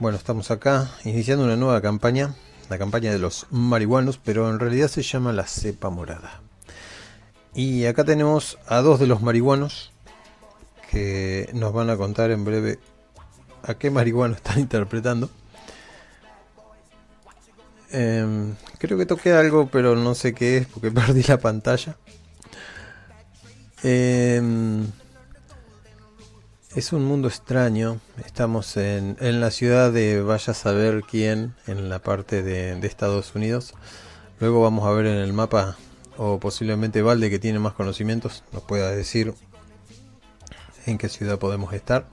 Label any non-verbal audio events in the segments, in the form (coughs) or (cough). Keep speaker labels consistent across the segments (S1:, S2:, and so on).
S1: Bueno, estamos acá iniciando una nueva campaña, la campaña de los marihuanos, pero en realidad se llama la cepa morada. Y acá tenemos a dos de los marihuanos que nos van a contar en breve a qué marihuano están (laughs) interpretando. Em, creo que toqué algo, pero no sé qué es porque (laughs) perdí la pantalla. Eh, es un mundo extraño. Estamos en, en, la ciudad de vaya a saber quién, en la parte de, Estados Unidos. Luego vamos a ver en el mapa, o posiblemente Valde, que tiene más conocimientos, nos pueda decir en qué ciudad podemos estar.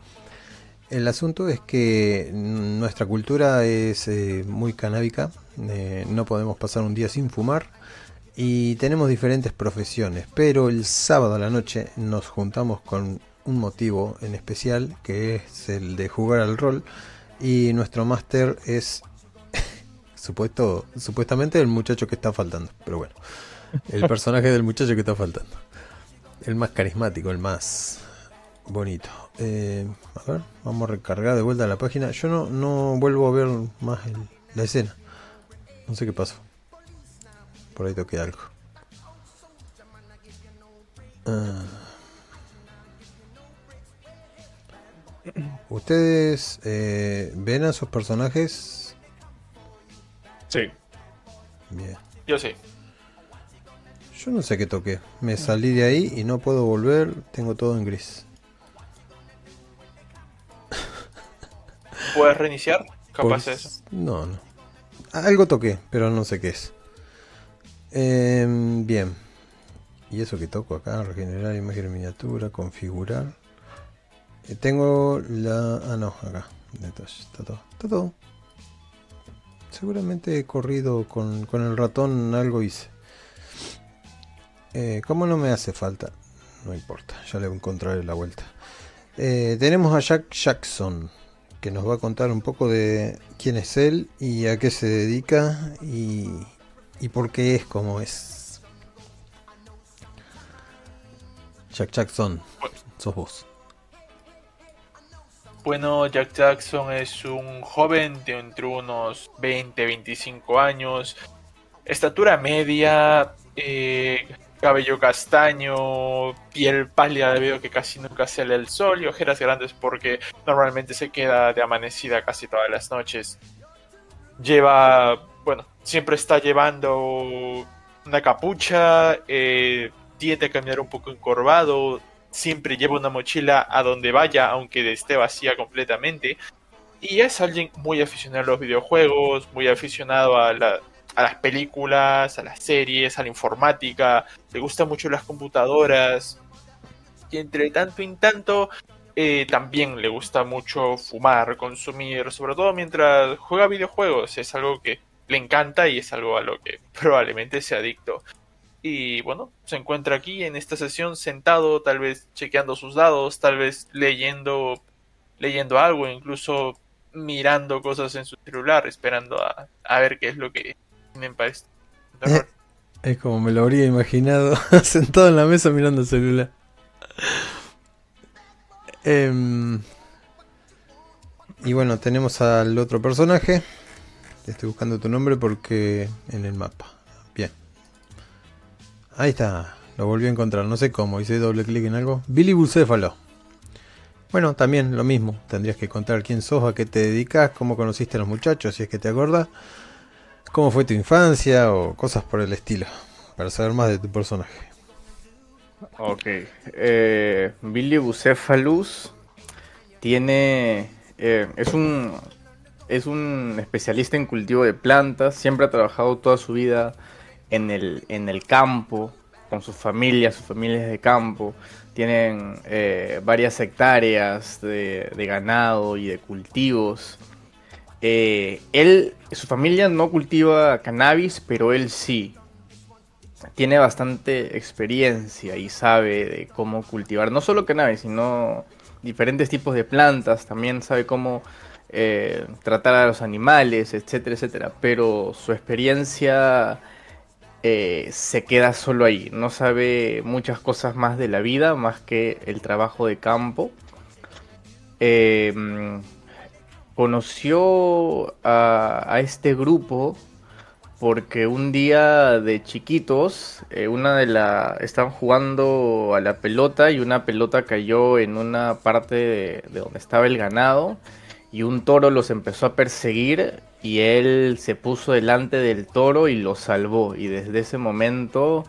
S1: El asunto es que nuestra cultura es eh, muy canábica. Eh, no podemos pasar un día sin fumar. Y tenemos diferentes profesiones. Pero el sábado a la noche nos juntamos con un motivo en especial que es el de jugar al rol y nuestro máster es (laughs) supuesto supuestamente el muchacho que está faltando pero bueno el (laughs) personaje del muchacho que está faltando. El más carismático el más bonito. Eh, a ver vamos a recargar de vuelta la página. Yo no, no vuelvo a ver más el, la escena. No sé qué pasó. Por ahí toqué algo. Ah ¿Ustedes eh, ven a sus personajes?
S2: Sí.
S1: Bien.
S2: Yo sí.
S1: Yo no sé qué toqué. Me salí de ahí y no puedo volver. Tengo todo en gris. (laughs)
S2: ¿Puedes reiniciar? Capaz
S1: Por-
S2: eso.
S1: No, no. Algo toqué, pero no sé qué es. Em, bien. ¿Y eso que toco acá? Regenerar imagen en miniatura, configurar. Eh, tengo la... Ah, no, acá. Está todo. Está todo. Seguramente he corrido con, con el ratón, algo hice. Eh, ¿Cómo no me hace falta? No importa, ya le encontraré la vuelta. Eh, tenemos a Jack Jackson, que nos va a contar un poco de quién es él y a qué se dedica y, y por qué es como es. Jack Jackson, sos vos.
S2: Bueno, Jack Jackson es un joven de entre unos 20-25 años, estatura media, eh, cabello castaño, piel pálida debido a que casi nunca sale el sol y ojeras grandes porque normalmente se queda de amanecida casi todas las noches. Lleva, bueno, siempre está llevando una capucha, eh, tiende a caminar un poco encorvado, siempre lleva una mochila a donde vaya, aunque esté vacía completamente. Y es alguien muy aficionado a los videojuegos, muy aficionado a, la- a las películas, a las series, a la informática. Le gustan mucho las computadoras. Y entre tanto en tanto, eh, también le gusta mucho fumar, consumir, sobre todo mientras juega videojuegos. Es algo que le encanta y es algo a lo que probablemente sea adicto. Y bueno, se encuentra aquí en esta sesión sentado, tal vez chequeando sus dados, tal vez leyendo, leyendo algo, incluso mirando cosas en su celular, esperando a, a ver qué es lo que tienen para este terror.
S1: Es como me lo habría imaginado, (laughs) sentado en la mesa mirando el celular. Em, y bueno, tenemos al otro personaje. Estoy buscando tu nombre porque en el mapa. Ahí está. Lo volví a encontrar. No sé cómo. Hice doble clic en algo. Billy Bucéfalo. Bueno, también lo mismo. Tendrías que contar quién sos, a qué te dedicas, cómo conociste a los muchachos, si es que te acordás. Cómo fue tu infancia o cosas por el estilo. Para saber más de tu personaje.
S3: Ok. Eh, Billy Bucephalus tiene. eh, es un. Es un especialista en cultivo de plantas. Siempre ha trabajado toda su vida en el, en el campo. Con su familia, sus familias de campo. Tienen eh, varias hectáreas de, de ganado y de cultivos. Eh, él, su familia no cultiva cannabis, pero él sí tiene bastante experiencia y sabe de cómo cultivar no solo cannabis, sino diferentes tipos de plantas, también sabe cómo eh, tratar a los animales, etcétera, etcétera. Pero su experiencia eh, se queda solo ahí, no sabe muchas cosas más de la vida, más que el trabajo de campo. Eh, conoció a, este grupo porque un día de chiquitos, eh, una de la estaban jugando a la pelota y una pelota cayó en una parte de, donde estaba el ganado y un toro los empezó a perseguir y él se puso delante del toro y lo salvó y desde ese momento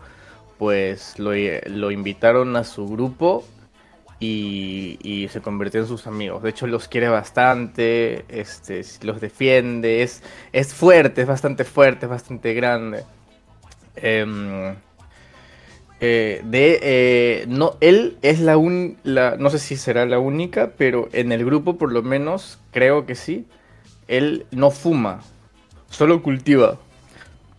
S3: pues lo, invitaron a su grupo y, se convirtió en sus amigos. De hecho, los quiere bastante, este, los defiende, es, es fuerte, es bastante fuerte, es bastante grande. Em, eh, de, eh, no, él es la, un, no sé si será la única, pero en el grupo por lo menos creo que sí. Él no fuma, solo cultiva,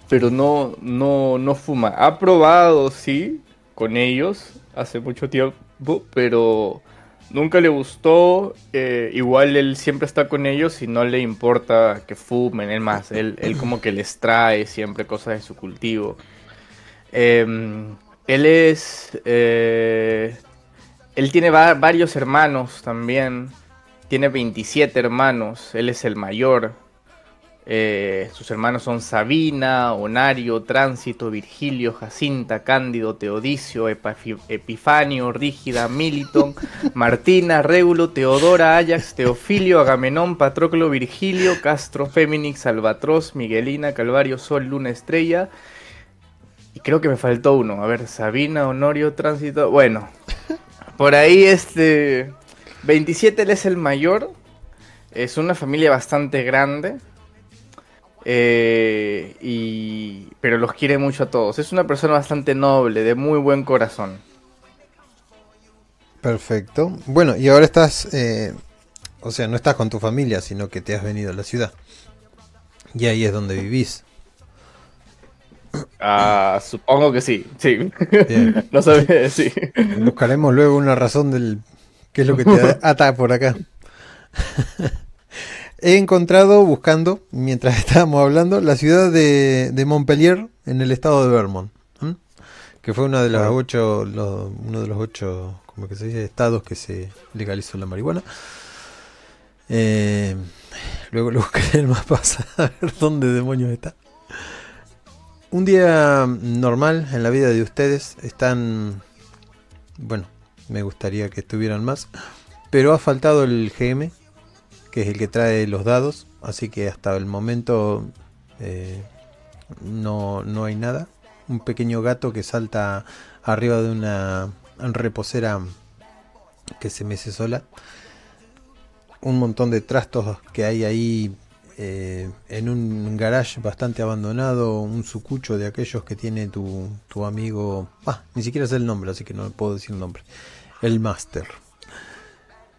S3: pero no, no, no fuma. Ha probado, sí, con ellos hace mucho tiempo pero nunca le gustó. Eh, igual él siempre está con ellos y no le importa que fumen. Es más, él, como que les trae siempre cosas de su cultivo. Em, él es. Eh, él tiene varios hermanos también. Tiene 27 hermanos. Él es el mayor. Eh, sus hermanos son Sabina, Onario, Tránsito, Virgilio, Jacinta, Cándido, Teodicio, Epifanio, Rígida, Militon, (laughs) Martina, Régulo, Teodora, Ajax, Teofilio, Agamenón, Patroclo, Virgilio, Castro, Féminix, Albatros, Miguelina, Calvario, Sol, Luna, Estrella. Creo que me faltó uno. A ver, Sabina, Honorio, Tránsito. Bueno, por ahí este. 27 él es el mayor. Es una familia bastante grande. Eh, y, pero los quiere mucho a todos. Es una persona bastante noble, de muy buen corazón.
S1: Perfecto. Bueno, y ahora estás, eh, o sea, no estás con tu familia, sino que te has venido a la ciudad. Y ahí es donde vivís.
S3: Ah, supongo que sí, sí. (laughs) no sabía, sí.
S1: Buscaremos luego una razón del qué es lo que te (laughs) ata por acá. (laughs) He encontrado, buscando, mientras estábamos hablando, la ciudad de, Montpellier, en el estado de Vermont, que fue uno de los ocho, uno de los ocho, como que se dice, estados que se legalizó la marihuana. Eh, luego lo busqué en el mapa a ver dónde demonios está. Un día normal en la vida de ustedes están, bueno, me gustaría que estuvieran más, pero ha faltado el GM, que es el que trae los dados, así que hasta el momento eh, no, no hay nada. Un pequeño gato que salta arriba de una reposera que se mece sola. Un montón de trastos que hay ahí eh, en un garage bastante abandonado. Un sucucho de aquellos que tiene tu, tu amigo. Ah, ni siquiera sé el nombre, así que no puedo decir el nombre. El Master.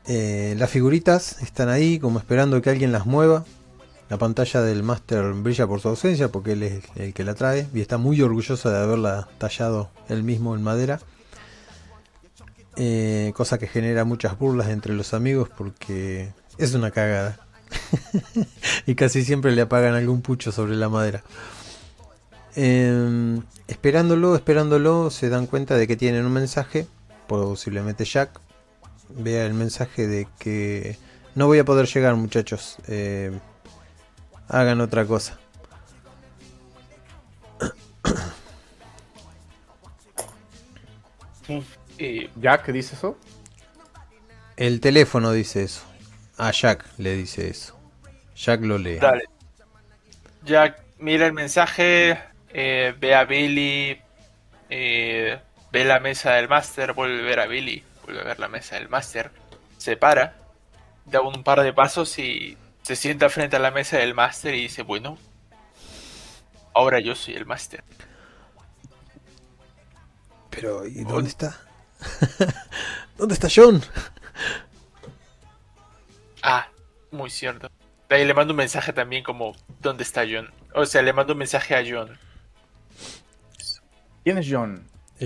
S1: Eh, las figuritas están ahí como esperando que alguien las mueva. La pantalla del Master brilla por su ausencia porque él es el que la trae y está muy orgulloso de haberla tallado él mismo en madera. Eh, cosa que genera muchas burlas entre los amigos porque es una cagada. (laughs) y casi siempre le apagan algún pucho sobre la madera. Em, esperándolo, esperándolo, se dan cuenta de que tienen un mensaje, posiblemente Jack, vea el mensaje de que no voy a poder llegar muchachos. Eh, hagan otra cosa. (coughs)
S3: Jack dice eso?
S1: El teléfono dice eso. A Jack le dice eso. Jack lo lee.
S2: Dale. Jack mira el mensaje, eh, ve a Billy, eh, ve la mesa del máster, vuelve a ver a Billy vuelve a ver la mesa del máster, se para, da un par de pasos y se sienta frente a la mesa del máster y dice, bueno, ahora yo soy el máster.
S1: Pero, ¿y dónde está? (laughs) ¿Dónde está John?
S2: Muy cierto. De ahí le mando un mensaje también como, ¿dónde está John? O sea, le mando un mensaje a John.
S3: ¿Quién es John?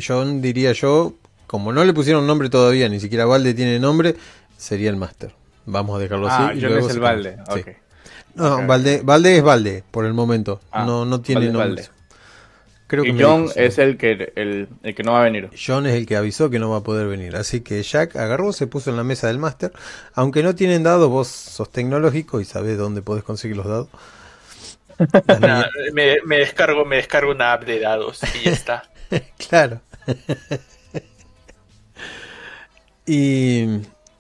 S1: John diría yo, como no le pusieron nombre todavía, ni siquiera Valde tiene nombre, sería el máster. Vamos a dejarlo
S3: ah,
S1: así.
S3: y luego es el Valde.
S1: No, Valde, Valde, es Valde por el momento. Ah, no, no tiene nombre. Creo que
S3: Y
S1: me
S3: John
S1: dijo, sí.
S3: es el que, el, el que no va a venir.
S1: John es el que avisó que no va a poder venir. Así que Jack agarró, se puso en la mesa del máster. Aunque no tienen dados, vos sos tecnológico y sabés dónde podés conseguir los dados. (laughs)
S2: Me, me descargo, me descargo una app de dados y ya está. (laughs)
S1: Claro. y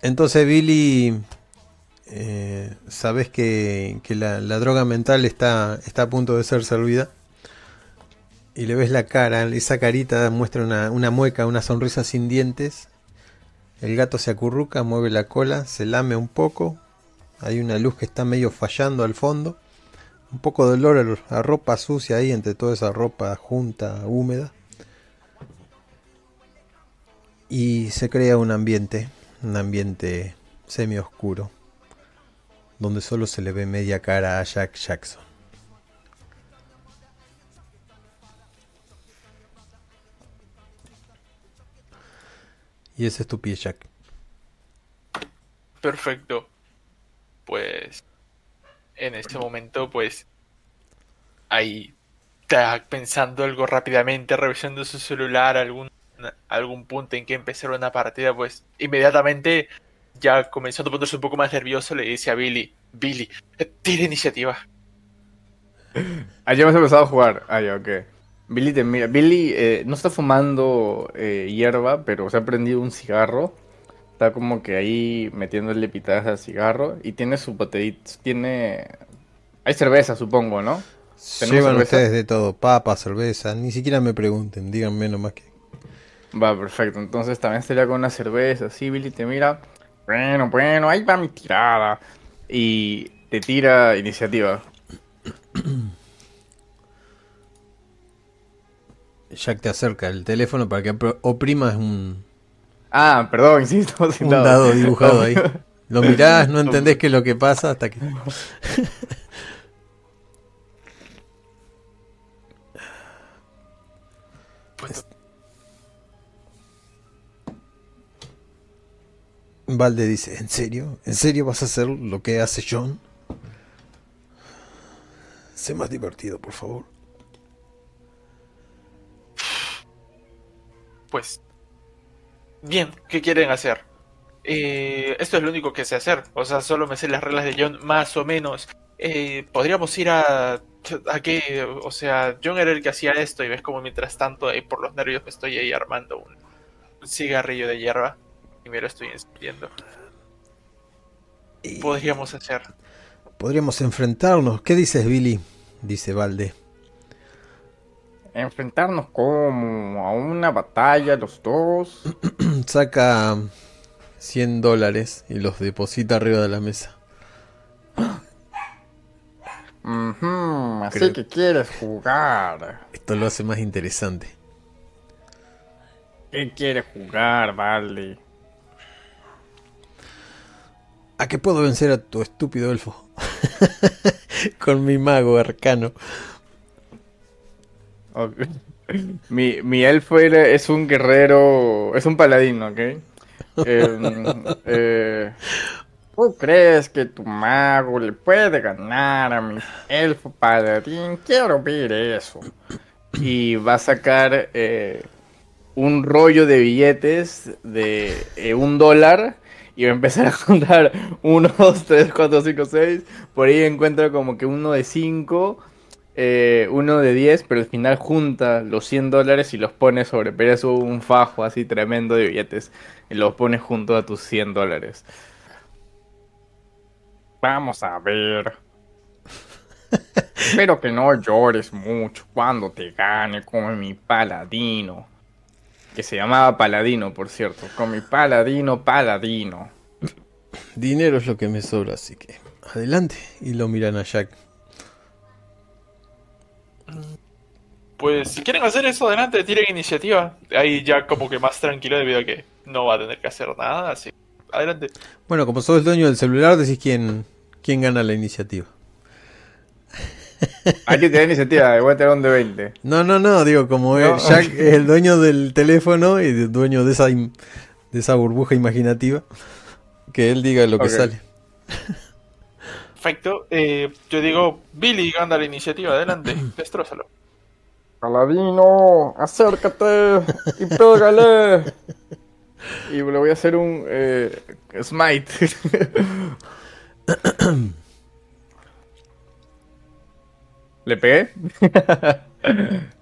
S1: entonces Billy, eh, sabes que, que la, la droga mental está, está a punto de ser servida. Y le ves la cara, esa carita muestra una, una mueca, una sonrisa sin dientes. El gato se acurruca, mueve la cola, se lame un poco. Hay una luz que está medio fallando al fondo. Un poco de olor a ropa sucia ahí entre toda esa ropa junta, húmeda y se crea un ambiente, un ambiente semi oscuro, donde solo se le ve media cara a Jack Jackson. Y ese es tu pie, Jack.
S2: Perfecto. Pues en este momento, pues ahí está pensando algo rápidamente, revisando su celular, algún algún punto en que empezar una partida, pues inmediatamente, ya comenzando a ponerse un poco más nervioso, le dice a Billy, Billy, tira iniciativa.
S3: Ah, ya hemos empezado a jugar. Ah, ya, ok. Billy te mira. Billy eh, no está fumando eh, hierba, pero se ha prendido un cigarro. Está como que ahí metiéndole pitadas al cigarro. Y tiene su botellita. Tiene. Hay cerveza, supongo, ¿no? ¿Tenemos
S1: Llevan
S3: cerveza?
S1: ustedes de todo, papa, cerveza, ni siquiera me pregunten, díganme nomás que...
S3: Va, perfecto. Entonces también estaría con una cerveza. Sí, Billy te mira. Bueno, bueno, ahí va mi tirada. Y te tira iniciativa. (clears throat)
S1: Jack te acerca el teléfono para que oprimas un,
S3: Ah, perdón, (laughs) insisto.
S1: un dado dibujado ahí. (laughs) Lo mirás, no entendés qué es lo que pasa hasta que... (laughs) Valde dice, ¿en serio? ¿En serio vas a hacer lo que hace John? Sé más divertido, por favor.
S2: Pues bien, ¿qué quieren hacer? Eh, esto es lo único que sé hacer. O sea, solo me sé las reglas de John más o menos. Eh, podríamos ir a... ¿A qué? O sea, John era el que hacía esto y ves como mientras tanto ahí por los nervios me estoy ahí armando un, un cigarrillo de hierba y me lo estoy encendiendo. Podríamos hacer.
S1: Podríamos enfrentarnos. ¿Qué dices, Billy? Dice Valde.
S3: Enfrentarnos como a una batalla los dos. (clears throat)
S1: Saca 100 dólares y los deposita arriba de la mesa.
S3: Ujú, así
S1: Creo-
S3: que quieres jugar.
S1: Esto lo hace más interesante.
S3: ¿Qué quieres jugar, vale?
S1: ¿A qué puedo vencer a tu estúpido elfo? (laughs) Con mi mago arcano.
S3: Ok. Mi, mi elfo era- es un guerrero, es un paladino, ¿ok? Em, (laughs) eh, ¿Tú crees que tu mago le puede ganar a mi elfo paladín? Quiero ver eso. Y va a sacar eh, un rollo de billetes de eh, un dólar y va a empezar a contar 1, 2, 3, 4, 5, 6. Por ahí encuentra como que uno de 5, eh, uno de 10, pero al final junta los 100 dólares y los pone sobre, pero es un fajo así tremendo de billetes. Y los pone junto a tus 100 dólares. Vamos a ver. Espero que no llores mucho cuando te gane con mi paladino. Que se llamaba Paladino, por cierto. Con mi paladino, paladino.
S1: Dinero es lo que me sobra, así que adelante. Y lo miran a Jack.
S2: Pues si quieren hacer eso, adelante, tiren iniciativa. Ahí ya como que más tranquilo debido a que no va a tener que hacer nada, así. Adelante.
S1: Bueno, como sos el dueño del celular, decís quién, quién gana la iniciativa. (laughs)
S3: Hay que tener iniciativa, voy a tener un de 20.
S1: No, no, no, digo, como
S3: No.
S1: él- Jack es el dueño del teléfono y el dueño de esa, de esa burbuja imaginativa, que él diga lo que sale. (laughs)
S2: Perfecto. Eh, yo digo, Billy gana la iniciativa, adelante, (clears throat) destrózalo.
S3: Paladino, acércate y pégale. Y le voy a hacer un eh, smite. (clears throat) ¿Le pegué? (laughs)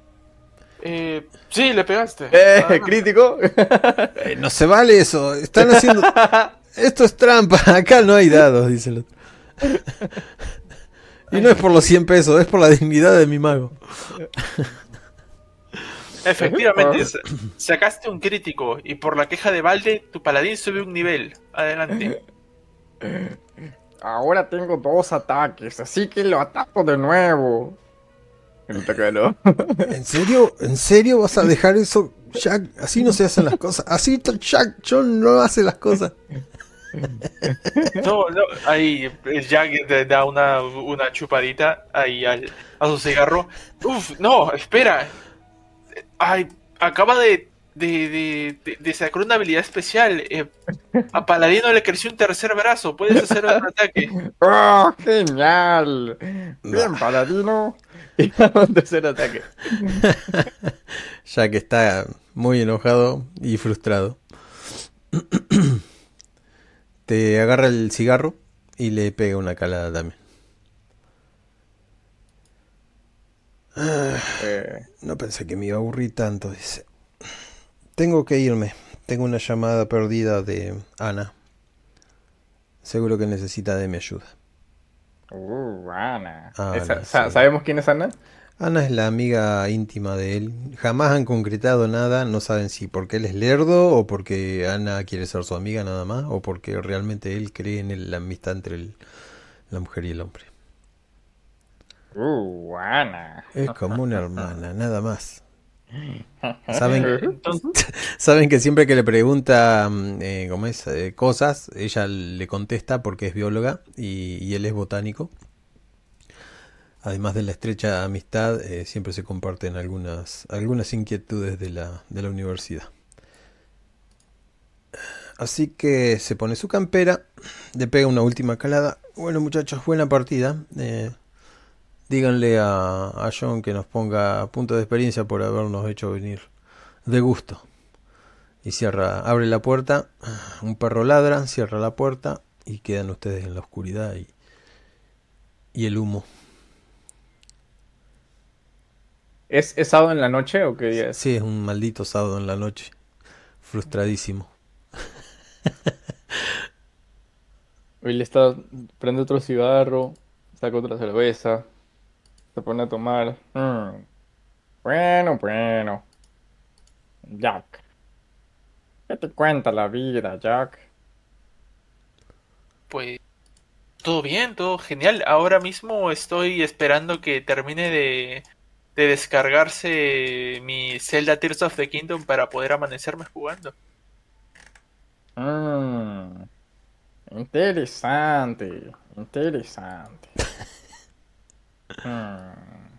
S2: Eh, sí, le pegaste.
S3: Eh,
S2: Ah, (laughs)
S3: crítico.
S1: Eh, no se vale eso. Están haciendo. (laughs) Esto es trampa. Acá no hay dados, dice el otro. Y no es por los 100 pesos, es por la dignidad de mi mago.
S2: Efectivamente, sa- sacaste un crítico y por la queja de Valde, tu paladín sube un nivel. Adelante.
S3: Ahora tengo dos ataques, así que lo ataco de nuevo.
S1: ¿En serio? ¿En serio vas a dejar eso, Jack? Así no se hacen las cosas. Así Jack John no hace las cosas. (laughs)
S2: No, no, ahí el Jack le da una, una chupadita ahí al, a su cigarro. Uf, no, espera. Ay, acaba de, de, de, de- de sacar una habilidad especial. Eh, a Paladino le creció un tercer brazo. Puedes hacer otro ataque. (laughs)
S3: ¡Oh, genial! Bien, paladino. (laughs) Y un tercer ataque.
S1: Jack está muy enojado y frustrado. (coughs) Te agarra el cigarro y le pega una calada también.
S3: Eh,
S1: No pensé que me iba a aburrir tanto, dice. Tengo que irme. Tengo una llamada perdida de Ana. Seguro que necesita de mi ayuda.
S3: uh, Ana.
S1: Ana,
S3: Esa- sa-
S1: sí.
S3: ¿Sabemos quién es Ana?
S1: Ana es la amiga íntima de él. Jamás han concretado nada. No saben si porque él es lerdo o porque Ana quiere ser su amiga nada más o porque realmente él cree en el- la amistad entre el- la mujer y el hombre.
S3: Uh, Ana.
S1: Es como una hermana, (laughs) nada más. (laughs) ¿Saben? (laughs) Saben que siempre que le pregunta mm, eh, ¿cómo es? eh, cosas, ella le contesta porque es bióloga y, y él es botánico. Además de la estrecha amistad, eh, siempre se comparten algunas, algunas inquietudes de la, de la universidad. Así que se pone su campera, le pega una última calada. Bueno muchachos, buena partida. Eh, díganle a, a John que nos ponga punto de experiencia por habernos hecho venir de gusto. Y cierra, abre la puerta, un perro ladra, cierra la puerta y quedan ustedes en la oscuridad y, y el humo.
S3: ¿Es, ¿Es sábado en la noche o qué día es?
S1: Sí, es un maldito sábado en la noche, frustradísimo. (laughs)
S3: Hoy le está, prende otro cigarro, saca otra cerveza, se pone a tomar. Mm. Bueno, bueno. Jack. ¿Qué te cuenta la vida, Jack?
S2: pues todo bien, todo genial. Ahora mismo estoy esperando que termine de, de descargarse mi Zelda Tears of the Kingdom para poder amanecerme jugando.
S3: Mm. Interesante, interesante. (laughs) Mm.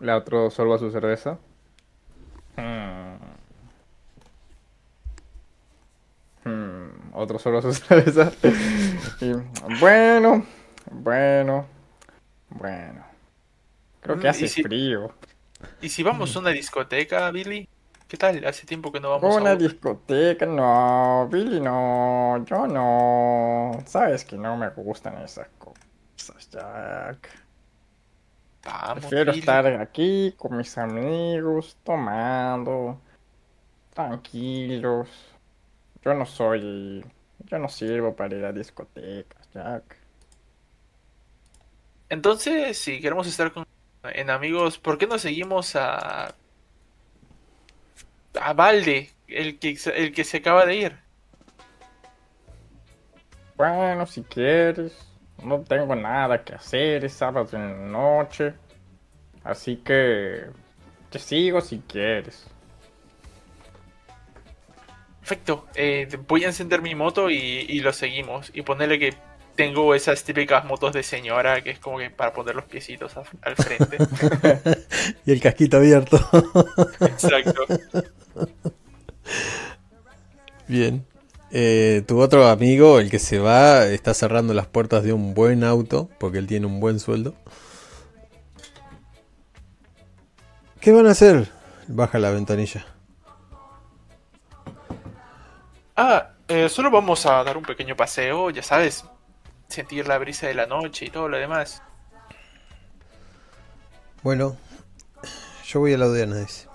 S3: La otro sorba su cerveza. Mm. Mm, Otro sorba su (laughs) cerveza. Y, bueno, bueno, bueno. Creo que
S2: Mm,
S3: hace
S2: y si-
S3: frío.
S2: ¿Y si vamos a una discoteca, Billy? ¿Qué tal? Hace tiempo que no vamos a
S3: Una
S2: una.
S3: discoteca, no, Billy, no, yo no. Sabes que no me gustan esas cosas, Jack.
S2: Vamos,
S3: Prefiero
S2: Billy.
S3: estar aquí con mis amigos, tomando, tranquilos. Yo no soy, yo no sirvo para ir a discotecas, Jack.
S2: Entonces, si queremos estar con, en amigos, ¿por qué no seguimos a. a Valde, el que, se- el que se acaba de ir?
S3: Bueno, si quieres, no tengo nada que hacer, es sábado en la noche. Así que te sigo si quieres.
S2: Perfecto, eh, voy a encender mi moto y, y lo seguimos. Y ponerle que tengo esas típicas motos de señora que es como que para poner los piecitos a- al frente. (laughs)
S1: Y el casquito abierto.
S2: Exacto.
S1: Bien. Eh, tu otro amigo, el que se va, está cerrando las puertas de un buen auto, porque él tiene un buen sueldo. ¿Qué van a hacer? Baja la ventanilla.
S2: Ah, eh, solo vamos a dar un pequeño paseo, ya sabes, sentir la brisa de la noche y todo lo demás.
S1: Bueno, yo voy a la Odeana, dice.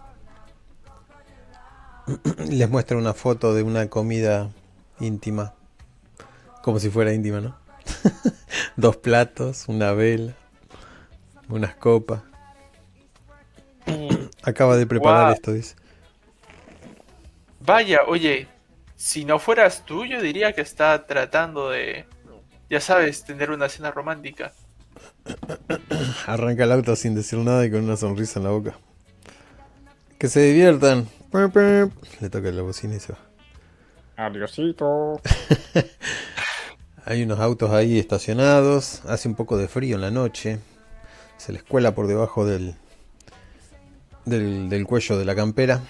S1: (clears throat) Les muestra una foto de una comida íntima. Como si fuera íntima, ¿no? (laughs) Dos platos, una vela, unas copas. (clears throat) Acaba de preparar esto, dice.
S2: Vaya, oye, si no fueras tú, yo diría que está tratando de, ya sabes, tener una cena romántica. (clears throat)
S1: Arranca el auto sin decir nada y con una sonrisa en la boca. Que se diviertan. Le toca la bocina y se va.
S3: Adiosito. (laughs)
S1: Hay unos autos ahí estacionados. Hace un poco de frío en la noche. Se les cuela por debajo del, del, del cuello de la campera.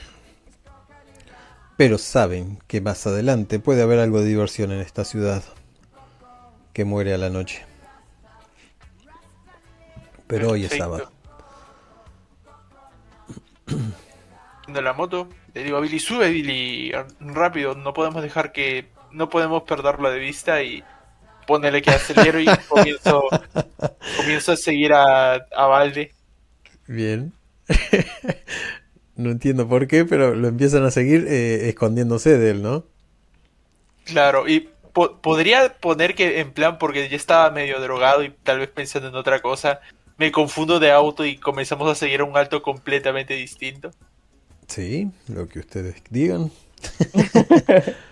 S1: Pero saben que más adelante puede haber algo de diversión en esta ciudad que muere a la noche. Pero hoy es sábado. (clears throat)
S2: De la moto, le digo a Billy, sube Billy, rápido, no podemos dejar que, no podemos perderlo de vista y ponele que acelero y (laughs) comienzo, comienzo a seguir a, a Valde.
S1: Bien. (laughs) no entiendo por qué, pero lo empiezan a seguir eh, escondiéndose de él, ¿no?
S2: Claro, y po- podría poner que en plan, porque ya estaba medio drogado y tal vez pensando en otra cosa, me confundo de auto y comenzamos a seguir a un alto completamente distinto.
S1: Sí, lo que ustedes digan. (laughs)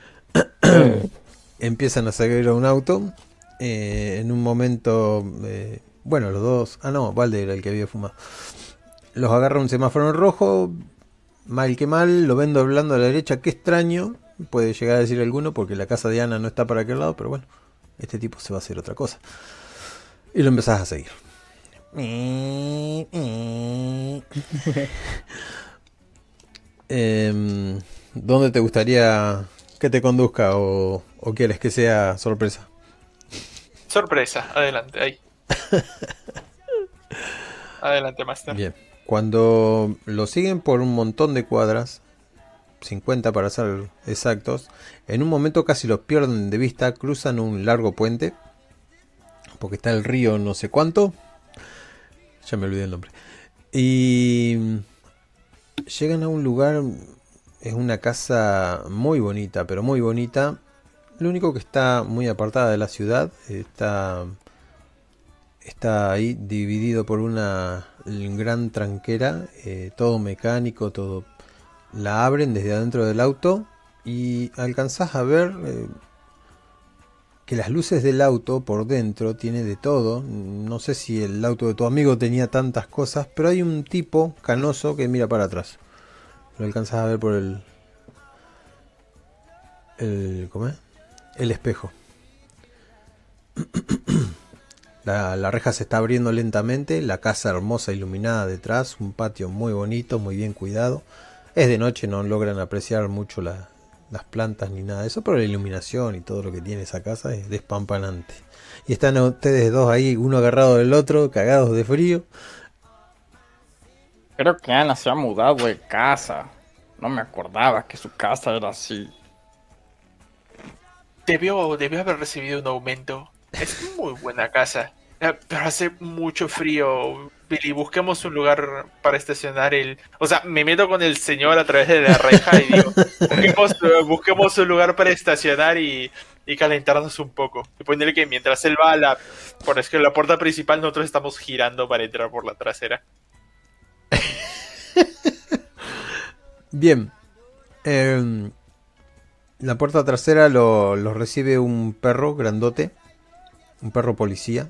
S1: (coughs) Empiezan a seguir a un auto. eh, en un momento, eh, bueno, los dos. Ah, no, Valde era el que había fumado. Los agarra un semáforo en rojo. Mal que mal, lo ven doblando a la derecha. Qué extraño. Puede llegar a decir alguno porque la casa de Ana no está para aquel lado. Pero bueno, este tipo se va a hacer otra cosa. Y lo empezás a seguir. (laughs) Em, ¿Dónde te gustaría que te conduzca o, o quieres que sea sorpresa?
S2: Sorpresa, adelante, ahí. (laughs) Adelante, Master.
S1: Bien. Cuando lo siguen por un montón de cuadras, 50 para ser exactos, en un momento casi los pierden de vista, cruzan un largo puente, porque está el río no sé cuánto, ya me olvidé el nombre, y llegan a un lugar, es una casa muy bonita, pero muy bonita, lo único que está muy apartada de la ciudad, está está ahí dividido por una gran tranquera, eh, todo mecánico, todo. La abren desde adentro del auto y alcanzás a ver eh, que las luces del auto por dentro tiene de todo. No sé si el auto de tu amigo tenía tantas cosas, pero hay un tipo canoso que mira para atrás. Lo alcanzás a ver por el. el ¿Cómo es? El espejo. (clears throat) La, la reja se está abriendo lentamente, la casa hermosa iluminada detrás, un patio muy bonito, muy bien cuidado. Es de noche, no logran apreciar mucho la- las plantas ni nada de eso, pero la iluminación y todo lo que tiene esa casa es despampanante. Y están ustedes dos ahí, uno agarrado del otro, cagados de frío.
S3: Creo que Ana se ha mudado de casa. No me acordaba que su casa era así.
S2: Debió, debió haber recibido un aumento. Es muy buena casa. Eh, Pero hace mucho frío. Billy, busquemos un lugar para estacionar el... O sea, me meto con el señor a través de la reja y digo, busquemos, busquemos un lugar para estacionar y, y calentarnos un poco. Y ponerle que mientras él va a la... Por es que la puerta principal nosotros estamos girando para entrar por la trasera. (laughs)
S1: Bien. Em, la puerta trasera lo, lo recibe un perro grandote, un perro policía,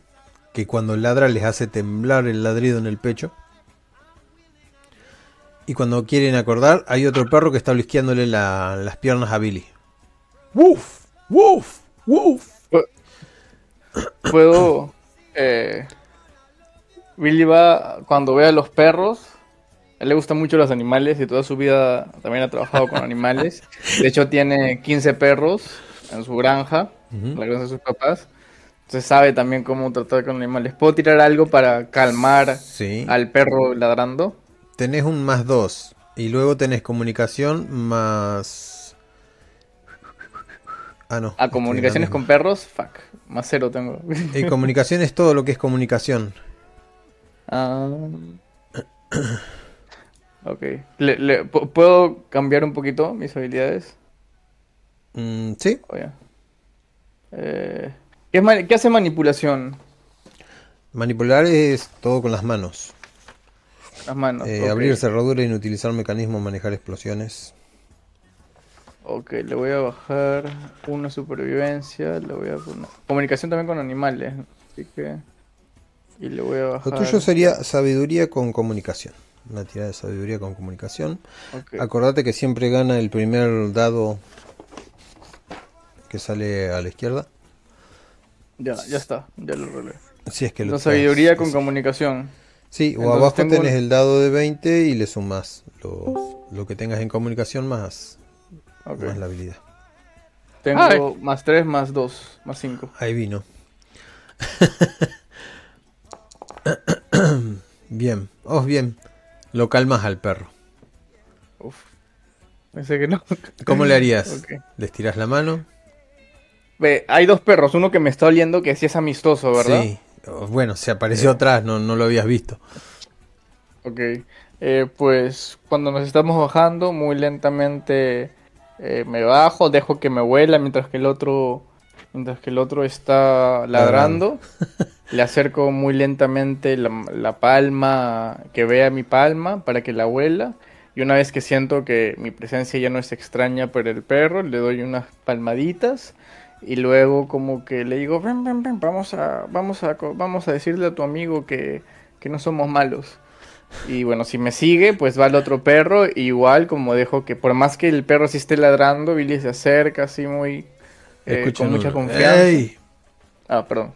S1: que cuando ladra les hace temblar el ladrido en el pecho. Y cuando quieren acordar, hay otro perro que está blisqueándole la- las piernas a Billy. ¡Woof! ¡Woof! ¡Woof!
S3: Puedo. Eh, Billy va cuando ve a los perros. A él le gustan mucho los animales y toda su vida también ha trabajado con animales. (laughs) De hecho, tiene 15 perros en su granja,
S1: Ujú.
S3: la granja de sus papás. Entonces sabe también cómo tratar con animales. ¿Puedo tirar algo para calmar
S1: Sí.
S3: al perro ladrando?
S1: tenés un más 2 y luego tenés comunicación más... Ah, no.
S3: A
S1: este,
S3: comunicaciones con perros, fuck. Más cero tengo.
S1: Y comunicación es todo lo que es comunicación.
S3: Ah. (coughs) Ok. Le- le- ¿pu- ¿Puedo cambiar un poquito mis habilidades?
S1: Mm, sí,
S3: Oh. Eh, ¿qué, es ma- qué hace manipulación?
S1: manipular es todo con las manos.
S3: Las manos.
S1: Eh,
S3: ok.
S1: Abrir cerradura, inutilizar mecanismos, manejar explosiones.
S3: Ok, le voy a bajar una supervivencia. Le voy a poner. Comunicación también con animales. Así que. Y le voy a
S1: Lo
S3: bajar.
S1: tuyo sería sabiduría con comunicación. Una tirada de sabiduría con comunicación. Acordate que siempre gana el primer dado que sale a la izquierda.
S3: Ya, ya está. Ya lo relé.
S1: Si es que lo
S3: La sabiduría con
S1: sí.
S3: comunicación.
S1: Sí, o
S3: Entonces
S1: abajo
S3: tengo
S1: tenés
S3: un-
S1: el dado de 20 y le sumas los- lo que tengas en comunicación más,
S3: Ok.
S1: más la habilidad.
S3: Tengo
S2: Ay.
S3: más 3, más 2, más 5.
S1: Ahí vino. (coughs) bien, oh bien. Lo calmas al perro.
S3: Uf. Pensé que no.
S1: ¿Cómo le harías? (laughs)
S3: Ok.
S1: ¿Le estiras la mano?
S3: Ve, hay dos perros. Uno que me está oliendo que sí es amistoso, ¿verdad?
S1: Sí. Oh, Bueno, se apareció atrás, no, no lo habías visto.
S3: Ok. Eh, pues cuando nos estamos bajando, muy lentamente eh, me bajo, dejo que me huela mientras que el otro, mientras que el otro está ladrando. Le acerco muy lentamente la, la palma, que vea mi palma para que la huela. Y una vez que siento que mi presencia ya no es extraña para el perro, le doy unas palmaditas. Y luego como que le digo, ven, ven, ven, vamos a, vamos a, vamos a decirle a tu amigo que, que no somos malos. Y bueno, si me sigue, pues va el otro perro. y igual como dejo que por más que el perro sí esté ladrando, Billy se acerca así muy... eh,
S1: Escuchan
S3: con mucha confianza.
S1: ¡Ey!
S3: Ah, perdón.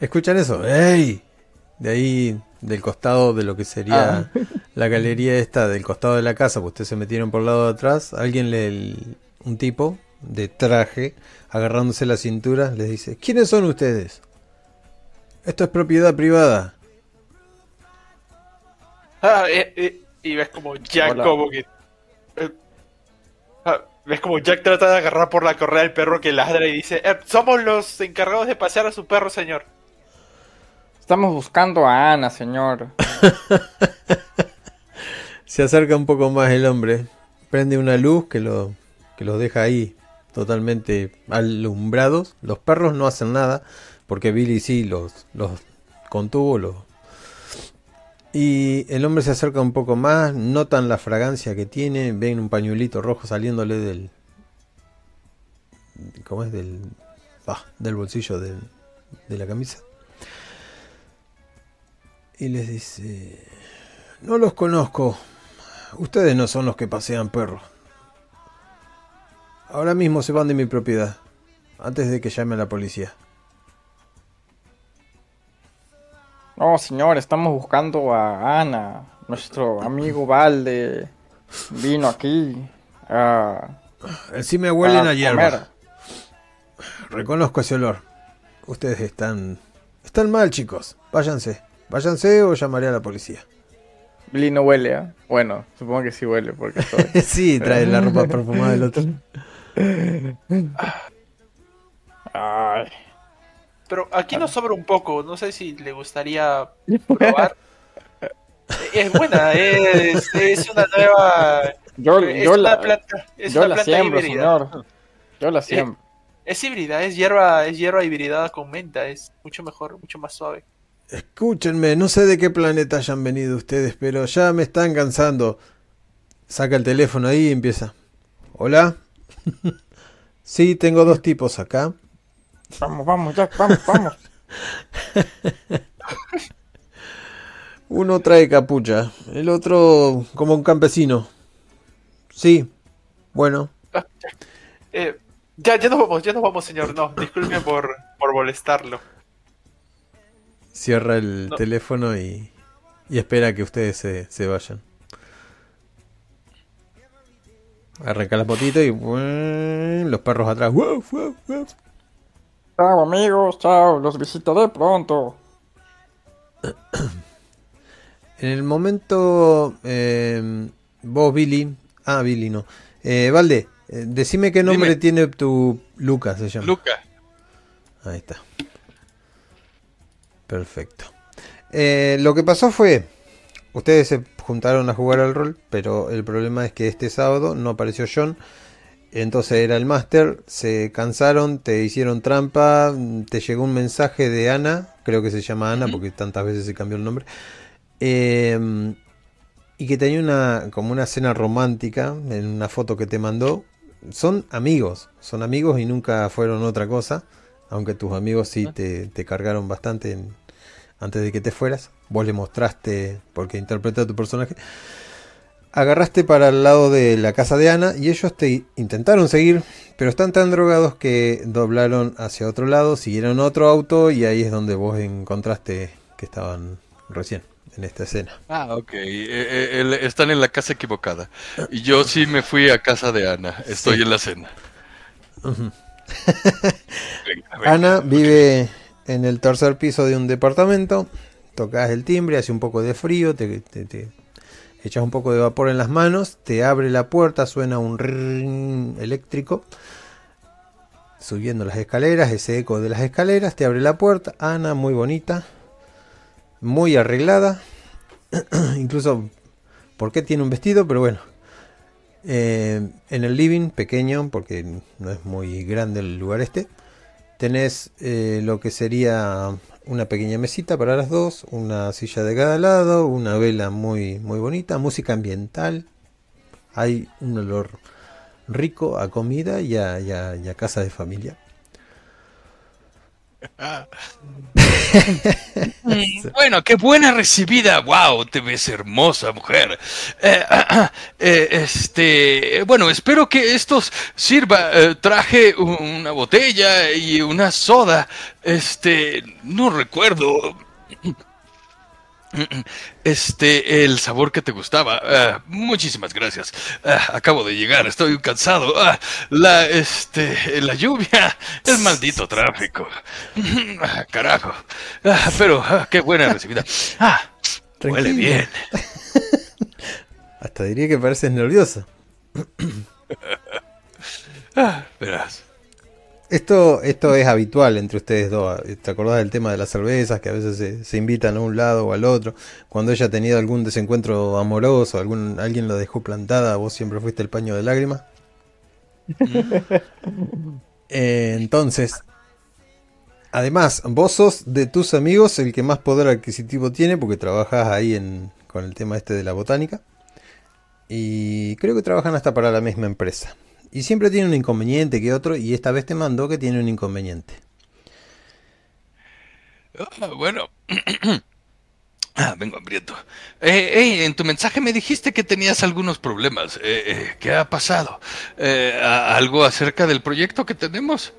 S1: ¿Escuchan eso? ¡Ey! De ahí, del costado de lo que sería
S3: Ah.
S1: la galería esta, del costado de la casa, pues ustedes se metieron por el lado de atrás, alguien le, el- un tipo de traje, agarrándose la cintura, les dice, ¿quiénes son ustedes? Esto es propiedad privada.
S2: Ah, eh, eh, y ves como Jack
S3: Hola.
S2: como que... eh, ah, ves como Jack trata de agarrar por la correa al perro que ladra y dice, "Eh, somos los encargados de pasear a su perro, señor.
S3: Estamos buscando a Ana, señor. (laughs)
S1: Se acerca un poco más el hombre, prende una luz que, lo, que los deja ahí totalmente alumbrados. Los perros no hacen nada, porque Billy sí los, los contuvo. Los... Y el hombre se acerca un poco más, notan la fragancia que tiene, ven un pañuelito rojo saliéndole del... ¿Cómo es? Del, ah, del bolsillo del- de la camisa. Y les dice... No los conozco. Ustedes no son los que pasean perros. Ahora mismo se van de mi propiedad. Antes de que llame a la policía.
S3: No, señor, estamos buscando a Ana. Nuestro amigo Valde vino aquí a,
S1: me huelen
S3: a
S1: a hierba.
S3: comer.
S1: Reconozco ese olor. Ustedes están... Están mal, chicos. Váyanse. Váyanse o llamaré a la policía.
S3: Billy no huele, ¿ah? Bueno, supongo que sí huele porque (laughs) estoy...
S1: sí, trae la ropa perfumada del otro. (laughs)
S3: Ay.
S2: Pero aquí nos sobra un poco, no sé si le gustaría probar. (laughs) es buena, es, es una nueva...
S3: Yo,
S2: Es
S3: yo
S2: una
S3: la,
S2: planta, es
S3: yo
S2: una
S3: la
S2: planta
S3: siembro,
S2: híbrida.
S3: señor. Yo la siembro.
S2: Es híbrida, es hierba, es hierba hibridada con menta, es mucho mejor, mucho más suave.
S1: Escúchenme, no sé de qué planeta hayan venido ustedes, pero ya me están cansando. Saca el teléfono ahí y empieza. Hola. (laughs) sí, tengo dos tipos acá.
S3: Vamos, vamos, Jack, vamos, vamos. (laughs)
S1: Uno trae capucha, el otro como un campesino. Sí, bueno, (laughs)
S2: Eh, ya, ya nos vamos, ya nos vamos, señor. No, disculpe por, por molestarlo.
S1: cierra el
S2: No.
S1: teléfono y, y espera que ustedes se, se vayan. Arranca la potita y los perros atrás. ¡Wow, wow, wow!
S3: Chao, amigos, chao, los visitaré pronto.
S1: En el momento, eh, vos, Billy. Ah, Billy no. Eh, Valde, eh, decime qué nombre
S4: Dime.
S1: tiene tu Lucas, se llama.
S4: Luca.
S1: Ahí está. Perfecto. Eh, lo que pasó fue, ustedes se juntaron a jugar al rol, pero el problema es que este sábado no apareció John. Entonces era el máster, se cansaron, te hicieron trampa, te llegó un mensaje de Ana, creo que se llama Ana porque tantas veces se cambió el nombre, eh, y que tenía una como una cena romántica en una foto que te mandó. Son amigos, son amigos y nunca fueron otra cosa, aunque tus amigos sí te, te cargaron bastante en- antes de que te fueras. Vos le mostraste, porque interpreta a tu personaje, agarraste para el lado de la casa de Ana y ellos te intentaron seguir, pero están tan drogados que doblaron hacia otro lado, siguieron otro auto y ahí es donde vos encontraste que estaban recién en esta escena.
S4: Ah, ok. Eh, eh, están en la casa equivocada. Y yo sí me fui a casa de Ana. Estoy
S1: Sí.
S4: en la cena.
S1: Ujú. (laughs)
S4: Venga, venga.
S1: Ana vive en el tercer piso de un departamento, tocas el timbre, hace un poco de frío, te, echas un poco de vapor en las manos, te abre la puerta, suena un ring eléctrico, subiendo las escaleras, ese eco de las escaleras, te abre la puerta, Ana muy bonita, muy arreglada, incluso, ¿por qué tiene un vestido? Pero bueno. En el living pequeño, porque no es muy grande el lugar este, Tenés eh, lo que sería una pequeña mesita para las dos, una silla de cada lado, una vela muy, muy bonita, música ambiental. Hay un olor rico a comida y a, casa de familia.
S4: Mm, Bueno, qué buena recibida. Wow, te ves hermosa, mujer. Eh, eh, este, bueno, espero que esto sirva. Eh, traje una botella y una soda. Este, no recuerdo. (clears throat) Este, el sabor que te gustaba. Ah, muchísimas gracias. Ah, acabo de llegar, estoy cansado. Ah, la, este, la lluvia, el maldito tráfico. Carajo. Pero qué buena recibida. Ah, huele bien.
S1: Hasta diría que pareces nerviosa. (laughs)
S4: Ah, verás.
S1: Esto, esto es habitual entre ustedes dos. ¿Te acordás del tema de las cervezas? Que a veces se, se invitan a un lado o al otro. Cuando ella ha tenido algún desencuentro amoroso, algún, alguien la dejó plantada, vos siempre fuiste el paño de lágrimas. (laughs) Eh, entonces, además, vos sos de tus amigos el que más poder adquisitivo tiene porque trabajas ahí en, con el tema este de la botánica. Y creo que trabajan hasta para la misma empresa. Y siempre tiene un inconveniente que otro, y esta vez te mandó que tiene un inconveniente.
S4: Ah, bueno. (clears throat) Ah, vengo hambriento. Eh, eh, en tu mensaje me dijiste que tenías algunos problemas. Eh, eh, ¿Qué ha pasado? Eh, ¿a- ¿Algo acerca del proyecto que tenemos?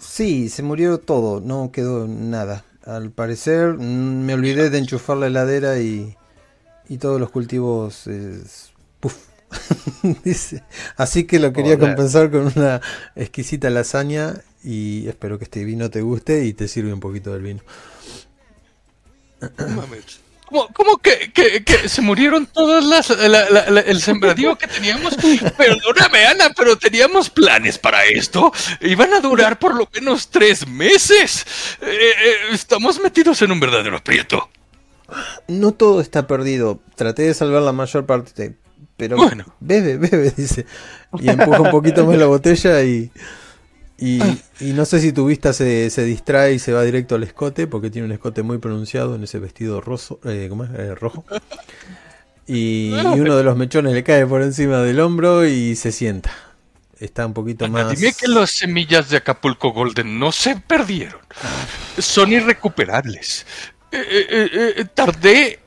S1: Sí, se murió todo, no quedó nada. Al parecer, mm, me olvidé de enchufar la heladera y, y todos los cultivos. (laughs) Dice. Así que lo quería
S3: Hola.
S1: compensar con una exquisita lasaña y espero que este vino te guste y te sirve un poquito del vino.
S4: ¿Cómo, cómo que, que- que se murieron todas las la- la- la- el sembradío que teníamos? Perdóname, Ana, pero teníamos planes para esto. Iban a durar por lo menos tres meses. Eh, eh, estamos metidos en un verdadero aprieto.
S1: No todo está perdido. Traté de salvar la mayor parte. Pero
S4: Bueno.
S1: bebe, bebe, dice. Y empuja un poquito más la botella y. Y, y no sé si tu vista se, se distrae y se va directo al escote, porque tiene un escote muy pronunciado en ese vestido roso, eh, ¿cómo es? Eh, rojo. Y, y uno de los mechones le cae por encima del hombro y se sienta. Está un poquito
S4: Ana,
S1: más.
S4: dime que las semillas de Acapulco Golden no se perdieron. Son irrecuperables. Eh, eh, eh, tardé,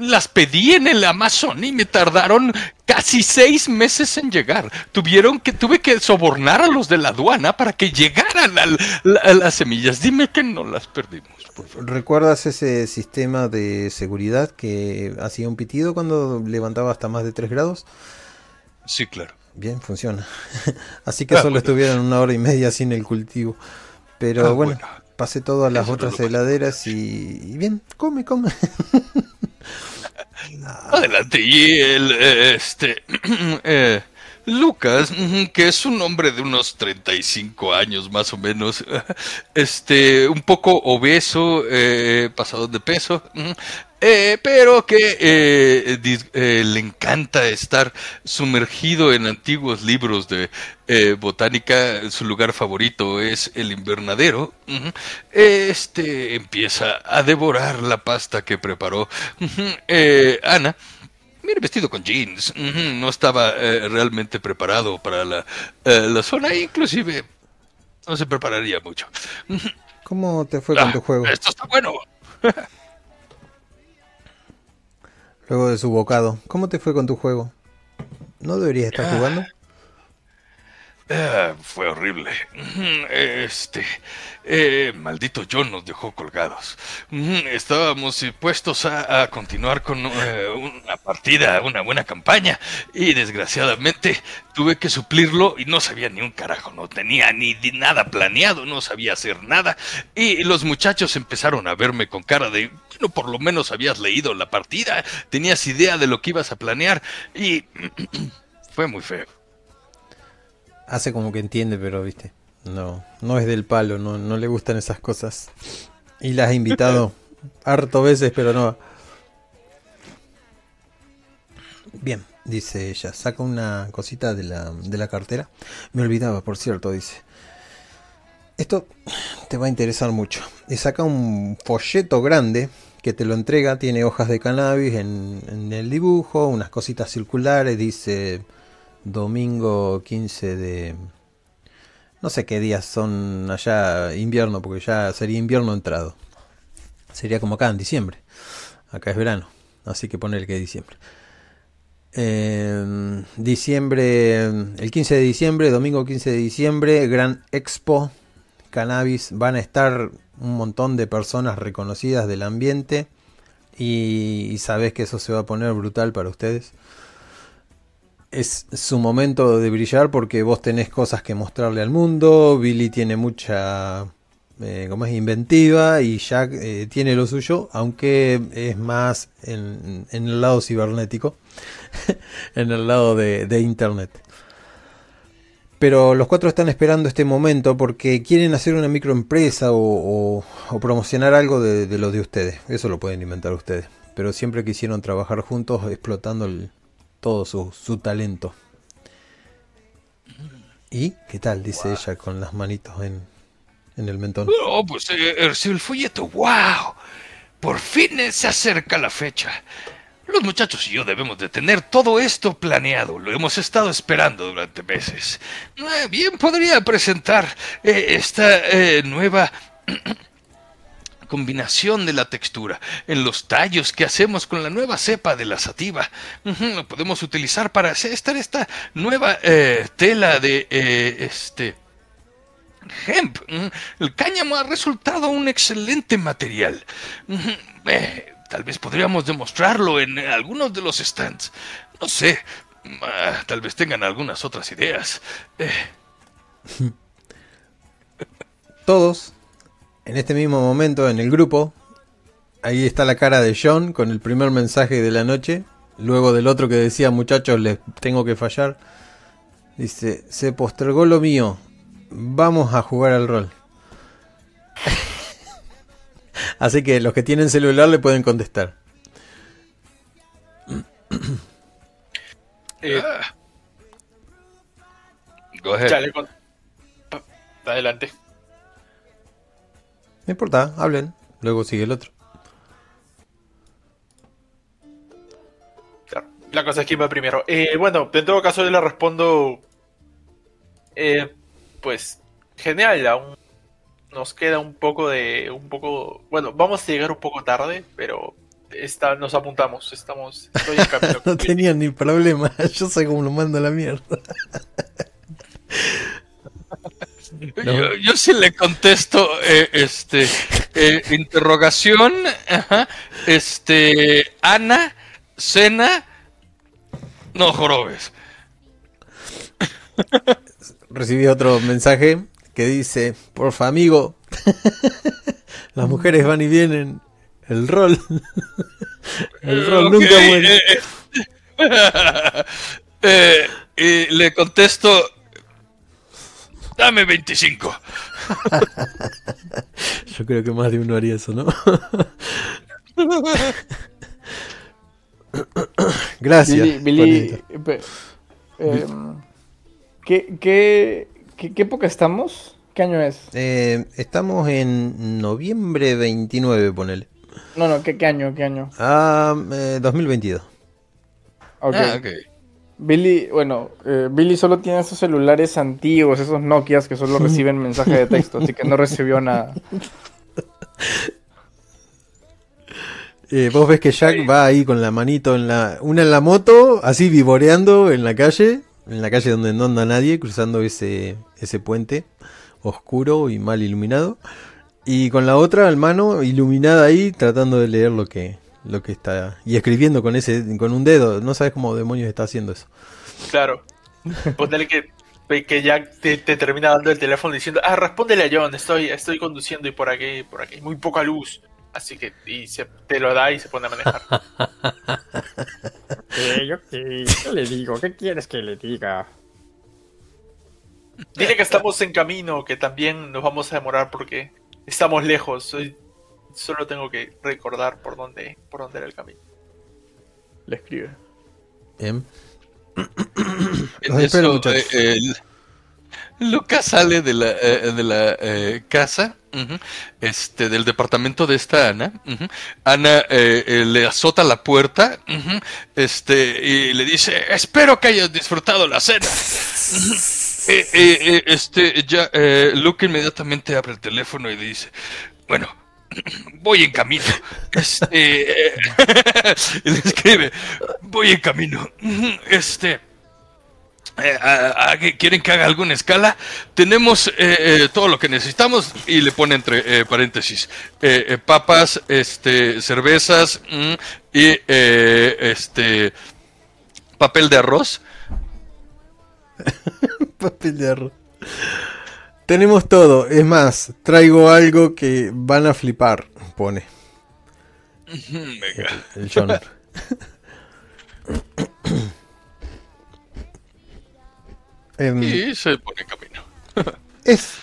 S4: las pedí en el Amazon y me tardaron casi seis meses en llegar. Tuvieron que, tuve que sobornar a los de la aduana para que llegaran al- a las semillas. Dime que no las perdimos, por favor.
S1: ¿Recuerdas ese sistema de seguridad que hacía un pitido cuando levantaba hasta más de 3 grados?
S4: Sí, claro.
S1: Bien, funciona. (laughs) Así que
S4: Ah,
S1: solo
S4: bueno.
S1: estuvieron una hora y media sin el cultivo. Pero
S4: Ah,
S1: bueno,
S4: bueno.
S1: pasé todo a las
S4: Eso
S1: otras heladeras y, y bien, come, come. (laughs)
S4: Adelante, y el, este, (clears throat) eh, Lucas, que es un hombre de unos 35 años más o menos, (laughs) este, un poco obeso, eh, pasado de peso, eh, pero que eh, eh, le encanta estar sumergido en antiguos libros de eh, botánica. Su lugar favorito es el invernadero. Este empieza a devorar la pasta que preparó ujú, eh, Ana. Mire, vestido con jeans. No estaba realmente preparado para la, la zona. Inclusive no se prepararía mucho.
S1: ¿Cómo te fue con
S4: Ah,
S1: tu juego?
S4: Esto está bueno. (laughs)
S1: Luego de su bocado. ¿Cómo te fue con tu juego? ¿No deberías estar jugando?
S4: Ah, fue horrible. Este, eh, maldito John nos dejó colgados. Estábamos dispuestos a, continuar con eh, una partida, una buena campaña, y desgraciadamente tuve que suplirlo y no sabía ni un carajo, no tenía ni, ni nada planeado, no sabía hacer nada. Y los muchachos empezaron a verme con cara de, bueno, por lo menos habías leído la partida, tenías idea de lo que ibas a planear, y (clears throat) fue muy feo.
S1: Hace como que entiende, pero viste. No, no es del palo, no, no le gustan esas cosas. Y las has invitado (laughs) harto veces, pero no. Bien, dice ella, saca una cosita de la, de la cartera. Me olvidaba, por cierto, dice. Esto te va a interesar mucho. Y saca un folleto grande que te lo entrega, tiene hojas de cannabis en, en el dibujo, unas cositas circulares, dice domingo 15 de... No sé qué días son allá invierno, porque ya sería invierno entrado. Sería como acá en diciembre. Acá es verano, así que poner que diciembre. Eh, diciembre, el 15 de diciembre, domingo 15 de diciembre, Gran Expo Cannabis. Van a estar un montón de personas reconocidas del ambiente. Y, y que eso se va a poner brutal para ustedes es su momento de brillar porque vos tenés cosas que mostrarle al mundo, Billy tiene mucha, eh, como es, inventiva y Jack eh, tiene lo suyo, aunque es más en, en el lado cibernético, (laughs) en el lado de, de internet. Pero los cuatro están esperando este momento porque quieren hacer una microempresa o, o- promocionar algo de, de lo de ustedes. Eso lo pueden inventar ustedes. Pero siempre quisieron trabajar juntos explotando el, todo su, su talento. ¿Y qué tal? Dice ella con las manitos en, en el mentón.
S4: Oh, pues eh, el folleto. ¡Wow! Por fin se acerca la fecha. Los muchachos y yo debemos de tener todo esto planeado. Lo hemos estado esperando durante meses. Eh, bien podría presentar eh, esta eh, nueva (clears throat) combinación de la textura en los tallos que hacemos con la nueva cepa de la sativa. Lo podemos utilizar para hacer esta, nueva eh, tela de eh, este hemp. Mm, El cáñamo ha resultado un excelente material. Eh, tal vez podríamos demostrarlo en algunos de los stands. No sé. ah, tal vez tengan algunas otras ideas. Eh, (laughs)
S1: Todos, en este mismo momento, en el grupo, ahí está la cara de John con el primer mensaje de la noche. Luego del otro que decía, muchachos, les tengo que fallar. Dice, se postergó lo mío. Vamos a jugar al rol. (laughs) Así que los que tienen celular le pueden contestar. (coughs)
S2: Eh,
S4: go ahead.
S2: ya le con- pa- Adelante.
S1: No importa, hablen. Luego sigue el otro.
S2: Claro, La cosa es que va primero. Eh, bueno, en todo caso yo le respondo. eh, pues genial, aún nos queda un poco de. un poco. Bueno, vamos a llegar un poco tarde, pero está, nos apuntamos. Estamos. Estoy en camino. (laughs)
S1: No tenían ni problema. (laughs) Yo sé cómo lo mando a la mierda. (laughs) (laughs)
S4: Yo, yo sí le contesto, eh, este, eh, interrogación, ajá, este, Ana, cena, no jorobes. (laughs)
S1: Recibí otro mensaje que dice, porfa amigo, (laughs) las mujeres van y vienen, el rol, el rol nunca muere.
S4: eh, y le contesto, dame 25. (laughs)
S1: Yo creo que más de uno haría eso, ¿no? (laughs) Gracias.
S3: Billy, Billy, em, ¿qué, qué, qué, qué época estamos? ¿Qué año es?
S1: Eh, estamos en noviembre 29, ponele.
S3: No, no, ¿qué, qué año? ¿Qué año?
S1: Ah, eh, 2022.
S3: Ok.
S4: Ah, ok.
S3: Billy, bueno, eh, Billy solo tiene esos celulares antiguos, esos Nokias que solo reciben (laughs) mensaje de texto, así que no recibió nada. (laughs)
S1: Eh, vos ves que Jack va ahí con la manito en la. Una en la moto, así vivoreando en la calle. En la calle donde no anda nadie, cruzando ese, ese puente oscuro y mal iluminado. Y con la otra al mano iluminada ahí, tratando de leer lo que, lo que está. Y escribiendo con ese, con un dedo. No sabes cómo demonios está haciendo eso.
S2: Claro. Ponele que, que Jack te, te termina dando el teléfono diciendo, ah, respóndele a John, estoy, estoy conduciendo y por aquí, por aquí, hay muy poca luz. Así que, y se, te lo da y se pone a manejar. (laughs)
S3: yo qué, le digo? ¿Qué quieres que le diga?
S2: Dile que estamos en camino, que también nos vamos a demorar porque estamos lejos. Solo tengo que recordar por dónde, por dónde era el camino.
S3: Le escribe.
S1: Em,
S4: En
S1: Los espero,
S4: eso,
S1: muchachos.
S4: eh, el- Lucas sale de la, eh, de la eh, casa, este, del departamento de esta Ana. Ana eh, eh, le azota la puerta, este, y le dice: Espero que hayas disfrutado la cena. Eh, eh, eh, este, ya, eh, Luke inmediatamente abre el teléfono y le dice: Bueno, voy en camino. Este, (laughs) escribe: Voy en camino. Este. Eh, ¿Quieren que haga alguna escala? Tenemos eh, eh, todo lo que necesitamos y le pone entre paréntesis papas, este, cervezas mm, y este papel de arroz. (laughs)
S1: papel de arroz. Tenemos todo. Es más, traigo algo que van a flipar. Pone (laughs)
S4: venga.
S1: el John. (laughs)
S4: Y se pone en camino. (laughs)
S1: Es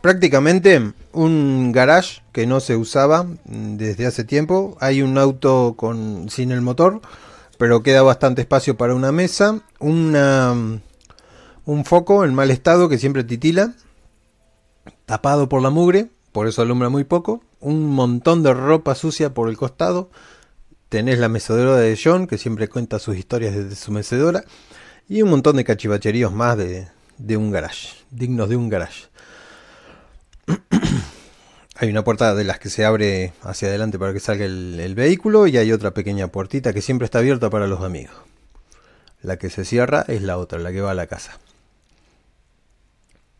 S1: prácticamente un garage que no se usaba desde hace tiempo. Hay un auto con sin el motor, pero queda bastante espacio para una mesa, una un foco en mal estado que siempre titila, tapado por la mugre, por eso alumbra muy poco, un montón de ropa sucia por el costado. Tenés la mecedora de John, que siempre cuenta sus historias desde su mecedora. Y un montón de cachivacheríos más de, de un garage, dignos de un garage. (clears throat) hay una puerta de las que se abre hacia adelante para que salga el, el vehículo y hay otra pequeña puertita que siempre está abierta para los amigos. La que se cierra es la otra, la que va a la casa.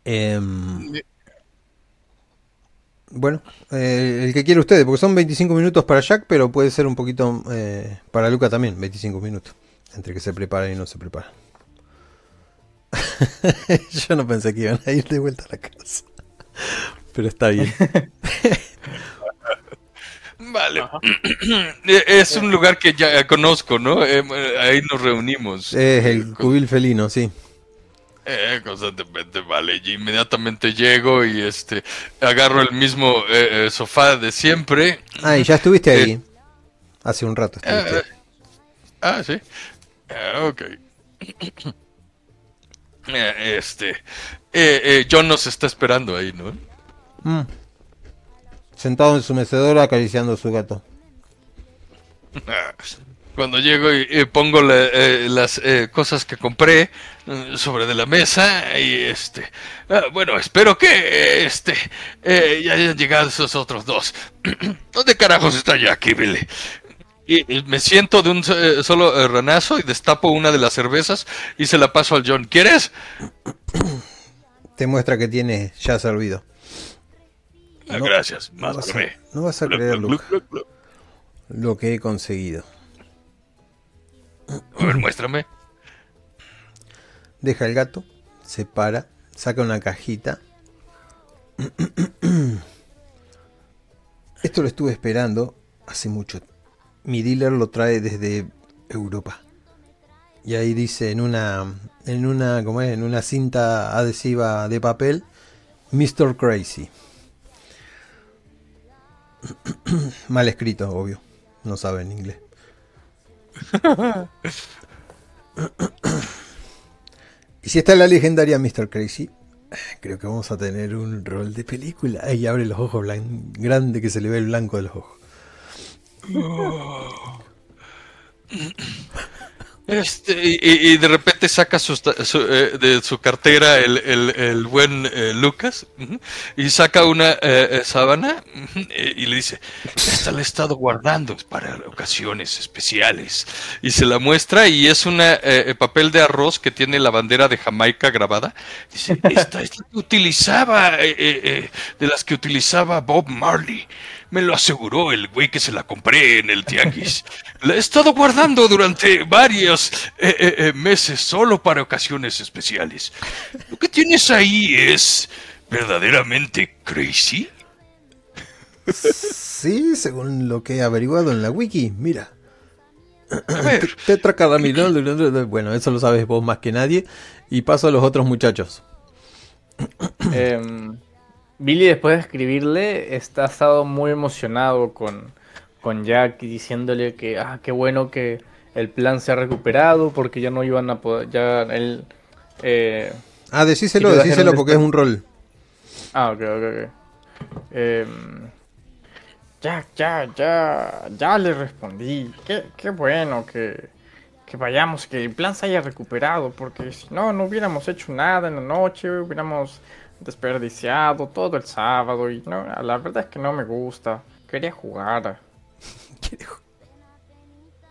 S1: Em, bueno, eh, el que quiere ustedes, porque son 25 minutos para Jack, pero puede ser un poquito eh, para Luca también, 25 minutos, entre que se preparan y no se preparan. (laughs) Yo no pensé que iban a ir de vuelta a la casa, pero está bien. (laughs)
S4: Vale. Eh, es un lugar que ya conozco, ¿no? Eh, ahí nos reunimos.
S1: Es el cubil felino, sí.
S4: Eh, constantemente, vale. Y inmediatamente llego y este agarro el mismo eh, eh, sofá de siempre.
S1: Ah, y ya estuviste ahí. Hace un rato
S4: Eh,
S1: estuviste.
S4: ah, sí. Ah, ok. (coughs) Eh, este. Eh, eh, John nos está esperando ahí, ¿no?
S1: Mm. Sentado en su mecedora acariciando a su gato. (laughs)
S4: Cuando llego y, y pongo la- eh, las eh, cosas que compré eh, sobre de la mesa y este, ah, bueno, espero que este eh, ya hayan llegado esos otros dos. (clears throat) ¿Dónde carajos está Jackie, Billy? Y, y me siento de un eh, solo ranazo y destapo una de las cervezas y se la paso al John. ¿Quieres? (clears throat)
S1: Te muestra que tiene ya servido.
S4: Ah,
S1: No,
S4: gracias.
S1: No
S4: Más
S1: vas, a, no vas a creer lo que he conseguido.
S4: A ver, muéstrame.
S1: Deja el gato, se para, saca una cajita Esto lo estuve esperando hace mucho. Mi dealer lo trae desde Europa. Y ahí dice en una en una ¿cómo es? en una cinta adhesiva de papel Mr. Crazy. Mal escrito, obvio. No sabe en inglés. Y si está la legendaria Mr. Crazy, creo que vamos a tener un rol de película. Ahí abre los ojos blan- grande que se le ve el blanco de los ojos.
S4: Este, y, de repente saca su, eh, de su cartera el, el- buen eh, Lucas y saca una eh, eh, sábana eh, y le dice, esta la he estado guardando para ocasiones especiales. Y se la muestra y es un papel de arroz que tiene la bandera de Jamaica grabada. Dice, esta es la que utilizaba, de las que utilizaba Bob Marley. Me lo aseguró el güey que se la compré en el tianguis. La he estado guardando durante varios eh, eh, eh, meses solo para ocasiones especiales. Lo que tienes ahí es verdaderamente crazy.
S1: Sí, según lo que he averiguado en la wiki, mira. Tetracadaminol. Bueno, eso lo sabes vos más que nadie. Y paso a los otros muchachos.
S3: Em, Billy, después de escribirle, está estado muy emocionado con, con Jack y diciéndole que, ah, qué bueno que el plan se ha recuperado porque ya no iban a poder, ya él... eh,
S1: Ah, decíselo, decíselo porque es un rol.
S3: Ah, ok, ok, ok. Em, ya, ya, ya, ya le respondí. Qué, qué bueno que, que vayamos, que el plan se haya recuperado, porque si no, no hubiéramos hecho nada en la noche, hubiéramos desperdiciado todo el sábado y no, la verdad es que no me gusta. Quería jugar.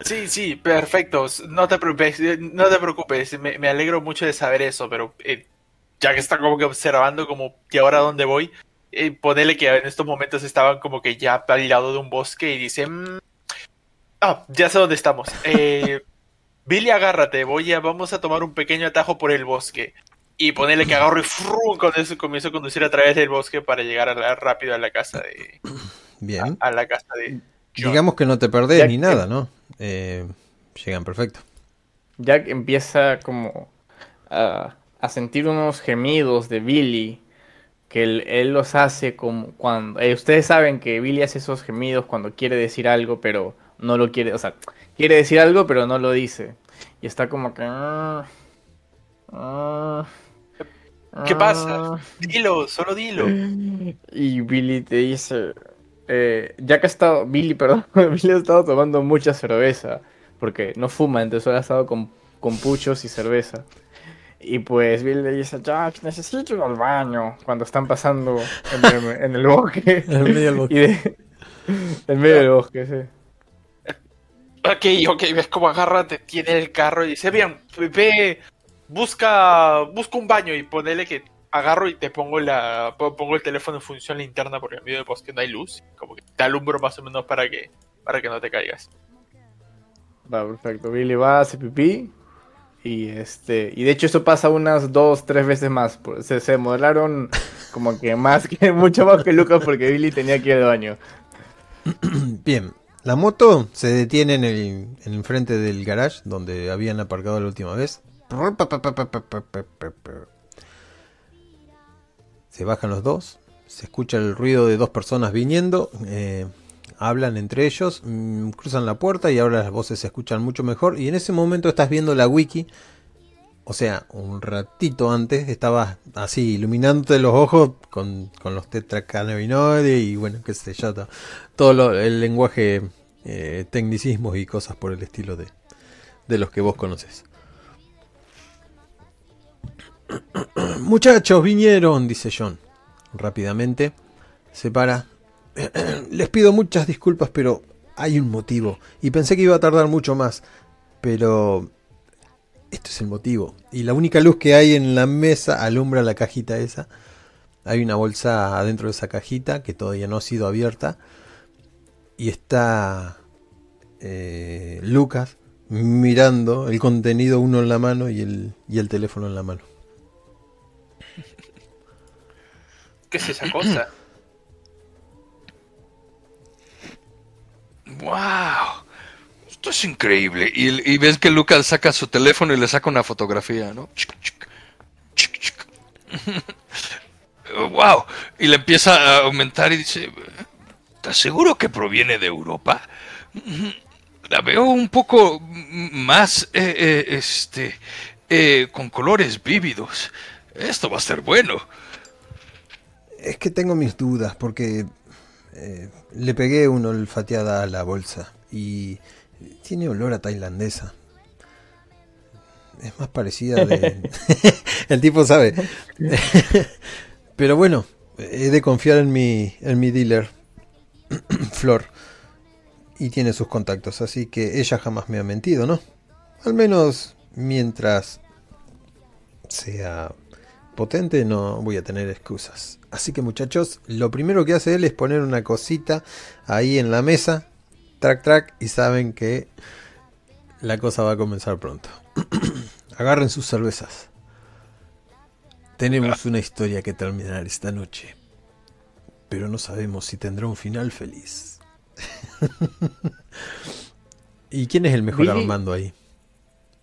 S2: Sí, sí, perfecto. No te preocupes, eh, no te preocupes. Me, me alegro mucho de saber eso, pero eh, ya que está como que observando como y ahora dónde voy, eh, ponele que en estos momentos estaban como que ya al lado de un bosque y dice, "Mm, ah, ya sé dónde estamos. Eh, (laughs) Billy, agárrate, voy a, vamos a tomar un pequeño atajo por el bosque. Y ponele que agarro y frum, con eso comienzo a conducir a través del bosque para llegar a la- rápido a la casa de (clears throat)
S1: Bien.
S2: a la casa de John.
S1: Digamos que no te perdés ni
S3: que-
S1: nada, ¿no? Eh, llegan perfecto.
S3: Jack empieza como a, a sentir unos gemidos de Billy que él, él los hace como cuando eh, ustedes saben que Billy hace esos gemidos cuando quiere decir algo pero no lo quiere, o sea, quiere decir algo pero no lo dice y está como que "Ah, ah,
S2: ¿Qué
S3: ah".
S2: pasa? Dilo, solo dilo.
S3: Y Billy te dice, eh, ya que ha estado, Billy, perdón, (laughs) Billy ha estado tomando mucha cerveza, porque no fuma, entonces solo ha estado con, con puchos y cerveza. Y pues Billy le dice, Jack, necesito ir al baño, cuando están pasando en el, en el bosque. (laughs)
S1: En medio del bosque.
S3: De- en medio del bosque, sí.
S2: Ok, ok, ves como agarra, te tiene el carro y dice, bien, ve, busca, busca un baño y ponele que agarro y te pongo la, po- pongo el teléfono en función linterna porque en medio del bosque no hay luz, como que te alumbro más o menos para que, para que no te caigas.
S3: Va, perfecto. Billy va, hace pipí. Y este. Y de hecho, eso pasa unas dos, tres veces más. Se, se modelaron como que más que (laughs) mucho más que Lucas porque Billy tenía que ir al baño. (clears throat)
S1: Bien. La moto se detiene en el, en el frente del garage donde habían aparcado la última vez. Se bajan los dos. Se escucha el ruido de dos personas viniendo. eh, hablan entre ellos. mm, cruzan la puerta y ahora las voces se escuchan mucho mejor. Y en ese momento estás viendo la wiki. O sea, un ratito antes estabas así iluminándote los ojos con, con los tetracannabinoides y bueno, qué sé yo, to- todo lo- el lenguaje, eh, tecnicismos y cosas por el estilo de, de los que vos conoces. (clears throat) Muchachos, vinieron, dice John. Rápidamente se para. (clears throat) Les pido muchas disculpas, pero hay un motivo. Y pensé que iba a tardar mucho más. Pero esto es el motivo. Y la única luz que hay en la mesa alumbra la cajita esa. Hay una bolsa adentro de esa cajita que todavía no ha sido abierta. Y está eh, Lucas mirando el contenido uno en la mano y el, y el teléfono en la mano.
S2: ¿Qué es esa cosa?
S4: ¡Wow! Esto es increíble. Y, ves que Lucas saca su teléfono y le saca una fotografía, ¿no? ¡Wow! (laughs) Y le empieza a aumentar y dice: ¿Estás seguro que proviene de Europa? (laughs) La veo un poco más, eh, eh, este, eh, con colores vívidos. Esto va a ser bueno.
S1: Es que tengo mis dudas porque eh, le pegué una olfateada a la bolsa y tiene olor a tailandesa. Es más parecida de... (laughs) (laughs) El tipo sabe. (laughs) Pero bueno, he de confiar en mi, en mi dealer, (clears throat) Flor. Y tiene sus contactos, así que ella jamás me ha mentido, ¿no? Al menos mientras sea potente no voy a tener excusas. Así que muchachos, lo primero que hace él es poner una cosita ahí en la mesa, track track, y saben que la cosa va a comenzar pronto. (clears throat) Agarren sus cervezas. Tenemos una historia que terminar esta noche, pero no sabemos si tendrá un final feliz. (laughs) ¿Y quién es el mejor
S3: Billy-
S1: armando ahí?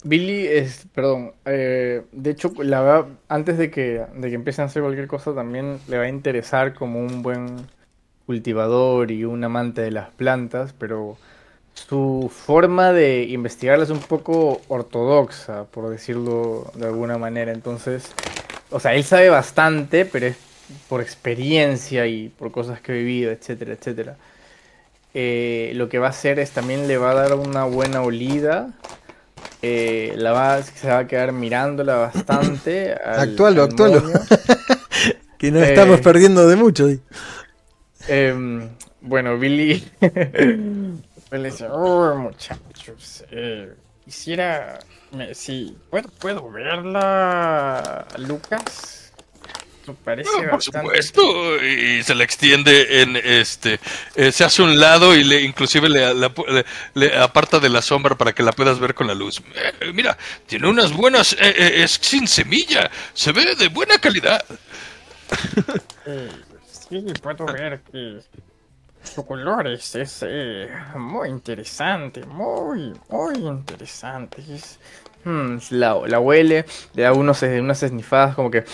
S3: Billy es, perdón, eh, de hecho, la verdad, antes de que, de que a hacer cualquier cosa, también le va a interesar como un buen cultivador y un amante de las plantas, pero su forma de investigarla es un poco ortodoxa, por decirlo de alguna manera. Entonces, o sea, él sabe bastante, pero es por experiencia y por cosas que ha vivido, etcétera, etcétera. Eh, lo que va a hacer es también le va a dar una buena olida. Eh, la va, se va a quedar mirándola bastante. (coughs) al-
S1: Actualo,
S3: al
S1: actualo. (laughs) Que no
S3: Eh,
S1: estamos perdiendo de mucho.
S3: Em, bueno, Billy (laughs) le dice, oh muchachos, eh, quisiera, me- sí, ¿puedo, puedo verla, Lucas? Parece
S4: Ah, por
S3: bastante...
S4: supuesto. Y se le extiende en este. eh, se hace un lado y le inclusive le, la- le- le aparta de la sombra para que la puedas ver con la luz. Eh, mira, tiene unas buenas. eh, eh, es sin semilla. Se ve de buena calidad. (laughs)
S3: Sí, puedo ver que su color es, es, muy interesante, muy, muy interesante. Es- hmm, la, la huele, le da unos, unas esnifadas, como que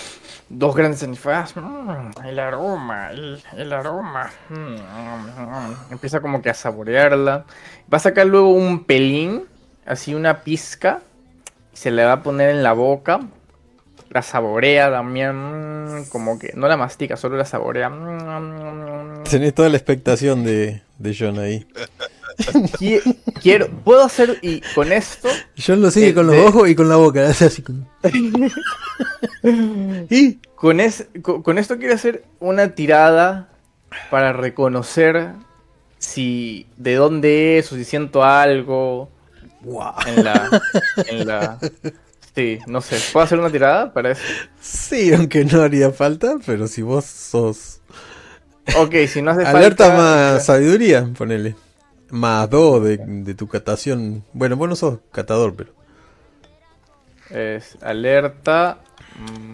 S3: dos grandes esnifadas. mm, el aroma, el, el aroma. mm, mm, mm. Empieza como que a saborearla. Va a sacar luego un pelín, así una pizca, y se le va a poner en la boca la saborea también, mm, como que no la mastica, solo la saborea. Mm,
S1: Tenés toda la expectación de, de John ahí. (laughs) (laughs)
S3: Qui- Quiero, puedo hacer y con esto,
S1: John lo sigue
S3: Eh,
S1: con los ojos y con la boca. (laughs) Hace así con- (laughs) y
S3: con, es, con, con esto quiero hacer una tirada para reconocer si de dónde es o si siento algo en la, en la, sí, no sé, ¿puedo hacer una tirada para eso?
S1: Sí, aunque no haría falta, pero si vos sos.
S3: Ok, si no hace
S1: Alerta
S3: falta,
S1: más sabiduría, ponele. Más dos de, de tu catación. Bueno, vos no sos catador, pero.
S3: Es alerta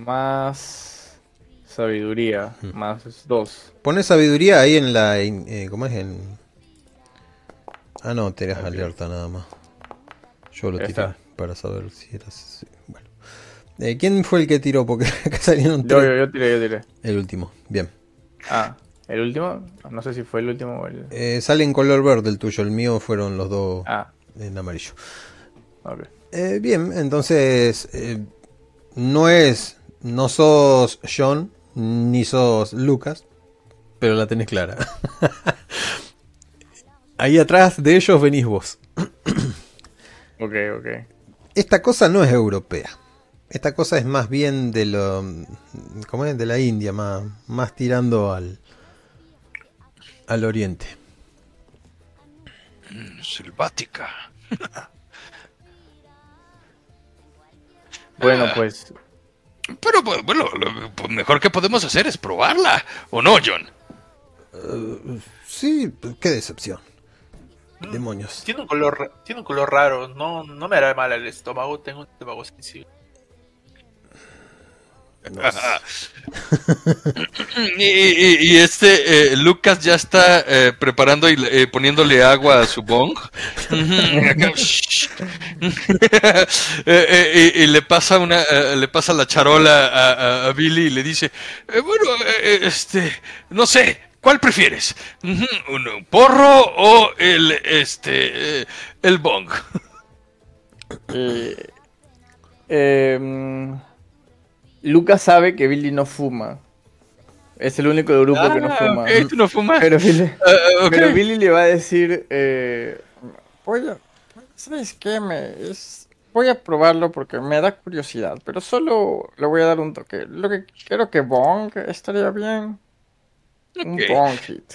S3: más sabiduría,
S1: Hmm.
S3: más dos.
S1: Pones sabiduría ahí en la. eh, ¿Cómo es? En... Ah, no, tenés alerta nada más. Yo lo tiré para saber si eras. Bueno. Eh, ¿Quién fue el que tiró? Porque (laughs) acá salieron
S3: Yo,
S1: tres.
S3: yo, yo tiré, yo tiré.
S1: El último, bien.
S3: Ah, ¿el último? No sé si fue el último o el...
S1: Eh, sale en color verde el tuyo, el mío fueron los dos
S3: Ah,
S1: en amarillo.
S3: ok.
S1: Eh, bien, entonces eh, no es, no sos John ni sos Lucas, pero la tenés clara. (laughs) Ahí atrás de ellos venís vos. (coughs)
S3: Ok, ok.
S1: Esta cosa no es europea. Esta cosa es más bien de lo, ¿cómo es? De la India, más, más tirando al, al oriente.
S4: Selvática. (laughs)
S3: Bueno,
S4: Ah.
S3: pues...
S4: Pero pues, bueno, lo pues, mejor que podemos hacer es probarla. ¿O no, John?
S1: Sí, qué decepción. Demonios.
S2: Tiene un color, tiene un color raro, no, no me hará mal al estómago, tengo un estómago sensible. (laughs)
S4: y, este eh, Lucas ya está eh, preparando y eh, poniéndole agua a su bong. (laughs) Eh, y, le pasa una, le pasa la charola a, Billy y le dice, bueno, este, no sé, ¿cuál prefieres? ¿Un porro o el, este, el bong? (laughs)
S3: Eh, em, Lucas sabe que Billy no fuma. Es el único del grupo que no
S4: Ah,
S3: fuma.
S4: ok, tú no fumas.
S3: Pero Billy, (laughs)
S4: Ah,
S3: pero Billy le va a decir, eh, voy a, ¿sabes qué? Me, es- voy a probarlo porque me da curiosidad, pero solo le voy a dar un toque. Lo que creo que Bong estaría bien. Un. Bong hit.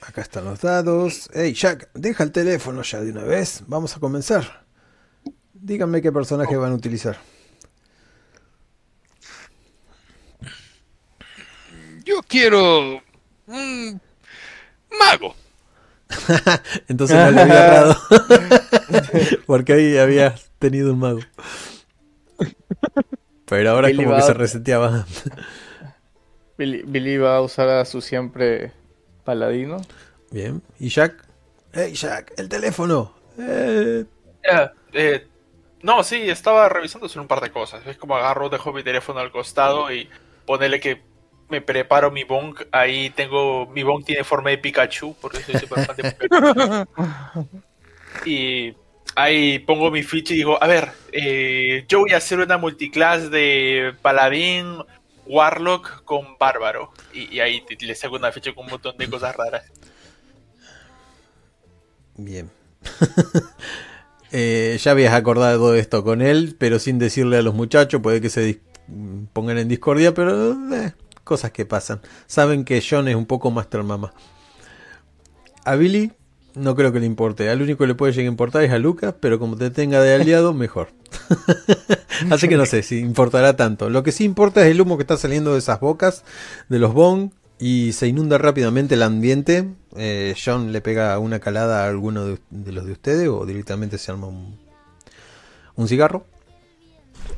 S1: Acá están los dados. Hey, Jack, deja el teléfono ya de una vez. Vamos a comenzar. Díganme qué personaje van a utilizar.
S4: Yo quiero un mago. (laughs)
S1: Entonces no le había errado. (laughs) Porque ahí había tenido un mago. Pero ahora es
S3: Billy
S1: como que se reseteaba.
S3: Billy, Billy va a usar a su siempre paladino.
S1: Bien. ¿Y Jack? Hey, Jack, el teléfono. Eh,
S2: Eh, eh, no, sí, estaba revisando un par de cosas. Es como agarro, dejo mi teléfono al costado y ponerle que me preparo mi bong. Ahí tengo, mi bong tiene forma de Pikachu, porque soy súper fan de Pikachu. (laughs) Y ahí pongo mi ficha y digo, a ver, eh, yo voy a hacer una multiclass de paladín, warlock con bárbaro. Y, y ahí les hago una ficha con un montón de cosas raras.
S1: Bien. (laughs) Eh, ya habías acordado esto con él, pero sin decirle a los muchachos. Puede que se pongan en discordia, pero eh, cosas que pasan. Saben que John es un poco Master Mama. A Billy no creo que le importe. Al único que le puede llegar a importar es a Lucas, pero como te tenga de aliado, (laughs) mejor. (laughs) Así que no sé si importará tanto. Lo que sí importa es el humo que está saliendo de esas bocas, de los bong, y se inunda rápidamente el ambiente. Eh, John le pega una calada a alguno de, de los de ustedes o directamente se arma un, un cigarro.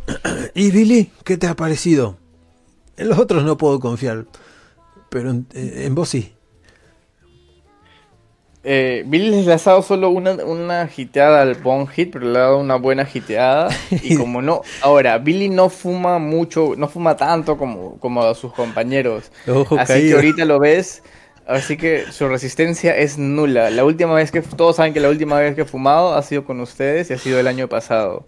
S1: (coughs) y Billy, ¿qué te ha parecido? En los otros no puedo confiar, pero en, eh, en vos sí.
S3: Eh, Billy les ha dado solo una, una hiteada al Bong Hit, pero le ha dado una buena hiteada. (laughs) Y como no. Ahora, Billy no fuma mucho, no fuma tanto como, como a sus compañeros. Así que ahorita lo ves. Así que su resistencia es nula. La última vez que. Todos saben que la última vez que he fumado ha sido con ustedes y ha sido el año pasado.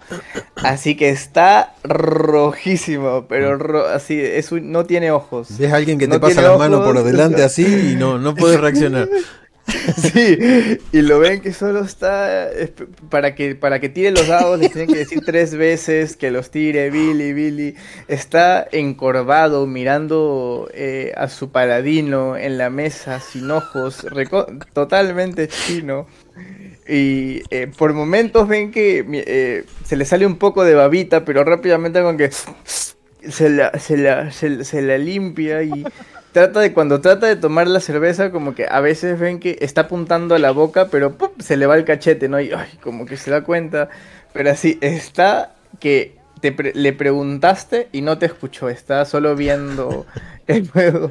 S3: Así que está rojísimo, pero ro- así, es un- no tiene ojos.
S1: Ves a alguien que te pasa las manos por delante así y no, no puedes reaccionar. (laughs) (laughs)
S3: Sí, y lo ven que solo está para que para que tire los dados les tienen que decir (laughs) tres veces que los tire Billy, Billy. Está encorvado mirando eh, a su paladino en la mesa sin ojos, totalmente chino. Y eh, por momentos ven que eh, se le sale un poco de babita, pero rápidamente con que se la, se la, se, se la limpia y trata de cuando trata de tomar la cerveza como que a veces ven que está apuntando a la boca pero ¡pum! se le va el cachete no y ay, como que se da cuenta pero así está que te pre- le preguntaste y no te escuchó está solo viendo (laughs) el juego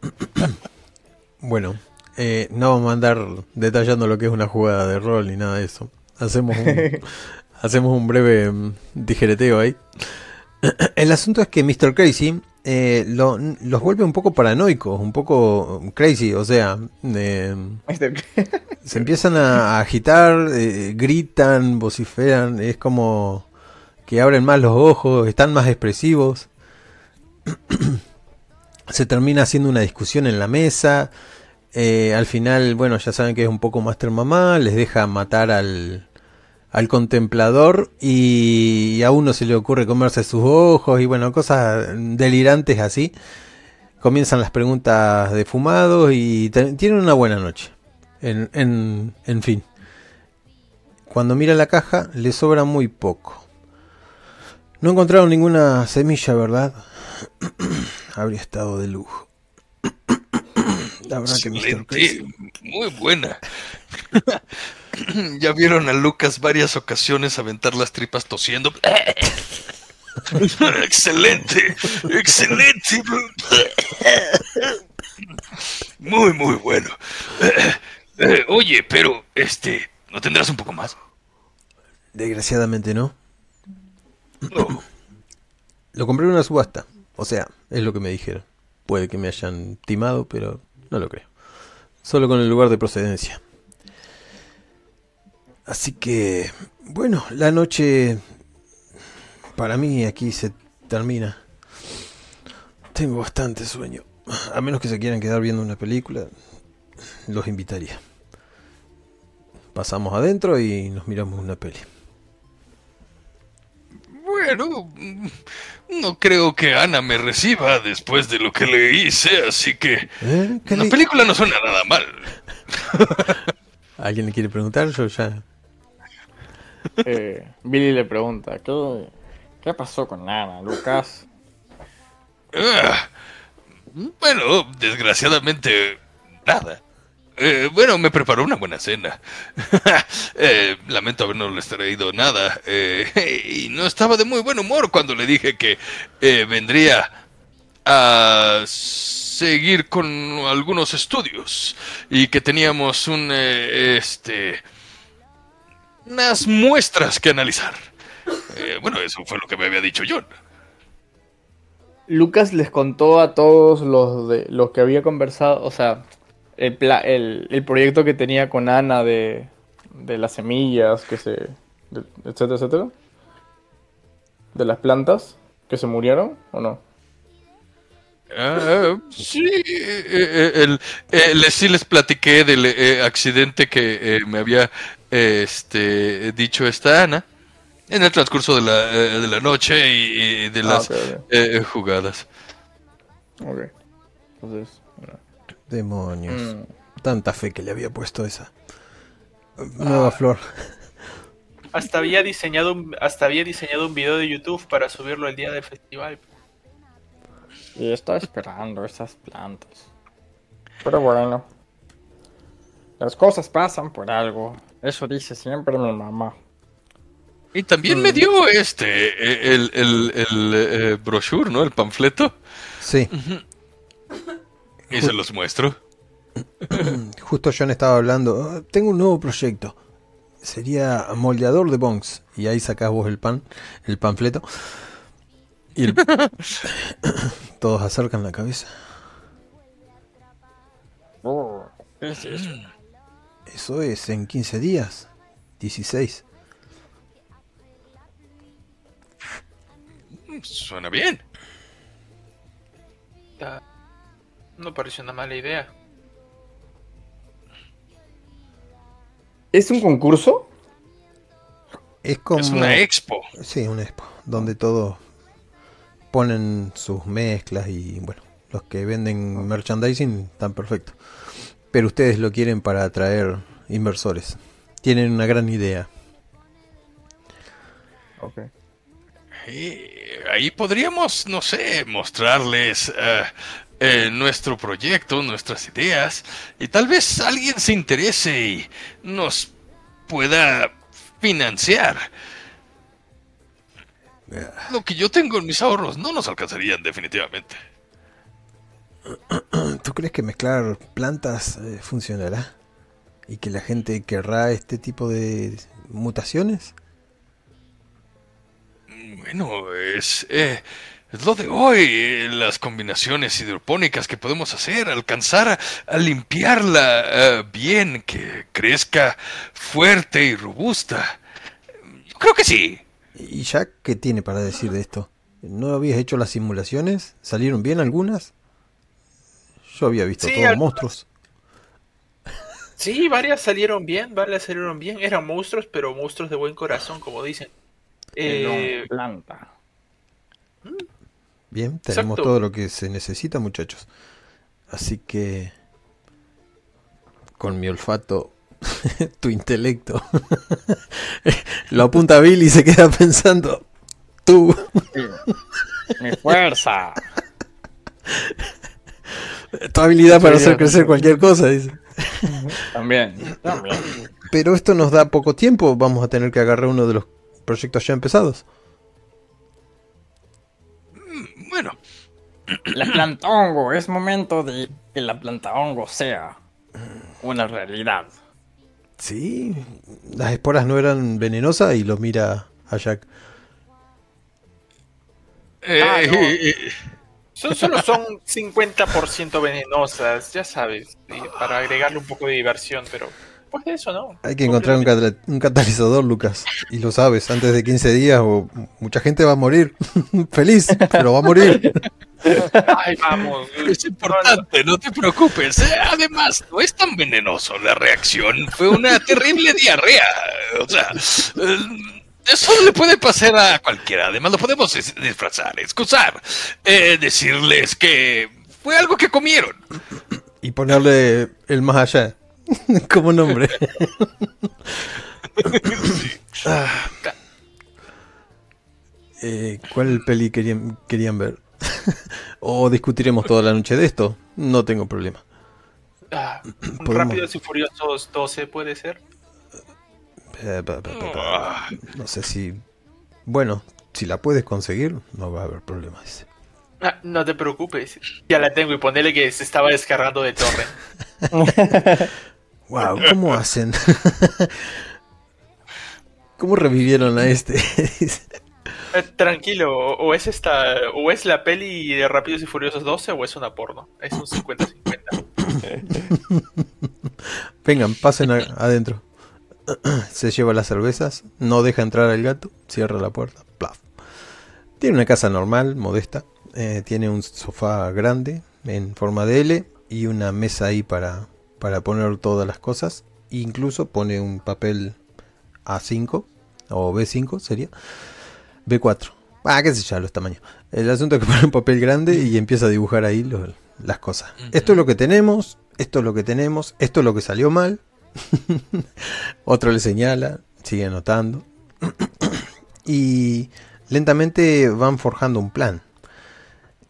S3: (coughs)
S1: Bueno, eh, no vamos a andar detallando lo que es una jugada de rol ni nada de eso. Hacemos un, (laughs) hacemos un breve mm, tijereteo ahí. (clears throat) El asunto es que Mr. Crazy eh, lo- los vuelve un poco paranoicos, un poco crazy, o sea, eh, (laughs) se empiezan a agitar, eh, gritan, vociferan, es como que abren más los ojos, están más expresivos. (clears throat) se termina haciendo una discusión en la mesa. eh, al final, bueno, ya saben que es un poco Master Mamá, les deja matar al, al contemplador y, a uno se le ocurre comerse sus ojos y bueno, cosas delirantes así. Comienzan las preguntas de fumados y tienen una buena noche. En, en, en fin. Cuando mira la caja, le sobra muy poco. No encontraron ninguna semilla, ¿verdad? (clears throat) Habría estado de lujo. (clears throat) La verdad que Mr.
S4: Excelente,
S1: Crazy.
S4: muy buena. (laughs) (clears throat) ya vieron a Lucas varias ocasiones aventar las tripas tosiendo. (laughs) excelente, excelente. (clears throat) Muy, muy bueno. (clears throat) Eh, oye, pero, este, ¿no tendrás un poco más?
S1: Desgraciadamente no.
S4: No.
S1: Lo compré en una subasta. O sea, es lo que me dijeron. Puede que me hayan timado, pero no lo creo. Solo con el lugar de procedencia. Así que, bueno, la noche para mí aquí se termina. Tengo bastante sueño. A menos que se quieran quedar viendo una película, los invitaría. Pasamos adentro y nos miramos una peli.
S4: Bueno, no creo que Ana me reciba después de lo que le hice, así que
S1: ¿Eh? ¿Qué
S4: la película no suena nada mal. (laughs)
S1: ¿Alguien le quiere preguntar? Yo ya
S3: Eh, Billy le pregunta, ¿qué, ¿qué pasó con Ana, Lucas?
S4: Ah, bueno, desgraciadamente, nada. Eh, bueno, me preparó una buena cena. (laughs) Eh, lamento haber no les traído nada. eh, (laughs) y no estaba de muy buen humor cuando le dije que vendría a seguir con algunos estudios y que teníamos un este unas muestras que analizar. Eh, bueno, eso fue lo que me había dicho John.
S3: Lucas les contó a todos los de los que había conversado, o sea, el, pla- el, el proyecto que tenía con Ana de, de las semillas, que se, de- etcétera, etcétera, de las plantas que se murieron, ¿o no?
S4: Ah, sí, eh, eh, el- eh, les, sí les platiqué del accidente que me había este, dicho esta Ana en el transcurso de la, eh, de la noche y, y de
S3: Ah,
S4: las eh, jugadas.
S3: Ok. Entonces, bueno.
S1: Demonios.
S3: Mm.
S1: Tanta fe que le había puesto esa. Nueva flor.
S2: Hasta había diseñado un, hasta había diseñado un video de YouTube para subirlo el día del festival.
S3: Y estaba esperando esas plantas. Pero bueno. Las cosas pasan por algo. Eso dice siempre mi mamá.
S4: Y también me dio este, eh, el, el, el eh, brochure, ¿no? El panfleto.
S1: Sí,
S4: Y se los muestro. (clears throat)
S1: justo John estaba hablando. "Ah, Tengo un nuevo proyecto. Sería moldeador de bongs. Y ahí sacás vos el pan, el panfleto. Y el- (laughs) todos acercan la cabeza.
S3: Oh, ¿qué es eso?
S1: Eso es en 15 días. 16.
S4: Suena bien.
S2: No pareció una mala idea.
S3: ¿Es un concurso?
S1: Es como.
S4: Es una expo.
S1: Sí, una expo. Donde todos ponen sus mezclas y bueno, los que venden merchandising están perfectos. Pero ustedes lo quieren para atraer inversores. Tienen una gran idea.
S3: Ok.
S4: Y ahí podríamos, no sé, mostrarles eh, eh, nuestro proyecto, nuestras ideas, y tal vez alguien se interese y nos pueda financiar. Lo que yo tengo en mis ahorros no nos alcanzarían definitivamente. (clears throat)
S1: ¿Tú crees que mezclar plantas eh, funcionará? ¿Y que la gente querrá este tipo de mutaciones?
S4: Bueno, es, eh, es lo de hoy, eh, las combinaciones hidropónicas que podemos hacer, alcanzar a, a limpiarla eh, bien, que crezca fuerte y robusta. Yo creo que sí.
S1: ¿Y Jack qué tiene para decir de esto? ¿No habías hecho las simulaciones? ¿Salieron bien algunas? Yo había visto
S2: Sí,
S1: todos
S2: algunas.
S1: monstruos. (laughs)
S2: Sí, varias salieron bien, varias salieron bien. Eran monstruos, pero monstruos de buen corazón, como dicen. Eh,
S3: planta.
S1: Bien, tenemos
S2: Exacto.
S1: todo lo que se necesita, muchachos. Así que con mi olfato, (laughs) tu intelecto, (laughs) lo apunta Bill y se queda pensando, tú,
S3: Mi fuerza.
S1: Tu habilidad para hacer crecer cualquier cosa, dice.
S3: También, también.
S1: Pero esto nos da poco tiempo, vamos a tener que agarrar uno de los proyectos ya empezados.
S4: Bueno,
S5: La planta hongo, es momento de que la planta hongo sea una realidad.
S1: Sí, las esporas no eran venenosas y lo mira a Jack.
S4: eh,
S2: Ah, no.
S4: eh, eh,
S2: Son, solo son 50% venenosas, ya sabes, para agregarle un poco de diversión, pero pues de eso no.
S1: Hay que encontrar un catalizador, Lucas. Y lo sabes, antes de 15 días o mucha gente va a morir. (laughs) Feliz, pero va a morir.
S2: Ay, vamos.
S4: es importante, no te preocupes. Eh, Además, no es tan venenoso. La reacción fue una terrible diarrea. O sea, eh, eso le puede pasar a cualquiera. Además, lo podemos dis- disfrazar, excusar, eh, decirles que fue algo que comieron.
S1: Y ponerle el más allá (laughs) como nombre. Ah. (laughs) Eh, ¿Cuál peli querían, querían ver? (laughs) ¿O discutiremos toda la noche de esto? No tengo problema.
S2: Ah, (clears throat) Rápidos y Furiosos 12 puede ser.
S1: No sé si... Bueno, si la puedes conseguir, no va a haber problema. dice.
S2: Ah, no te preocupes, ya la tengo y ponele que se estaba descargando de torre. (laughs)
S1: Wow, ¿cómo hacen? (laughs) ¿Cómo revivieron a este? (laughs)
S2: Eh, tranquilo, o o es esta, o es la peli de Rápidos y Furiosos 12 o es una porno. Es un 50-50.
S1: Vengan, pasen a- adentro. (clears throat) Se lleva las cervezas, no deja entrar al gato, cierra la puerta, plaf. Tiene una casa normal, modesta. eh, tiene un sofá grande en forma de L y una mesa ahí para, para poner todas las cosas. Incluso pone un papel A5 o B5 sería. B4. Ah, qué sé yo, los tamaños. El asunto es que (laughs) pone un papel grande y empieza a dibujar ahí lo- las cosas. Esto es lo que tenemos, esto es lo que tenemos, esto es lo que salió mal. (laughs) Otro le señala, sigue anotando. (clears throat) y lentamente van forjando un plan.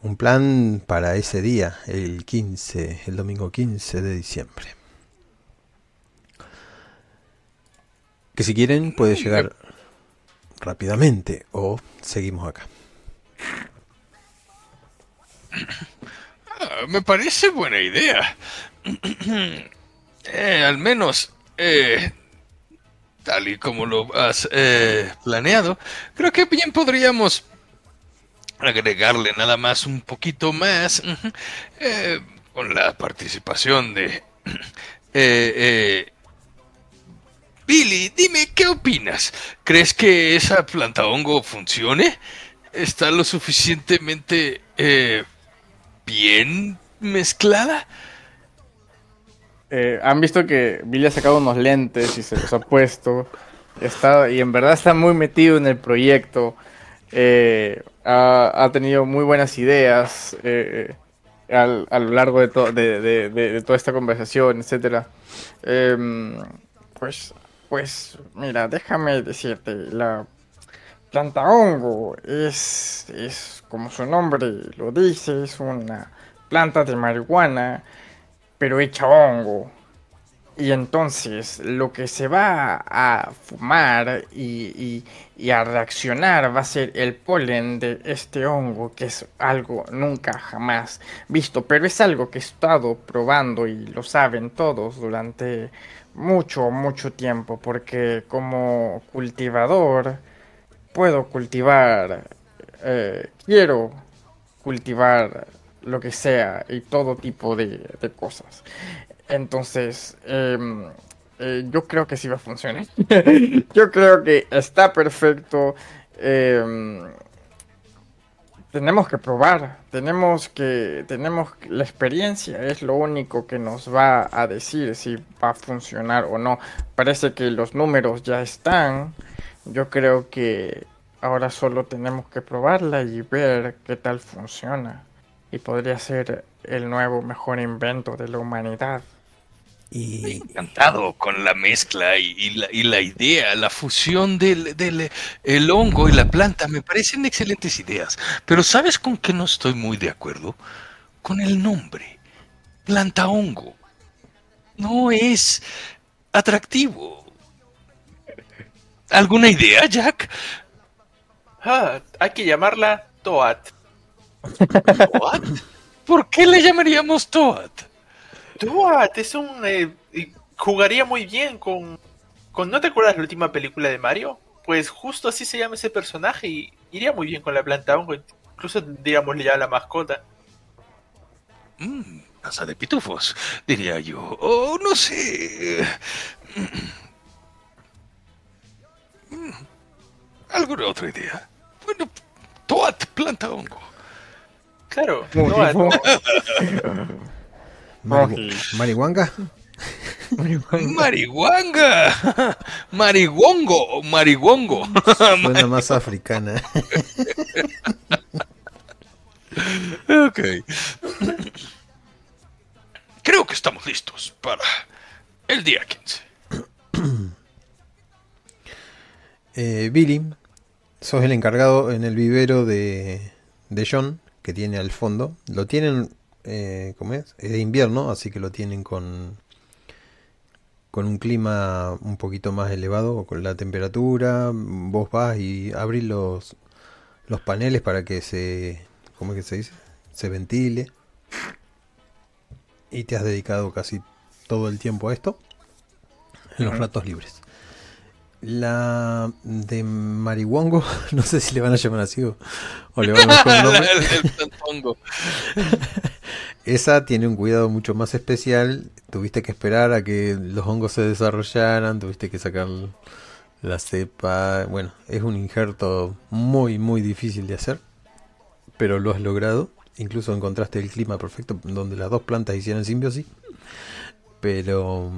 S1: Un plan para ese día, el 15, el domingo 15 de diciembre. Que si quieren puede llegar rápidamente o seguimos acá.
S4: Ah, me parece buena idea. (clears throat) Eh, al menos, eh, tal y como lo has eh, planeado, creo que bien podríamos agregarle nada más un poquito más eh, con la participación de... (clears throat) eh, eh, Billy, dime, ¿qué opinas? ¿Crees que esa planta hongo funcione? ¿Está lo suficientemente eh, bien mezclada?
S3: Eh, Han visto que Billy ha sacado unos lentes y se los ha puesto. Está, y en verdad está muy metido en el proyecto. Eh, ha, ha tenido muy buenas ideas eh, al- a lo largo de, to- de, de- toda esta conversación, etcétera. Em, pues, pues, mira, déjame decirte, la planta hongo es, es, como su nombre lo dice, es una planta de marihuana pero hecha hongo. Y entonces lo que se va a fumar y, y- a reaccionar va a ser el polen de este hongo, que es algo nunca jamás visto, pero es algo que he estado probando y lo saben todos durante mucho, mucho tiempo, porque como cultivador puedo cultivar, eh, quiero cultivar lo que sea y todo tipo de cosas. Entonces, em, eh, yo creo que sí va a funcionar. (laughs) yo creo que está perfecto. em, tenemos que probar, tenemos que, tenemos la experiencia es lo único que nos va a decir si va a funcionar o no. Parece que los números ya están. Yo creo que ahora solo tenemos que probarla y ver qué tal funciona. Y podría ser el nuevo mejor invento de la humanidad.
S1: Y
S4: Encantado con la mezcla y, y la, y la idea, la fusión del, del el hongo y la planta. Me parecen excelentes ideas. Pero ¿sabes con qué no estoy muy de acuerdo? Con el nombre. planta hongo. No es atractivo. ¿Alguna idea, Jack?
S2: Ah, hay que llamarla Toad. (laughs)
S4: ¿Toad? ¿Por qué le llamaríamos Toad?
S2: Toad es un... eh, jugaría muy bien con, con... ¿No te acuerdas de la última película de Mario? Pues justo así se llama ese personaje y iría muy bien con la planta hongo. Incluso digámosle ya la mascota.
S4: Mm, casa de pitufos, diría yo. O no sé. Mm, ¿Alguna otra idea? Bueno, Toad, planta hongo.
S2: Claro, Toad. (laughs)
S1: Marigu- ¿Marihuanga?
S4: Marihuanga. Marihuongo. Marihuongo.
S1: Suena (laughs) más africana.
S4: ok. Creo que estamos listos para el día 15. (clears throat)
S1: Eh, Billy, sos el encargado en el vivero de, de John, que tiene al fondo. Lo tienen, eh, ¿cómo es? Es de invierno, así que lo tienen con, con un clima un poquito más elevado, con la temperatura. Vos vas y abrís los, los paneles para que se, ¿cómo es que se dice? Se ventile. Y te has dedicado casi todo el tiempo a esto, en los ratos libres. La de Marihuango, (laughs) no sé si le van a llamar así o, o le van a (laughs) nombre.
S4: El- el plantongo. (laughs)
S1: Esa tiene un cuidado mucho más especial. Tuviste que esperar a que los hongos se desarrollaran, tuviste que sacar la cepa. Bueno, es un injerto muy, muy difícil de hacer, pero lo has logrado. Incluso encontraste el clima perfecto donde las dos plantas hicieran simbiosis. Pero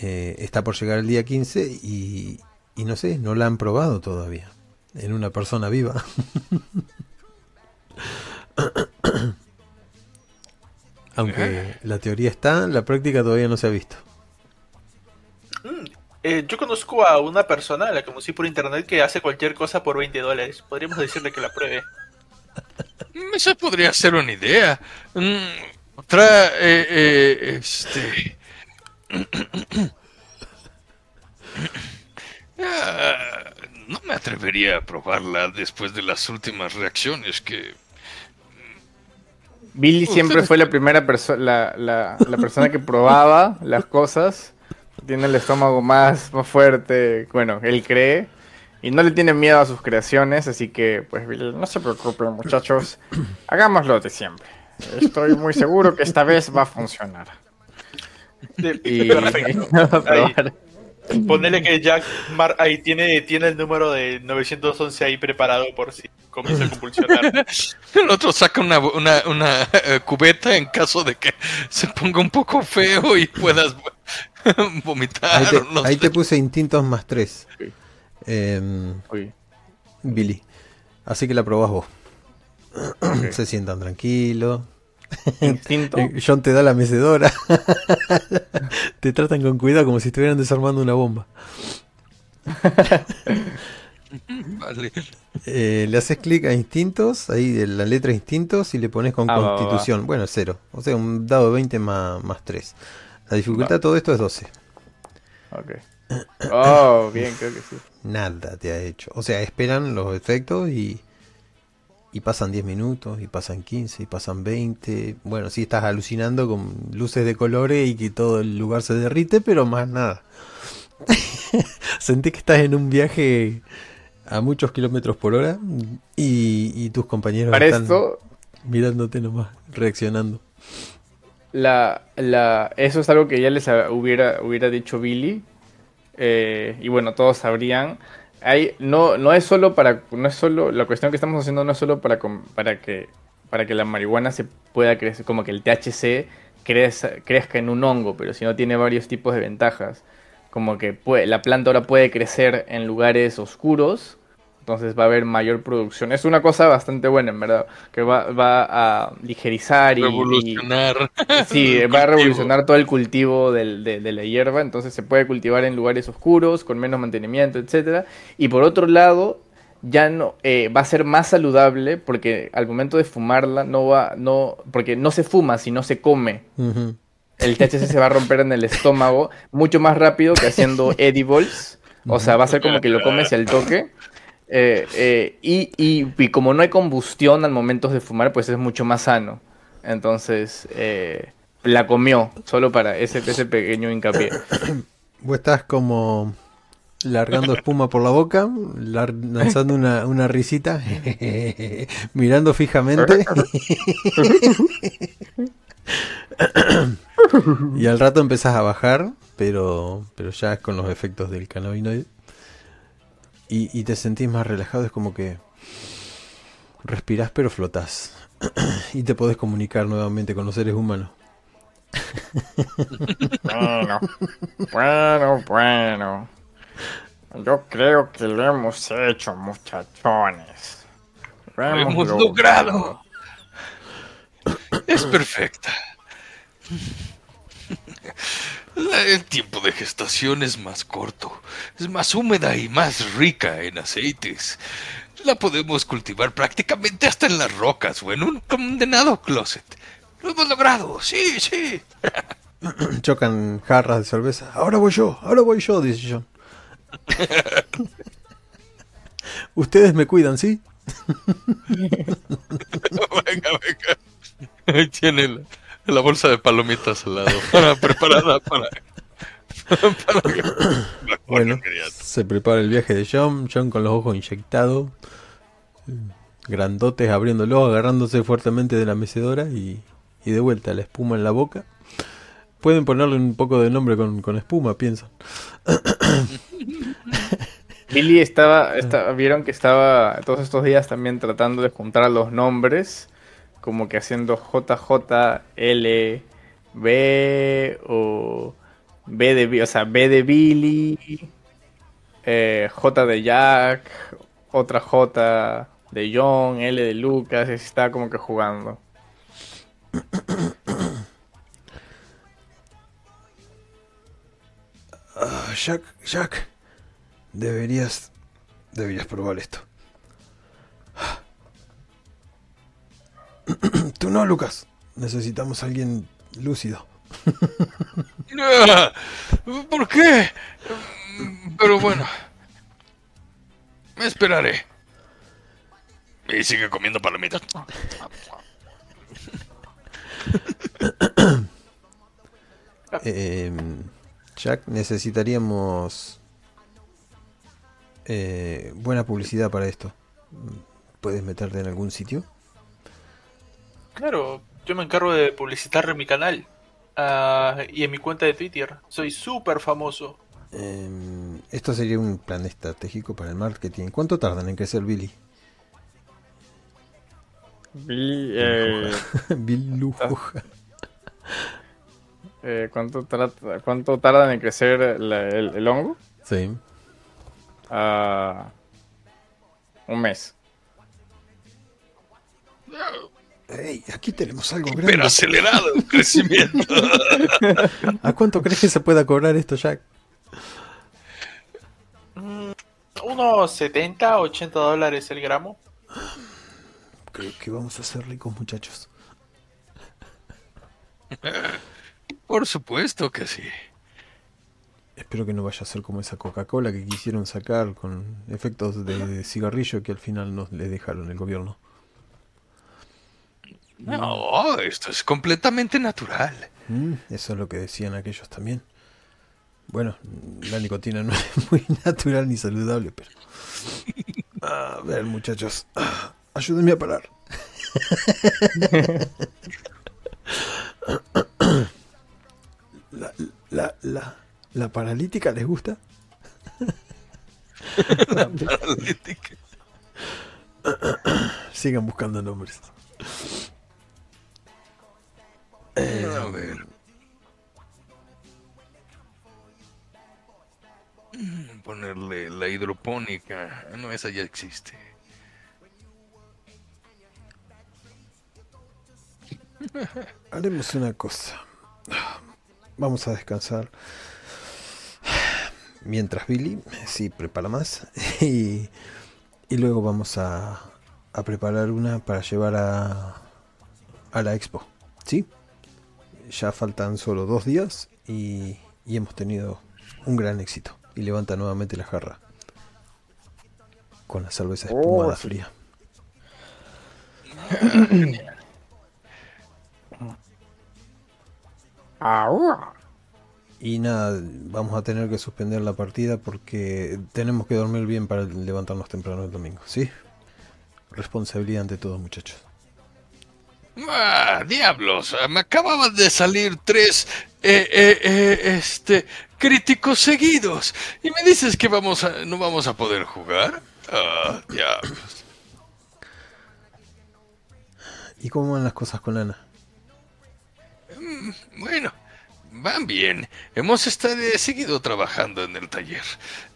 S1: eh, está por llegar el día 15 y, y no sé, no la han probado todavía en una persona viva. (coughs) (coughs) Aunque la teoría está, la práctica todavía no se ha visto.
S2: Mm, eh, yo conozco a una persona, la conocí por internet, que hace cualquier cosa por 20 dólares. Podríamos decirle que la pruebe.
S4: Esa podría ser una idea. Mm, Otra, eh, eh, este... (coughs) Ah, no me atrevería a probarla después de las últimas reacciones que...
S3: Billy siempre fue la primera persona, la, la, la persona que probaba las cosas. Tiene el estómago más, más fuerte, bueno, él cree. Y no le tiene miedo a sus creaciones, así que, pues, Billy, no se preocupen, muchachos. Hagámoslo de siempre. Estoy muy seguro que esta vez va a funcionar. Y
S2: Perfecto. (laughs) Ponele que Jack Mar ahí tiene, tiene el número de 911 ahí preparado por si comienza a convulsionar. (laughs)
S4: El otro saca una, una, una, eh, cubeta en caso de que se ponga un poco feo y puedas (laughs) vomitar.
S1: Ahí te,
S4: o no
S1: ahí
S4: sé.
S1: te puse instintos más 3.
S3: Sí. Uy,
S1: Billy. Así que la probás vos. (clears throat) Se sientan tranquilos. (laughs)
S3: Instinto.
S1: Eh, John te da la mecedora. (laughs) te tratan con cuidado como si estuvieran desarmando una bomba. (laughs)
S4: Vale.
S1: Eh, le haces clic a instintos, ahí de la letra instintos, y le pones con
S3: Ah, va, va,
S1: constitución. Bueno, cero. O sea, un dado de 20 más, más 3. La dificultad de todo esto es 12.
S3: Ok. Oh, bien, creo que sí.
S1: Nada te ha hecho. O sea, esperan los efectos y, y pasan 10 minutos, y pasan 15, y pasan 20. Bueno, sí estás alucinando con luces de colores y que todo el lugar se derrite, pero más nada. (laughs) Sentí que estás en un viaje a muchos kilómetros por hora y, y tus compañeros
S3: Para
S1: están
S3: esto,
S1: mirándote nomás, reaccionando.
S3: la, la, eso es algo que ya les hubiera, hubiera dicho Billy. eh, y bueno, todos sabrían. No, no es solo para. No es solo. La cuestión que estamos haciendo no es solo para, para que. Para que la marihuana se pueda crecer. Como que el THC crezca, crezca en un hongo. Pero si no tiene varios tipos de ventajas. Como que la planta ahora puede crecer en lugares oscuros. Entonces va a haber mayor producción. Es una cosa bastante buena, en verdad. Que va, va a ligerizar y- y,
S4: Revolucionar.
S3: Sí, (laughs) va a revolucionar todo el cultivo del- de, de la hierba, entonces se puede cultivar en lugares oscuros, con menos mantenimiento, etcétera. Y por otro lado, ya no eh, va a ser más saludable porque al momento de fumarla no va, no, porque no se fuma, sino se come. El THC se va a romper en el estómago mucho más rápido que haciendo (laughs) edibles. O sea, va a ser como que lo comes al toque. Eh, eh, y, y- y como no hay combustión al momento de fumar, pues es mucho más sano. Entonces, eh, la comió, solo para ese, ese pequeño hincapié. (coughs)
S1: Vos estás como largando espuma por la boca, lar- lanzando una, una risita, (laughs) mirando fijamente. (laughs) (coughs) y al rato empezás a bajar, pero, pero ya es con los efectos del cannabinoide. Y, y te sentís más relajado, es como que respirás pero flotás. (clears throat) y te podés comunicar nuevamente con los seres humanos.
S5: Bueno, bueno, bueno. Yo creo que lo hemos hecho, muchachones. Lo
S4: Lo hemos logrado. Es perfecta. (laughs) El tiempo de gestación es más corto, es más húmeda y más rica en aceites. La podemos cultivar prácticamente hasta en las rocas o en un condenado closet. Lo hemos logrado, sí, sí. (clears throat)
S1: Chocan jarras de cerveza. Ahora voy yo, ahora voy yo, dice John. (laughs) Ustedes me cuidan, ¿sí? (laughs)
S4: venga, venga. Tiene (laughs) la, bolsa de palomitas al lado, (laughs) para, preparada para... (laughs) para que-
S1: Bueno, se prepara el viaje de John. John con los ojos inyectados. Grandotes abriéndolo, agarrándose fuertemente de la mecedora y, y de vuelta la espuma en la boca. Pueden ponerle un poco de nombre con, con espuma, piensan.
S3: Billy estaba, esta- vieron que estaba todos estos días también tratando de juntar los nombres, como que haciendo JJL, B o B de, o sea, B de Billy, eh, J de Jack, otra J de John, L de Lucas, y está como que jugando. (coughs)
S1: Ah, Jack, Jack. Deberías. Deberías probar esto. (clears throat) Tú no, Lucas. Necesitamos a alguien lúcido. (laughs)
S4: ¿Por qué? Pero bueno. Me esperaré. Y sigue comiendo palomitas.
S1: Eh, (clears throat) Jack, necesitaríamos eh, buena publicidad para esto. ¿Puedes meterte en algún sitio?
S2: Claro, yo me encargo de publicitar en mi canal. Ah, y en mi cuenta de Twitter. Soy súper famoso.
S1: Eh, esto sería un plan estratégico para el marketing. ¿Cuánto tardan en crecer Billy?
S3: Billy, eh, (laughs)
S1: Bill Lujuja.
S3: eh, ¿cuánto, trata- ¿Cuánto tardan en crecer la- el, el hongo?
S1: Sí.
S3: Ah, un mes.
S1: Hey, aquí tenemos algo
S4: Pero
S1: grande.
S4: acelerado el crecimiento. (laughs)
S1: ¿A cuánto crees que se pueda cobrar esto, Jack?
S2: Mm, unos 70, 80 dólares el gramo.
S1: Creo que vamos a ser ricos, muchachos. (laughs)
S4: Por supuesto que sí.
S1: Espero que no vaya a ser como esa Coca-Cola que quisieron sacar con efectos de cigarrillo que al final nos le dejaron el gobierno.
S4: No, esto es completamente natural.
S1: Mm, eso es lo que decían aquellos también. Bueno, la nicotina no (laughs) es muy natural ni saludable, pero... (laughs) A ver, muchachos, (clears throat) ayúdenme a parar. (laughs) La, la, la, la paralítica les gusta?
S4: Paralítica.
S1: Sigan buscando nombres.
S4: A ver. Ponerle la hidropónica. No, esa ya existe. (laughs)
S1: Haremos una cosa. Vamos a descansar. Mientras Billy, sí, prepara más. (laughs) Y, Y luego vamos a, a preparar una para llevar a, a la expo. ¿Sí? Ya faltan solo dos días y, y hemos tenido un gran éxito. Y levanta nuevamente la jarra. Con la cerveza espumada
S3: Oh, sí.
S1: fría. (coughs)
S3: Ahua.
S1: Y nada, vamos a tener que suspender la partida porque tenemos que dormir bien para levantarnos temprano el domingo, ¿sí? Responsabilidad ante todo, muchachos.
S4: Ah, diablos, me acababan de salir tres eh, eh, eh, este, críticos seguidos. ¿Y me dices que vamos a, no vamos a poder jugar? Ah, diablos.
S1: ¿Y cómo van las cosas con Ana?
S4: Bueno, van bien. Hemos estado, eh, seguido trabajando en el taller.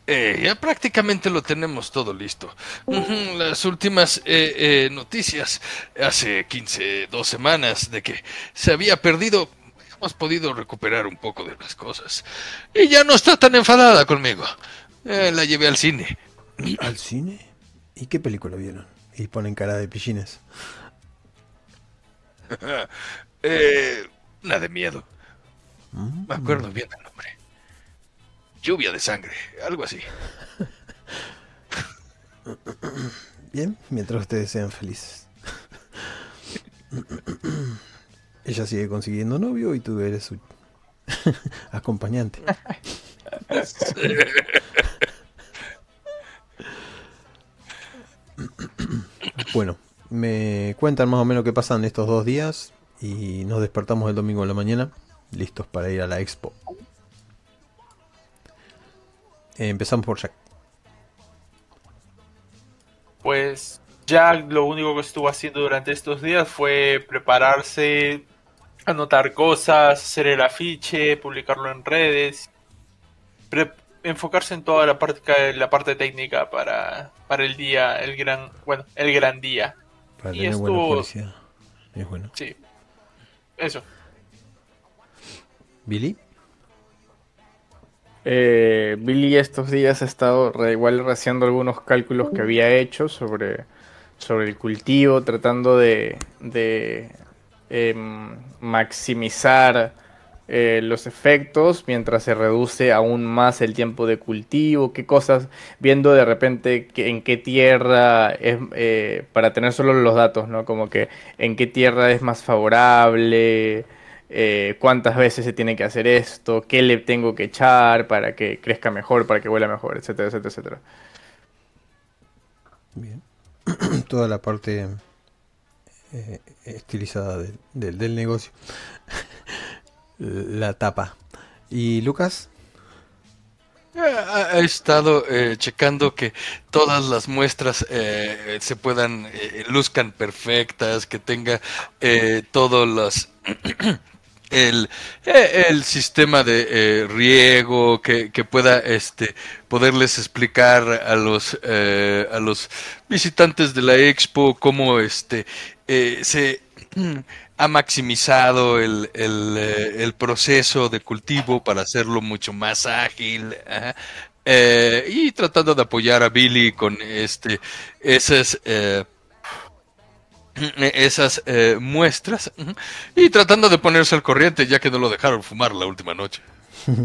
S4: Eh, ya prácticamente lo tenemos todo listo. Las últimas eh, eh, noticias, hace 15, dos semanas, de que se había perdido, hemos podido recuperar un poco de las cosas. Y ya no está tan enfadada conmigo. Eh, la llevé al cine.
S1: ¿Al cine? ¿Y qué película vieron? Y ponen cara de pillines. (laughs)
S4: Eh, una de miedo. Me acuerdo bien del nombre. Lluvia de sangre, algo así.
S1: Bien, mientras ustedes sean felices. Ella sigue consiguiendo novio y tú eres su acompañante. Bueno, me cuentan más o menos qué pasan estos dos días y nos despertamos el domingo en la mañana, listos para ir a la expo. Empezamos por Jack.
S2: Pues Jack lo único que estuvo haciendo durante estos días fue prepararse, anotar cosas, hacer el afiche, publicarlo en redes, enfocarse en toda la parte, la parte técnica para, para el día, el gran, bueno, el gran día.
S1: Para
S2: Y estuvo-.
S1: Es bueno.
S2: Sí, eso.
S1: Billy.
S3: Eh, Billy estos días ha estado igual haciendo algunos cálculos que había hecho sobre, sobre el cultivo, tratando de, de, em, maximizar eh, los efectos mientras se reduce aún más el tiempo de cultivo, qué cosas, viendo de repente que- en qué tierra es, eh, para tener solo los datos, ¿no? Como que en qué tierra es más favorable, eh, cuántas veces se tiene que hacer esto, qué le tengo que echar para que crezca mejor, para que huela mejor, etcétera, etcétera, etcétera.
S1: Bien. (clears throat) Toda la parte eh, estilizada del- del- del negocio. (laughs) la tapa. ¿Y Lucas?
S4: Ha, ha estado eh, checando que todas las muestras eh, se puedan, eh, luzcan perfectas, que tenga eh, todos los... (clears throat) El, eh, el sistema de eh, riego que, que pueda este poderles explicar a los eh, a los visitantes de la expo cómo este se ha maximizado el, el, proceso de cultivo para hacerlo mucho más ágil y tratando de apoyar a Billy con este esas esas eh, muestras y tratando de ponerse al corriente ya que no lo dejaron fumar la última noche. (laughs)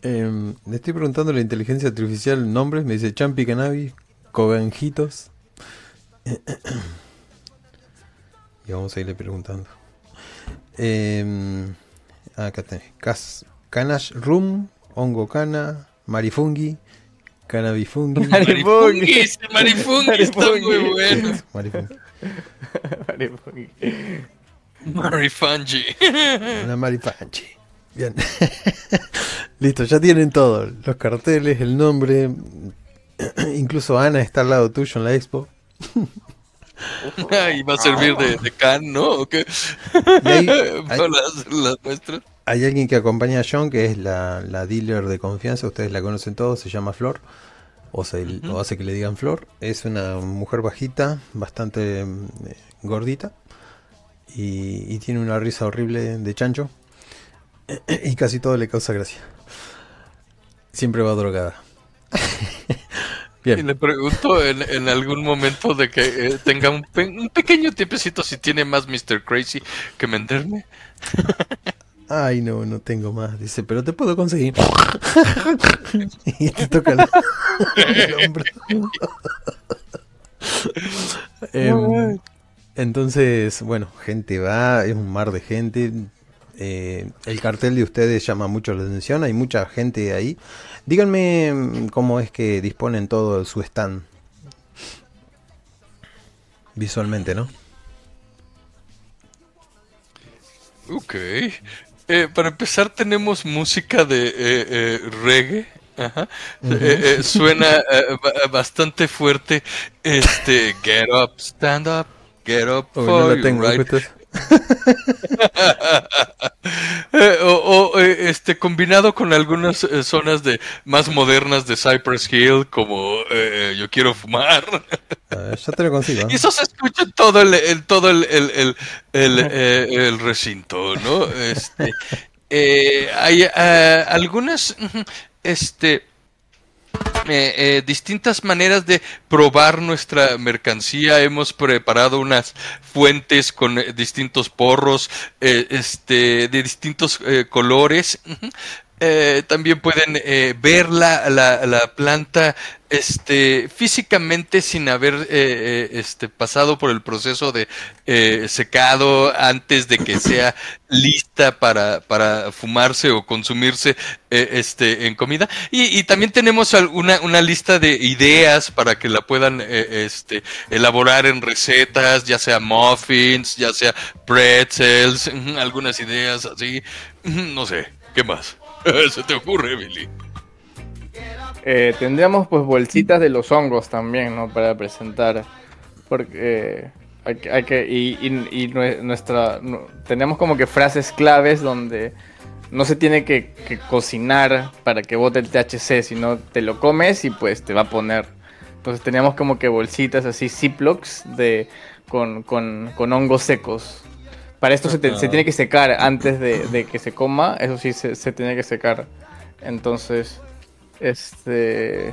S1: Em, le estoy preguntando a la inteligencia artificial nombres. Me dice Champi Cannabis, Coganjitos. (clears throat) y vamos a irle preguntando. Em, acá tenés. Canash Room, Hongo Cana, Marifungi, Cannabifungi.
S3: Marifungi.
S4: ese Marifungi está muy
S3: Marifungi.
S4: bueno.
S1: Marifungi.
S4: Marifungi.
S1: Una maripanchi. Bien. Listo, ya tienen todo. Los carteles, el nombre. Incluso Ana está al lado tuyo en la expo.
S4: y va a servir de, de can, ¿no? ¿O qué?
S1: Hay-
S4: Para (laughs) las, las muestras.
S1: Hay alguien que acompaña a John, que es la, la dealer de confianza. Ustedes la conocen todos. Se llama Flor. O, se, o hace que le digan Flor. Es una mujer bajita, bastante eh, gordita. Y, y tiene una risa horrible de chancho. (clears throat) Y casi todo le causa gracia. Siempre va drogada. (laughs)
S4: Y
S1: Bien.
S4: le pregunto en, en algún momento de que eh, tenga un, pe- un pequeño tiempecito si tiene más Mr. Crazy que venderme. (laughs)
S1: Ay, no, no tengo más. Dice, pero te puedo conseguir. (laughs) (laughs) y te toca el, (laughs) el hombro. Em, entonces, bueno, gente va, es un mar de gente. Eh, el cartel de ustedes llama mucho la atención, hay mucha gente ahí. Díganme mm, cómo es que disponen todo su stand. Visualmente, ¿no?
S4: Ok. Eh, para empezar tenemos música de eh, eh, reggae. Ajá. Eh, eh, suena ba- bastante fuerte. Este, get up, stand up, get up
S1: Uy,
S4: for
S1: no tengo.
S4: right. Eh, o o, eh, este combinado con algunas eh, zonas de más modernas de Cypress Hill como eh, yo quiero fumar.
S1: A ver, ya te lo consigo.
S4: y (laughs) eso se escucha en todo el, todo el, el, el, el, recinto no este eh, hay eh, algunas este eh, eh, distintas maneras de probar nuestra mercancía. Hemos preparado unas fuentes con eh, distintos porros, este, de distintos colores. También pueden ver la, la planta este, físicamente sin haber eh, eh, este, pasado por el proceso de eh, secado antes de que sea lista para, para fumarse o consumirse eh, este, en comida. Y, también tenemos alguna, una lista de ideas para que la puedan eh, este, elaborar en recetas, ya sea muffins, ya sea pretzels, (laughs) algunas ideas así. (laughs) No sé, ¿qué más? (laughs) ¿Se te ocurre, Billy?
S3: Eh, tendríamos pues bolsitas de los hongos también, ¿no? Para presentar. Porque eh, hay, que- hay que. Y, y- y nue- nuestra. nu- tenemos como que frases claves donde no se tiene que, que cocinar para que bote el THC, sino te lo comes y pues te va a poner. Entonces teníamos como que bolsitas así, Ziplocs de, con, con, con hongos secos. Para esto se, te- se tiene que secar antes de, de que se coma, eso sí se, se tiene que secar. Entonces, este.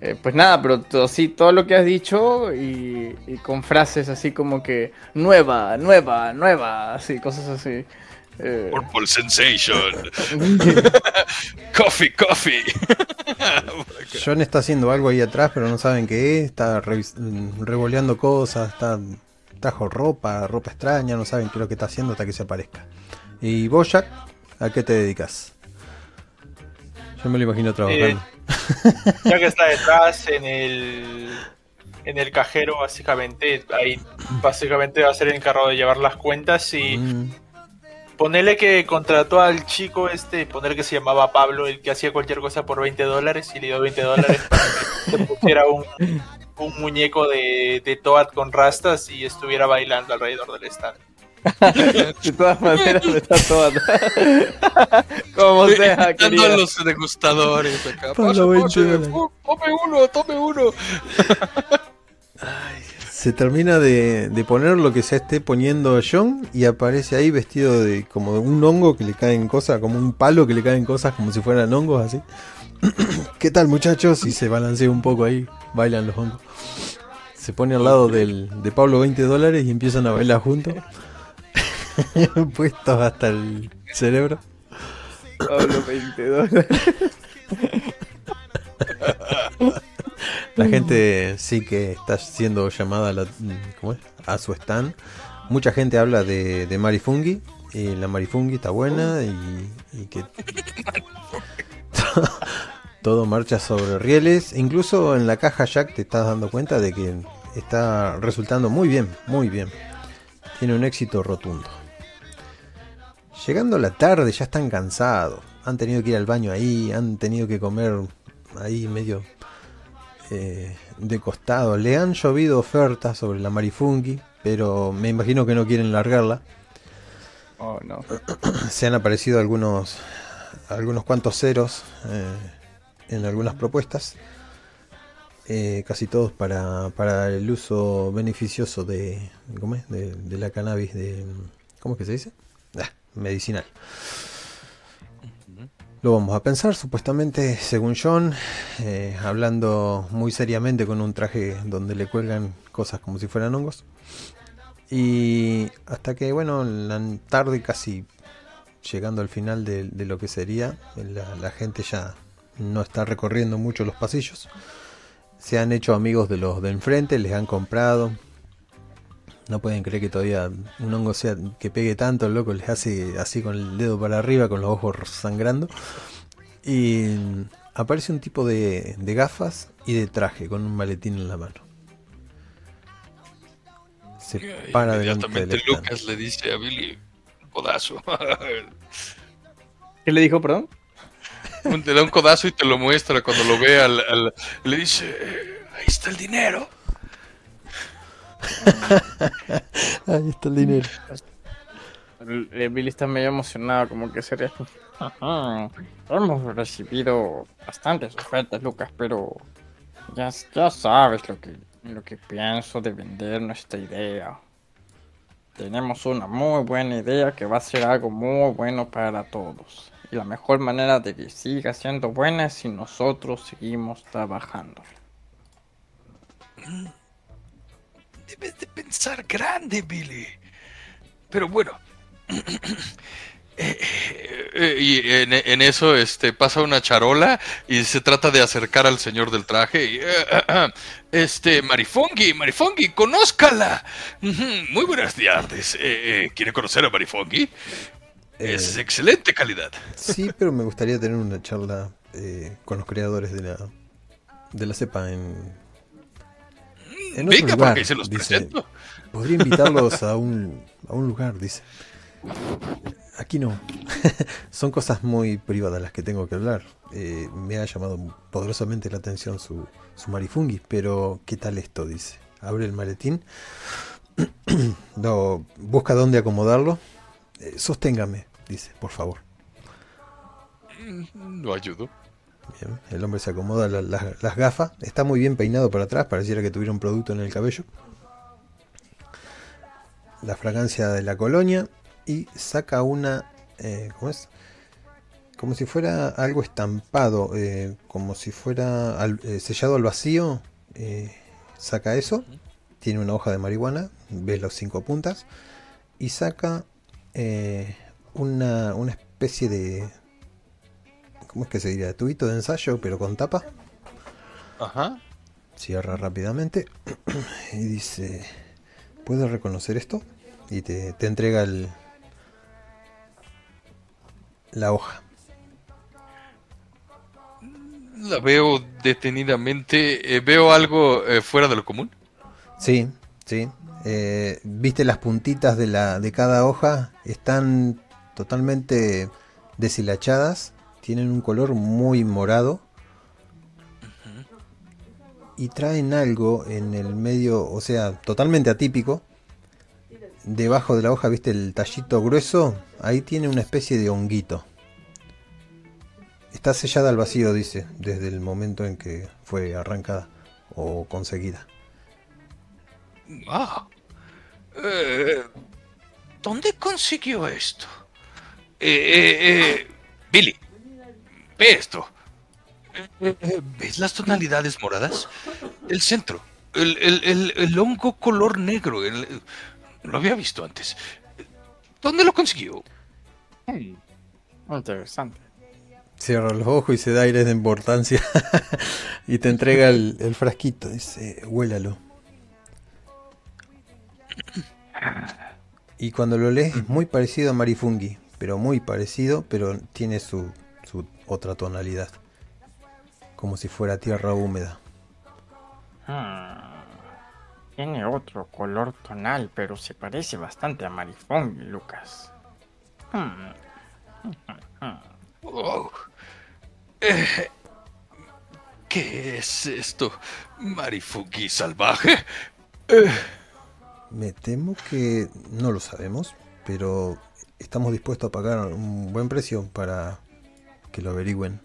S3: eh, pues nada, pero to- sí, todo lo que has dicho y, y con frases así como que nueva, nueva, nueva, así, cosas así. Eh,
S4: Purple Sensation. (laughs) coffee, coffee. (laughs)
S1: John está haciendo algo ahí atrás, pero no saben qué es. Está revoleando cosas, está trajo ropa, ropa extraña, no saben qué es lo que está haciendo hasta que se aparezca. Y vos, Jack, ¿a qué te dedicas? Yo me lo imagino trabajando.
S2: Ya que está detrás en el en el cajero básicamente ahí básicamente va a ser el encargado de llevar las cuentas y
S1: Mm,
S2: ponerle que contrató al chico este ponerle que se llamaba Pablo el que hacía cualquier cosa por 20 dólares y le dio 20 dólares para que se pusiera un, un muñeco de, de Toad con rastas y estuviera bailando alrededor del stand (laughs)
S3: de todas maneras, me está todo. (laughs) como sea, querida.
S4: los degustadores acá.
S1: Pablo,
S4: Pase,
S1: 20
S4: pase,
S1: dólares.
S4: fu- tome uno, tome uno. (laughs)
S1: Se termina de, de poner lo que se esté poniendo John y aparece ahí vestido de como de un hongo que le caen cosas, como un palo que le caen cosas como si fueran hongos así. (clears throat) ¿Qué tal muchachos? Y se balancea un poco ahí, bailan los hongos. Se pone al lado del, de Pablo 20 dólares y empiezan a bailar juntos. (laughs) Puestos hasta el cerebro.
S3: Pablo, 20 dólares.
S1: La gente sí que está siendo llamada a, la- ¿cómo es? a su stand. Mucha gente habla de, de Marifungi. Y la Marifungi está buena y, y que (laughs) todo marcha sobre rieles. Incluso en la caja Jack te estás dando cuenta de que está resultando muy bien, muy bien. Tiene un éxito rotundo. Llegando la tarde ya están cansados. Han tenido que ir al baño ahí, han tenido que comer ahí medio eh, de costado. Le han llovido ofertas sobre la Marifungi, pero me imagino que no quieren largarla.
S3: Oh, no. (clears throat)
S1: Se han aparecido algunos, algunos cuantos ceros eh, en algunas propuestas. Eh, casi todos para, para el uso beneficioso de, ¿cómo es? de, de la cannabis de, ¿cómo es que se dice? Medicinal. Lo vamos a pensar, supuestamente, según John, eh, hablando muy seriamente con un traje donde le cuelgan cosas como si fueran hongos. Y hasta que, bueno, la tarde casi llegando al final de, de lo que sería, la, la gente ya no está recorriendo mucho los pasillos. Se han hecho amigos de los de enfrente, les han comprado. No pueden creer que todavía un hongo sea que pegue tanto, el loco les hace así con el dedo para arriba, con los ojos sangrando. Y aparece un tipo de, de gafas y de traje con un maletín en la mano. Se para delante del
S4: Inmediatamente. Lucas le dice a Billy, un codazo.
S3: ¿Qué le dijo, perdón? (laughs)
S4: te da un codazo y te lo muestra cuando lo ve al... al- le dice, "Eh, ahí está el dinero. (laughs)
S1: Ahí está el dinero.
S3: Billy está medio emocionado, como que sería.
S5: Ajá. Hemos recibido bastantes ofertas, Lucas, pero ya, ya sabes lo que, lo que pienso de vender nuestra idea. Tenemos una muy buena idea que va a ser algo muy bueno para todos. Y la mejor manera de que siga siendo buena es si nosotros seguimos trabajando.
S4: Debes de pensar grande, Billy. Pero bueno. Eh, (clears throat) eh, eh, y en, en eso este, pasa una charola y se trata de acercar al señor del traje. Y, eh, (clears throat) este, Marifongi, Marifongi, conózcala. Muy buenas tardes. Eh, eh, ¿Quiere conocer a Marifongi? Es
S1: Eh,
S4: excelente calidad.
S1: Sí, pero me gustaría tener una charla eh, con los creadores de la de la cepa en, en otro
S4: Venga,
S1: lugar,
S4: porque se los
S1: dice.
S4: presento.
S1: Podría invitarlos a un, a un lugar, dice. Aquí no. (laughs) Son cosas muy privadas las que tengo que hablar. Eh, me ha llamado poderosamente la atención su, su marifungi, pero ¿qué tal esto? Dice. Abre el maletín. (clears throat) no, busca dónde acomodarlo. Eh, sosténgame, dice, por favor.
S4: Lo ayudo.
S1: El hombre se acomoda la- la- las gafas. Está muy bien peinado para atrás, pareciera que tuviera un producto en el cabello. La fragancia de la colonia y saca una. eh, ¿Cómo es? Como si fuera algo estampado, eh, como si fuera al- eh, sellado al vacío. saca eso. Tiene una hoja de marihuana, ves las cinco puntas. Y saca una, una especie de, ¿Cómo es que se diría? Tubito de ensayo, pero con tapa.
S4: Ajá.
S1: Cierra rápidamente (clears throat) y dice: ¿Puedes reconocer esto? Y te, te entrega el, la hoja.
S4: La veo detenidamente. eh, veo algo eh, fuera de lo común.
S1: Sí, sí. Eh, ¿Viste las puntitas de, la, de cada hoja? Están totalmente deshilachadas. Tienen un color muy morado. Y traen algo en el medio, o sea, totalmente atípico. Debajo de la hoja, ¿viste el tallito grueso? Ahí tiene una especie de honguito. Está sellada al vacío, dice, desde el momento en que fue arrancada o conseguida.
S4: Ah. Eh, ¿Dónde consiguió esto? Eh, eh, eh, Billy, ve esto. Eh, ¿Ves las tonalidades moradas? El centro. El, el- el- el hongo color negro. el- lo había visto antes. ¿Dónde lo consiguió?
S5: Hmm, Interesante.
S1: Cierra los ojos y se da aires de importancia. (laughs) y te entrega el, el frasquito. Dice, huélalo. Y cuando lo lees es muy parecido a Marifungi. Pero muy parecido, pero tiene su otra tonalidad. Como si fuera tierra húmeda.
S5: Hmm. Tiene otro color tonal, pero se parece bastante a Marifongi, Lucas. Hmm. (laughs)
S4: Oh. Eh, ¿Qué es esto? ¿Marifuki salvaje?
S1: Me temo que no lo sabemos, pero estamos dispuestos a pagar un buen precio para que lo averigüen.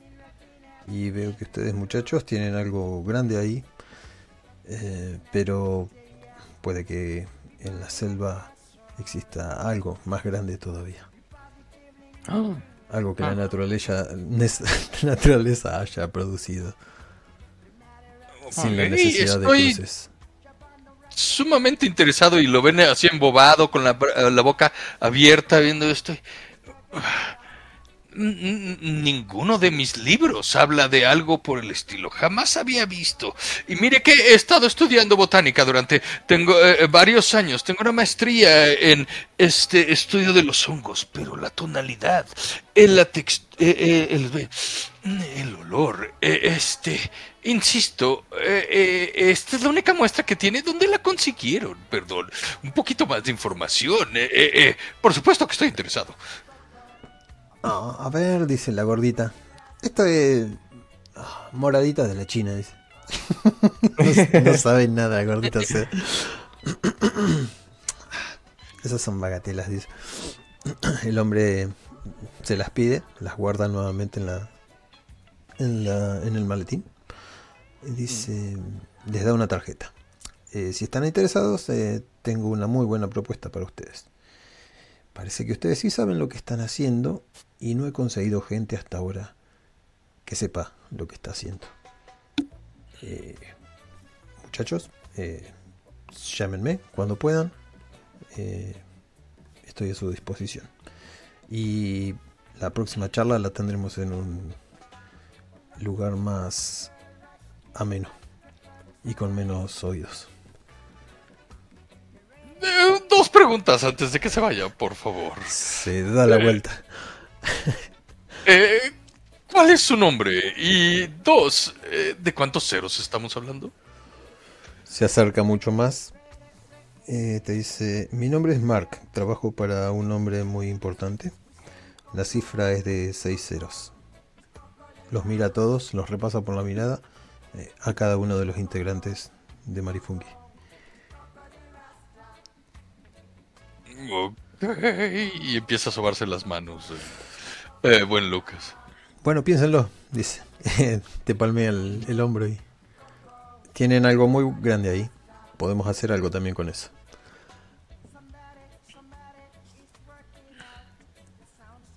S1: Y veo que ustedes muchachos tienen algo grande ahí, eh, pero puede que en la selva exista algo más grande todavía.
S5: Ah,
S1: Algo que la
S3: Ah.
S1: naturaleza, (laughs) la naturaleza haya producido. Sin la necesidad de cruces.
S4: sumamente interesado y lo ven así embobado con la, la boca abierta viendo esto. y- Ninguno de mis libros habla de algo por el estilo. Jamás había visto. Y mire que he estado estudiando botánica durante tengo eh, varios años. Tengo una maestría en este estudio de los hongos, pero la tonalidad, eh, eh, el, el olor, eh, este, insisto, eh, eh, esta es la única muestra que tiene. ¿Dónde la consiguieron? Perdón, un poquito más de información. Eh, eh, eh, por supuesto que estoy interesado.
S1: A ver, dice la gordita. Esto es ah, moradita de la China, dice. no, no saben nada, gordita. (coughs) Esas son bagatelas, dice. (coughs) El hombre se las pide, las guarda nuevamente en la en, la, en el maletín. Y dice, les da una tarjeta. Eh, si están interesados, eh, tengo una muy buena propuesta para ustedes. Parece que ustedes sí saben lo que están haciendo y no he conseguido gente hasta ahora que sepa lo que está haciendo. Eh, muchachos, eh, llámenme cuando puedan. Eh, estoy a su disposición. Y la próxima charla la tendremos en un lugar más ameno y con menos oídos.
S4: Eh, dos preguntas antes de que se vaya, por favor.
S1: Se da la vuelta. (laughs)
S4: Eh, ¿Cuál es su nombre? Y dos, eh, ¿de cuántos ceros estamos hablando?
S1: Se acerca mucho más. Eh, te dice, mi nombre es Mark, trabajo para un hombre muy importante. La cifra es de seis ceros. Los mira a todos, los repasa por la mirada eh, a cada uno de los integrantes de Marifungi.
S4: Ok, y empieza a sobarse las manos. eh. Eh, buen Lucas.
S1: Bueno, piénsenlo, dice. (laughs) te palmea el, el hombro y... Tienen algo muy grande ahí. Podemos hacer algo también con eso.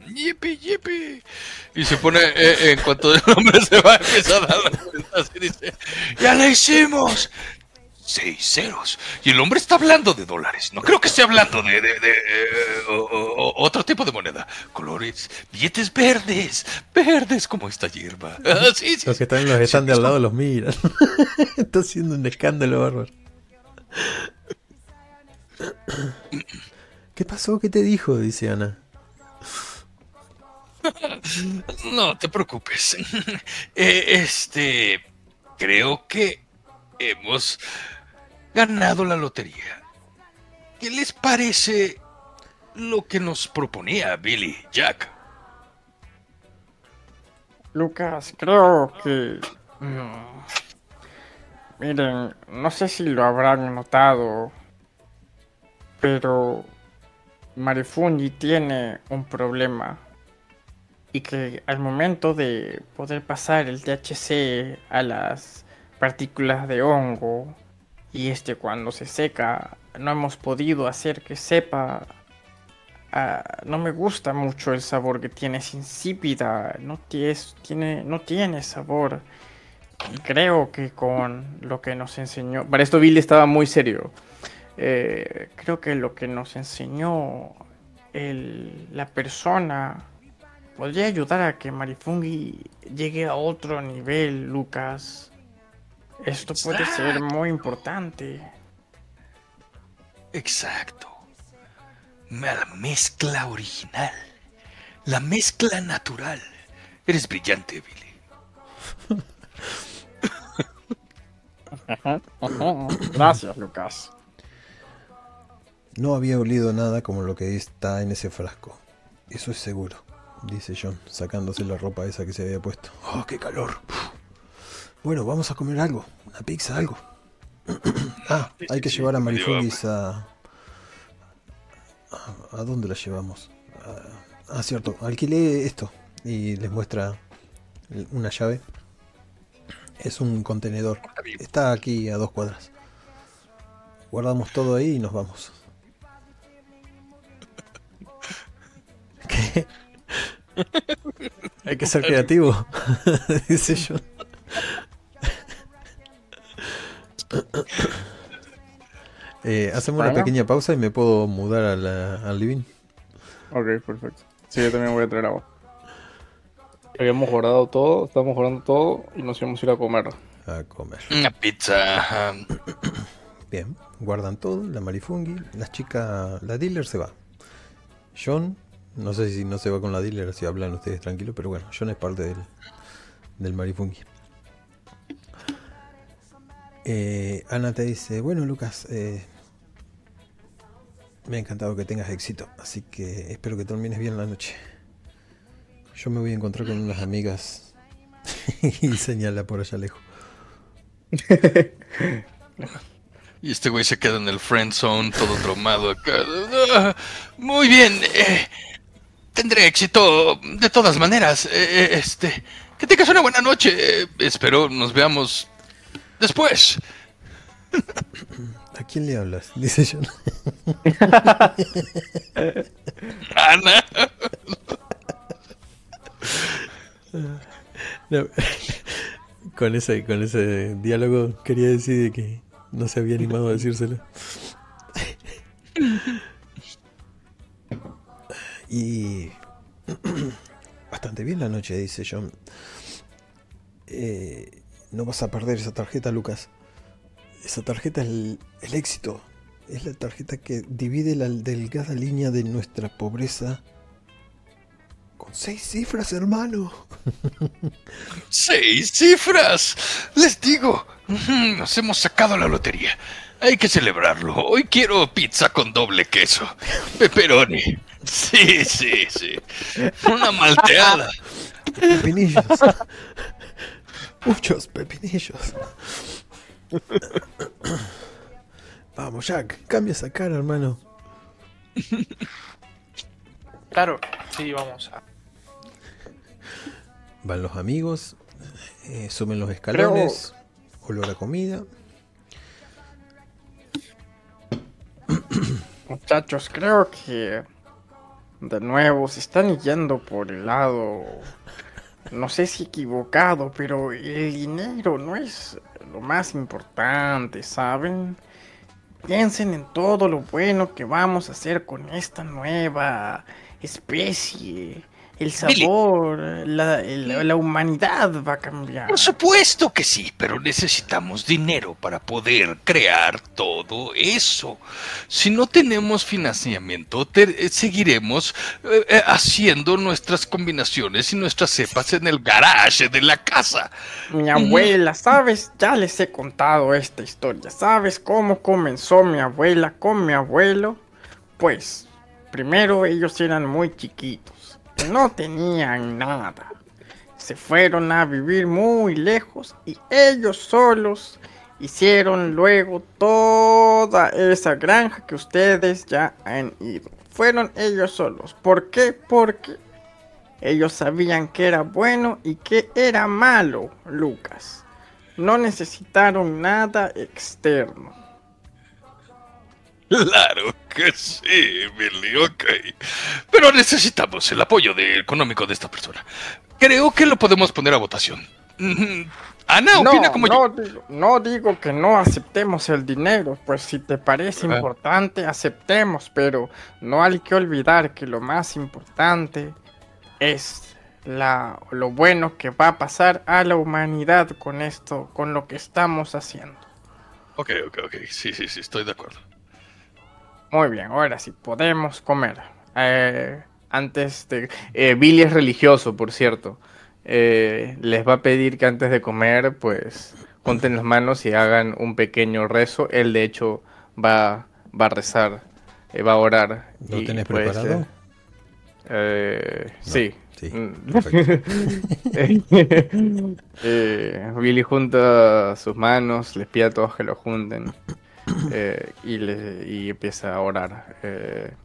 S4: Yipi, yipi. Y se pone, eh, en cuanto el hombre se va, empieza a dar la dice, ¡Ya la hicimos! Seis ceros. Y el hombre está hablando de dólares. No creo que esté hablando de, de- de, eh, o- o- o- otro tipo de moneda. Colores, billetes verdes, verdes como esta hierba. (laughs) Ah, sí, sí,
S1: Los que están en los están de al lado los miran. (laughs) Está haciendo un escándalo bárbaro. ¿Qué pasó? ¿Qué te dijo? Dice Ana.
S4: No te preocupes. (laughs) Eh, este, creo que hemos ganado la lotería. ¿Qué les parece lo que nos proponía Billy Jack?
S3: Lucas, creo que... mm, miren, no sé si lo habrán notado, pero Marifungi tiene un problema. Y que al momento de poder pasar el THC a las partículas de hongo, y este cuando se seca, no hemos podido hacer que sepa Ah, no me gusta mucho el sabor que tiene, es insípida, no, tiene, no tiene sabor. Y creo que con lo que nos enseñó, para esto Billy estaba muy serio, Eh, creo que lo que nos enseñó el- la persona podría ayudar a que Marifungi llegue a otro nivel, Lucas. Esto puede ser muy importante.
S4: Exacto. La mezcla original. La mezcla natural. Eres brillante, Billy.
S3: Gracias, Lucas.
S1: No había olido nada como lo que está en ese frasco. Eso es seguro, dice John, sacándose la ropa esa que se había puesto. ¡Oh, qué calor! Bueno, vamos a comer algo. Una pizza, algo. (clears throat) ah, hay que llevar a a... a... ¿A dónde la llevamos? Ah, ah, cierto. Alquilé esto. Y les muestra una llave. Es un contenedor. Está aquí a dos cuadras. Guardamos todo ahí y nos vamos. (laughs) ¿Qué? (laughs) Hay que ser creativo, (laughs) dice yo. (coughs) Eh, hacemos una pequeña pausa y me puedo mudar a la- al living.
S6: Ok, perfecto. Sí, yo también voy a traer agua. Habíamos guardado todo, estamos guardando todo y nos íbamos a ir a comer.
S1: A comer.
S4: Una pizza. (coughs)
S1: Bien, guardan todo, la marifungi, la chica, la dealer se va. John, no sé si no se va con la dealer, si hablan ustedes tranquilos, pero bueno, John es parte del, del marifungi. Eh, Ana te dice, bueno Lucas, eh, me ha encantado que tengas éxito, así que espero que termines bien la noche. Yo me voy a encontrar con unas amigas (laughs) y señala por allá lejos.
S4: Y este güey se queda en el friend zone, todo traumado acá. Ah, Muy bien. eh, tendré éxito de todas maneras. eh, eh, este, que tengas una buena noche. espero nos veamos después.
S1: ¿A quién le hablas? (laughs) Dice John.
S4: Ana.
S1: No, con ese con ese diálogo quería decir de que no se había animado a decírselo. Y (clears throat) bastante bien la noche, dice John. Eh, no vas a perder esa tarjeta, Lucas. Esa tarjeta es el, el éxito. Es la tarjeta que divide la delgada línea de nuestra pobreza con seis cifras, hermano. (laughs)
S4: Seis cifras. Les digo, nos hemos sacado la lotería. Hay que celebrarlo. Hoy quiero pizza con doble queso. Pepperoni. Sí, sí, sí. Una malteada.
S1: Pepinillos. (laughs) Muchos pepinillos. Vamos, Jack, cambia esa cara, hermano.
S2: Claro, sí, vamos a.
S1: Van los amigos, eh, suben los escalones, olor a comida.
S3: Muchachos, creo que de nuevo se están yendo por el lado, no sé si equivocado, pero el dinero no es lo más importante, ¿saben? Piensen en todo lo bueno que vamos a hacer con esta nueva especie. El sabor, la, la humanidad va a cambiar.
S4: Por supuesto que sí, pero necesitamos dinero para poder crear todo eso. Si no tenemos financiamiento, te- eh, seguiremos eh, eh, haciendo nuestras combinaciones y nuestras cepas en el garage de la casa.
S3: Mi abuela, ¿sabes? Ya les he contado esta historia. ¿Sabes cómo comenzó mi abuela con mi abuelo? Pues, primero ellos eran muy chiquitos. No tenían nada. Se fueron a vivir muy lejos y ellos solos hicieron luego toda esa granja que ustedes ya han ido. Fueron ellos solos. ¿Por qué? Porque ellos sabían que era bueno y que era malo, Lucas. No necesitaron nada externo.
S4: Claro que sí, Billy, ok. Pero necesitamos el apoyo de- económico de esta persona. Creo que lo podemos poner a votación. Ana opina
S3: no,
S4: como
S3: no,
S4: yo.
S3: digo, no digo que no aceptemos el dinero, pues si te parece
S4: Ah.
S3: importante, aceptemos, pero no hay que olvidar que lo más importante es la, lo bueno que va a pasar a la humanidad con esto, con lo que estamos haciendo.
S4: Ok, ok, ok. Sí, sí, sí, estoy de acuerdo.
S3: Muy bien, ahora sí, podemos comer. Eh, antes de...
S6: Eh, Billy es religioso, por cierto. Eh, les va a pedir que antes de comer, pues, junten las manos y hagan un pequeño rezo. Él, de hecho, va, va a rezar, eh, va a orar.
S1: ¿Lo
S6: y,
S1: tenés
S6: pues,
S1: preparado?
S6: eh, sí.
S1: Sí,
S6: Mm. (laughs) Eh, Billy junta sus manos, les pide a todos que lo junten eh, y, le- y empieza a orar. Eh,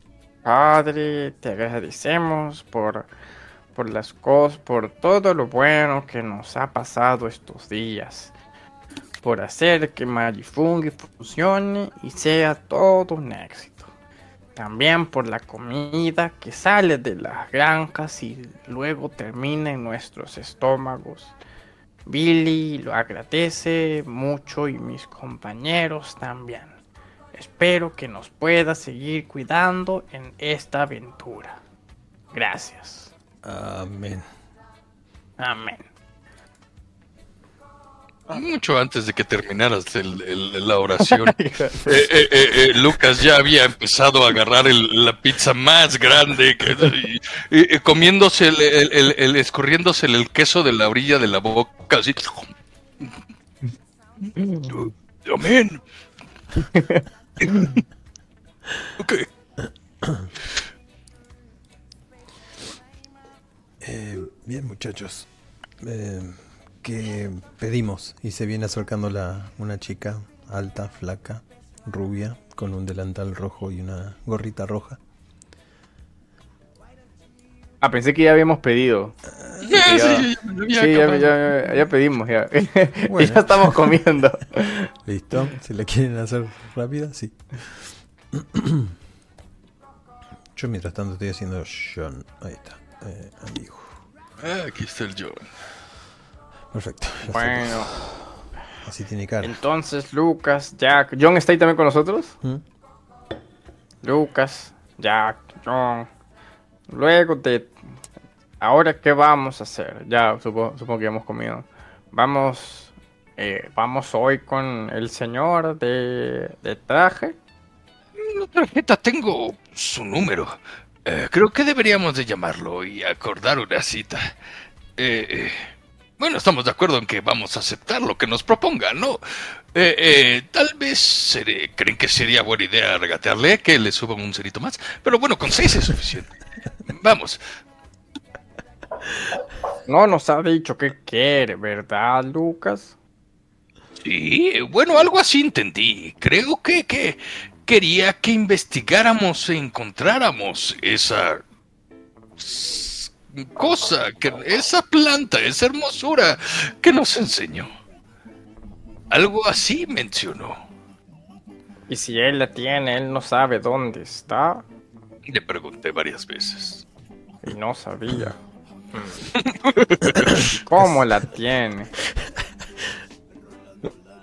S3: Padre, te agradecemos por, por las cosas, por todo lo bueno que nos ha pasado estos días. Por hacer que Marifungi funcione y sea todo un éxito.
S5: también por la comida que sale de las granjas y luego termina en nuestros estómagos. Billy lo agradece mucho y mis compañeros también. Espero que nos pueda seguir cuidando en esta aventura. Gracias.
S1: Amén.
S5: Amén.
S4: Mucho antes de que terminaras el- el- la oración, (laughs) eh, eh, eh, Lucas ya había empezado a agarrar el- la pizza más grande, que- y- y- y comiéndose, el, el- el- el- escurriéndose el queso de la orilla de la boca, así. Amén. (laughs) ok.
S1: Eh, bien, muchachos. Eh, ¿Qué pedimos? Y se viene acercando la, una chica alta, flaca, rubia, con un delantal rojo y una gorrita roja.
S3: Ah, pensé que ya habíamos pedido. (laughs)
S4: Ya,
S3: ya-
S4: sí, ya
S3: ya, ya- ya pedimos, ya. (laughs) Y ya estamos comiendo. (laughs)
S1: ¿Listo? Si la quieren hacer rápida, sí. (clears throat) Yo mientras tanto estoy haciendo John. Ahí está. Eh, amigo.
S4: Ah, aquí está el John. (laughs)
S1: Perfecto.
S5: Bueno,
S1: Así tiene cara.
S5: entonces Lucas, Jack,
S3: ¿John está ahí también con nosotros?
S1: ¿Mm?
S5: Lucas, Jack, John. Luego de... Ahora, ¿qué vamos a hacer?
S3: Ya, supongo, supongo que ya hemos comido.
S5: Vamos... eh, vamos hoy con el señor de, de traje.
S4: En la tarjeta tengo su número. Eh, creo que deberíamos de llamarlo y acordar una cita. Eh, eh, bueno, estamos de acuerdo en que vamos a aceptar lo que nos proponga, ¿no? Eh, eh, tal vez seré- creen que sería buena idea regatearle, que le suban un cerito más. Pero bueno, con seis es suficiente. Vamos.
S5: No nos ha dicho qué quiere, ¿verdad, Lucas?
S4: Sí, bueno, algo así entendí. Creo que, que quería que investigáramos e encontráramos esa cosa, que, esa planta, esa hermosura que nos enseñó. Algo así mencionó.
S5: Y si él la tiene, él no sabe dónde está
S4: Le pregunté varias veces.
S5: y no sabía. (laughs) ¿Cómo la tiene?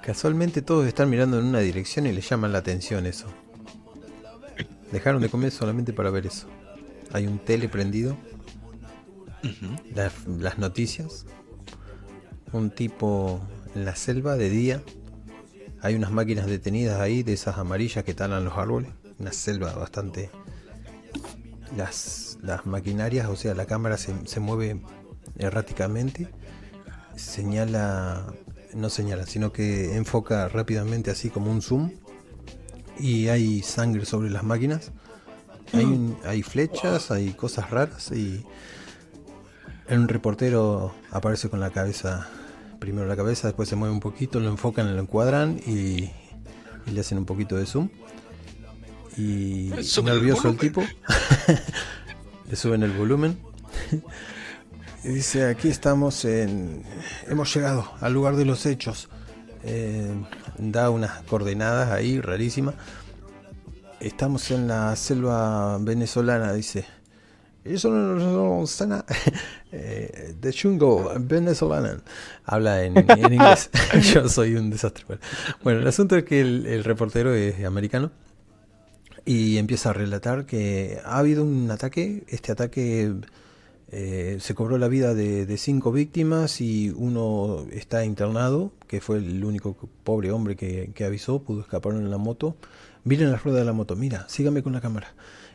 S1: Casualmente todos están mirando en una dirección y les llaman la atención eso. Dejaron de comer solamente para ver eso. Hay un tele prendido. Las, las noticias. Un tipo en la selva de día. Hay unas máquinas detenidas ahí de esas amarillas que talan los árboles. Una selva bastante... Las, las maquinarias, o sea, la cámara se, se mueve erráticamente. Señala no señala, sino que enfoca rápidamente así como un zoom y hay sangre sobre las máquinas. Hay, un- hay flechas, hay cosas raras y un reportero aparece con la cabeza, primero la cabeza, después se mueve un poquito, lo enfocan, lo encuadran y, y le hacen un poquito de zoom. Y
S4: el
S1: nervioso el tipo, (laughs) le suben el volumen. (laughs) Y dice, aquí estamos en... Hemos llegado al lugar de los hechos. Eh, da unas coordenadas ahí, rarísimas. Estamos en la selva venezolana, dice. Eso no. (laughs) Eh, The jungle venezolana. Habla en, en (laughs) inglés. (laughs) Yo soy un desastre. Bueno, el asunto es que el, el reportero es americano y empieza a relatar que ha habido un ataque. Este ataque eh, se cobró la vida de, de cinco víctimas y uno está internado, que fue el único pobre hombre que, que avisó, pudo escapar en la moto. Miren la rueda de la moto, mira, sígame con la cámara.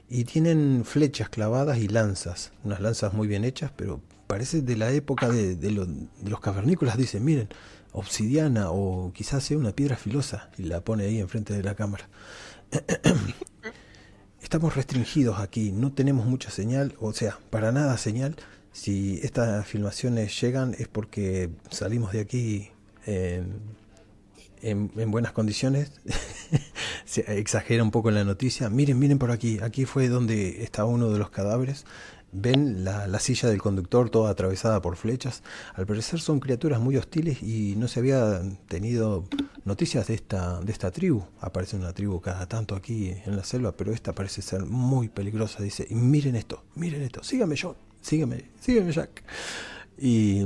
S1: Y tienen flechas clavadas y lanzas, unas lanzas muy bien hechas, pero parece de la época de, de lo- de los cavernícolas. Dicen, miren, obsidiana o quizás sea una piedra filosa, y la pone ahí enfrente de la cámara. (coughs) Estamos restringidos aquí, no tenemos mucha señal, o sea, para nada señal. Si estas filmaciones llegan es porque salimos de aquí en, en- en buenas condiciones. (laughs) Se exagera un poco en la noticia. Miren, miren por aquí, aquí fue donde está uno de los cadáveres. Ven la, la silla del conductor toda atravesada por flechas. Al parecer son criaturas muy hostiles y no se había tenido noticias de esta, de esta tribu. Aparece una tribu cada tanto aquí en la selva, pero esta parece ser muy peligrosa. Dice, y miren esto, miren esto, sígame John, sígame, sígame Jack. Y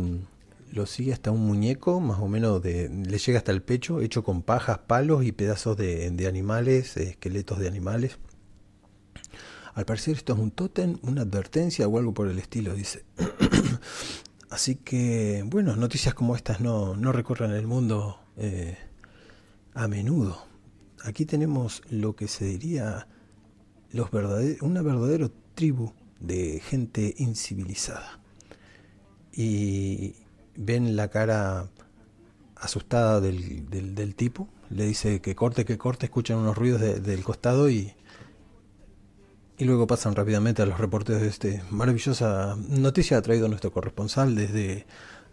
S1: lo sigue hasta un muñeco, más o menos de, le llega hasta el pecho, hecho con pajas, palos y pedazos de, animales, esqueletos de animales. Al parecer esto es un tótem, una advertencia o algo por el estilo, dice. (coughs) Así que, bueno, noticias como estas no, no recorren el mundo eh, a menudo. Aquí tenemos lo que se diría los una verdadera tribu de gente incivilizada. Y ven la cara asustada del, del- del tipo. Le dice que corte, que corte, escuchan unos ruidos de- del costado y, y luego pasan rápidamente a los reportes de este maravillosa noticia ha traído nuestro corresponsal desde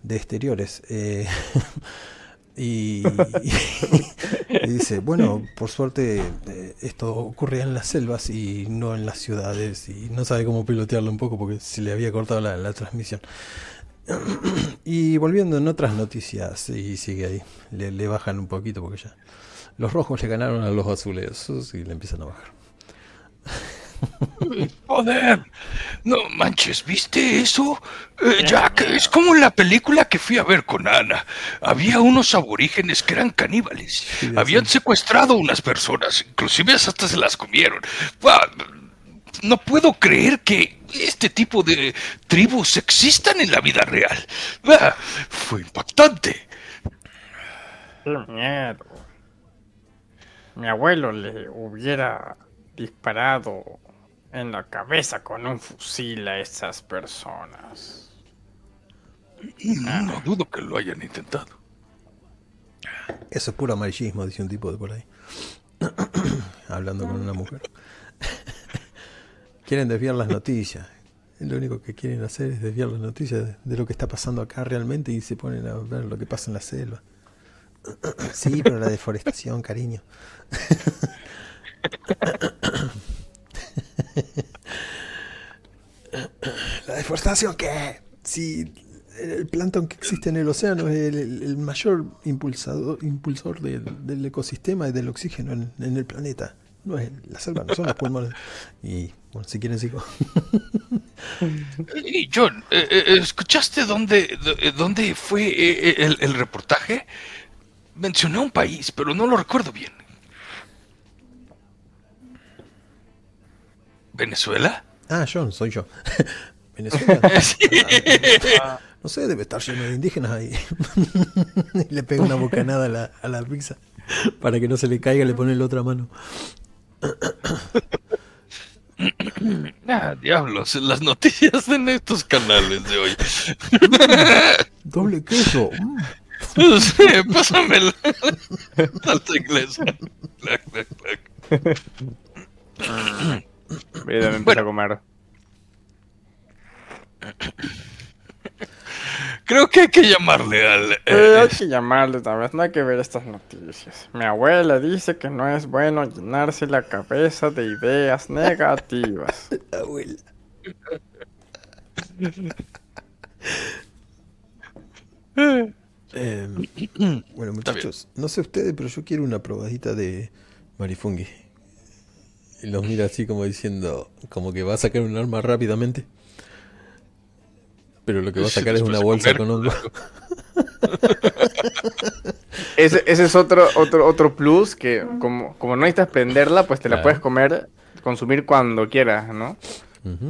S1: de exteriores. Eh, (laughs) (laughs) y, dice, bueno, por suerte eh, esto ocurre en las selvas y no en las ciudades y no sabe cómo pilotearlo un poco porque se le había cortado la transmisión. (clears throat) Y volviendo en otras noticias, y sigue ahí, le, le bajan un poquito porque ya los rojos le ganaron a los azules y le empiezan a bajar. (laughs)
S4: Joder, no manches, ¿viste eso? Eh, Jack, es como en la película que fui a ver con Ana. Había unos aborígenes que eran caníbales.
S1: Sí,
S4: Habían secuestrado unas personas, inclusive hasta se las comieron. Ah, No puedo creer que este tipo de tribus existan en la vida real. Ah, Fue impactante.
S5: Qué miedo. Mi abuelo le hubiera disparado en la cabeza con un fusil a esas personas.
S4: No dudo que lo hayan intentado.
S1: Eso es puro amarillismo, dice un tipo de por ahí. (clears throat) Hablando con una mujer. Quieren desviar las noticias. Lo único que quieren hacer es desviar las noticias de, lo que está pasando acá realmente y se ponen a ver lo que pasa en la selva. (coughs) sí, pero la deforestación, cariño. (coughs) ¿La deforestación qué? Si el plancton que existe en el océano es el, el- el mayor impulsador, impulsor del, del ecosistema y del oxígeno en, en el planeta. No es la selva, no son los pulmones. Y bueno, si quieren sigo.
S4: Y John, eh, eh, ¿escuchaste dónde, dónde fue eh, eh, el, el reportaje? Mencioné un país, pero no lo recuerdo bien. ¿Venezuela?
S1: Ah, John, soy yo. (laughs) Venezuela. (laughs) No sé, debe estar lleno de indígenas ahí. (laughs) le pega una bocanada a la, a la pizza. Para que no se le caiga, le pone la otra mano.
S4: Ah, diablos, las noticias en estos canales de hoy. (laughs)
S1: Doble queso. (laughs)
S4: Sí, pásame la salsa inglesa. Clac, clac, clac.
S3: Mira, me empieza
S4: Bueno.
S3: a comer.
S4: Creo que hay que llamarle al... eh,
S5: Eh, hay que llamarle tal vez, no hay que ver estas noticias. Mi abuela dice que no es bueno llenarse la cabeza de ideas negativas. (laughs)
S1: Abuela. Eh, bueno, muchachos, no sé ustedes, pero yo quiero una probadita de Marifungi. Y los mira así como diciendo, como que va a sacar un arma rápidamente. Pero lo que va a sacar es una bolsa
S4: comer.
S1: con hongo. (laughs)
S3: Ese, ese es otro, otro, otro plus que como, como no necesitas prenderla, pues te la
S1: Claro.
S3: puedes comer, consumir cuando quieras, ¿no?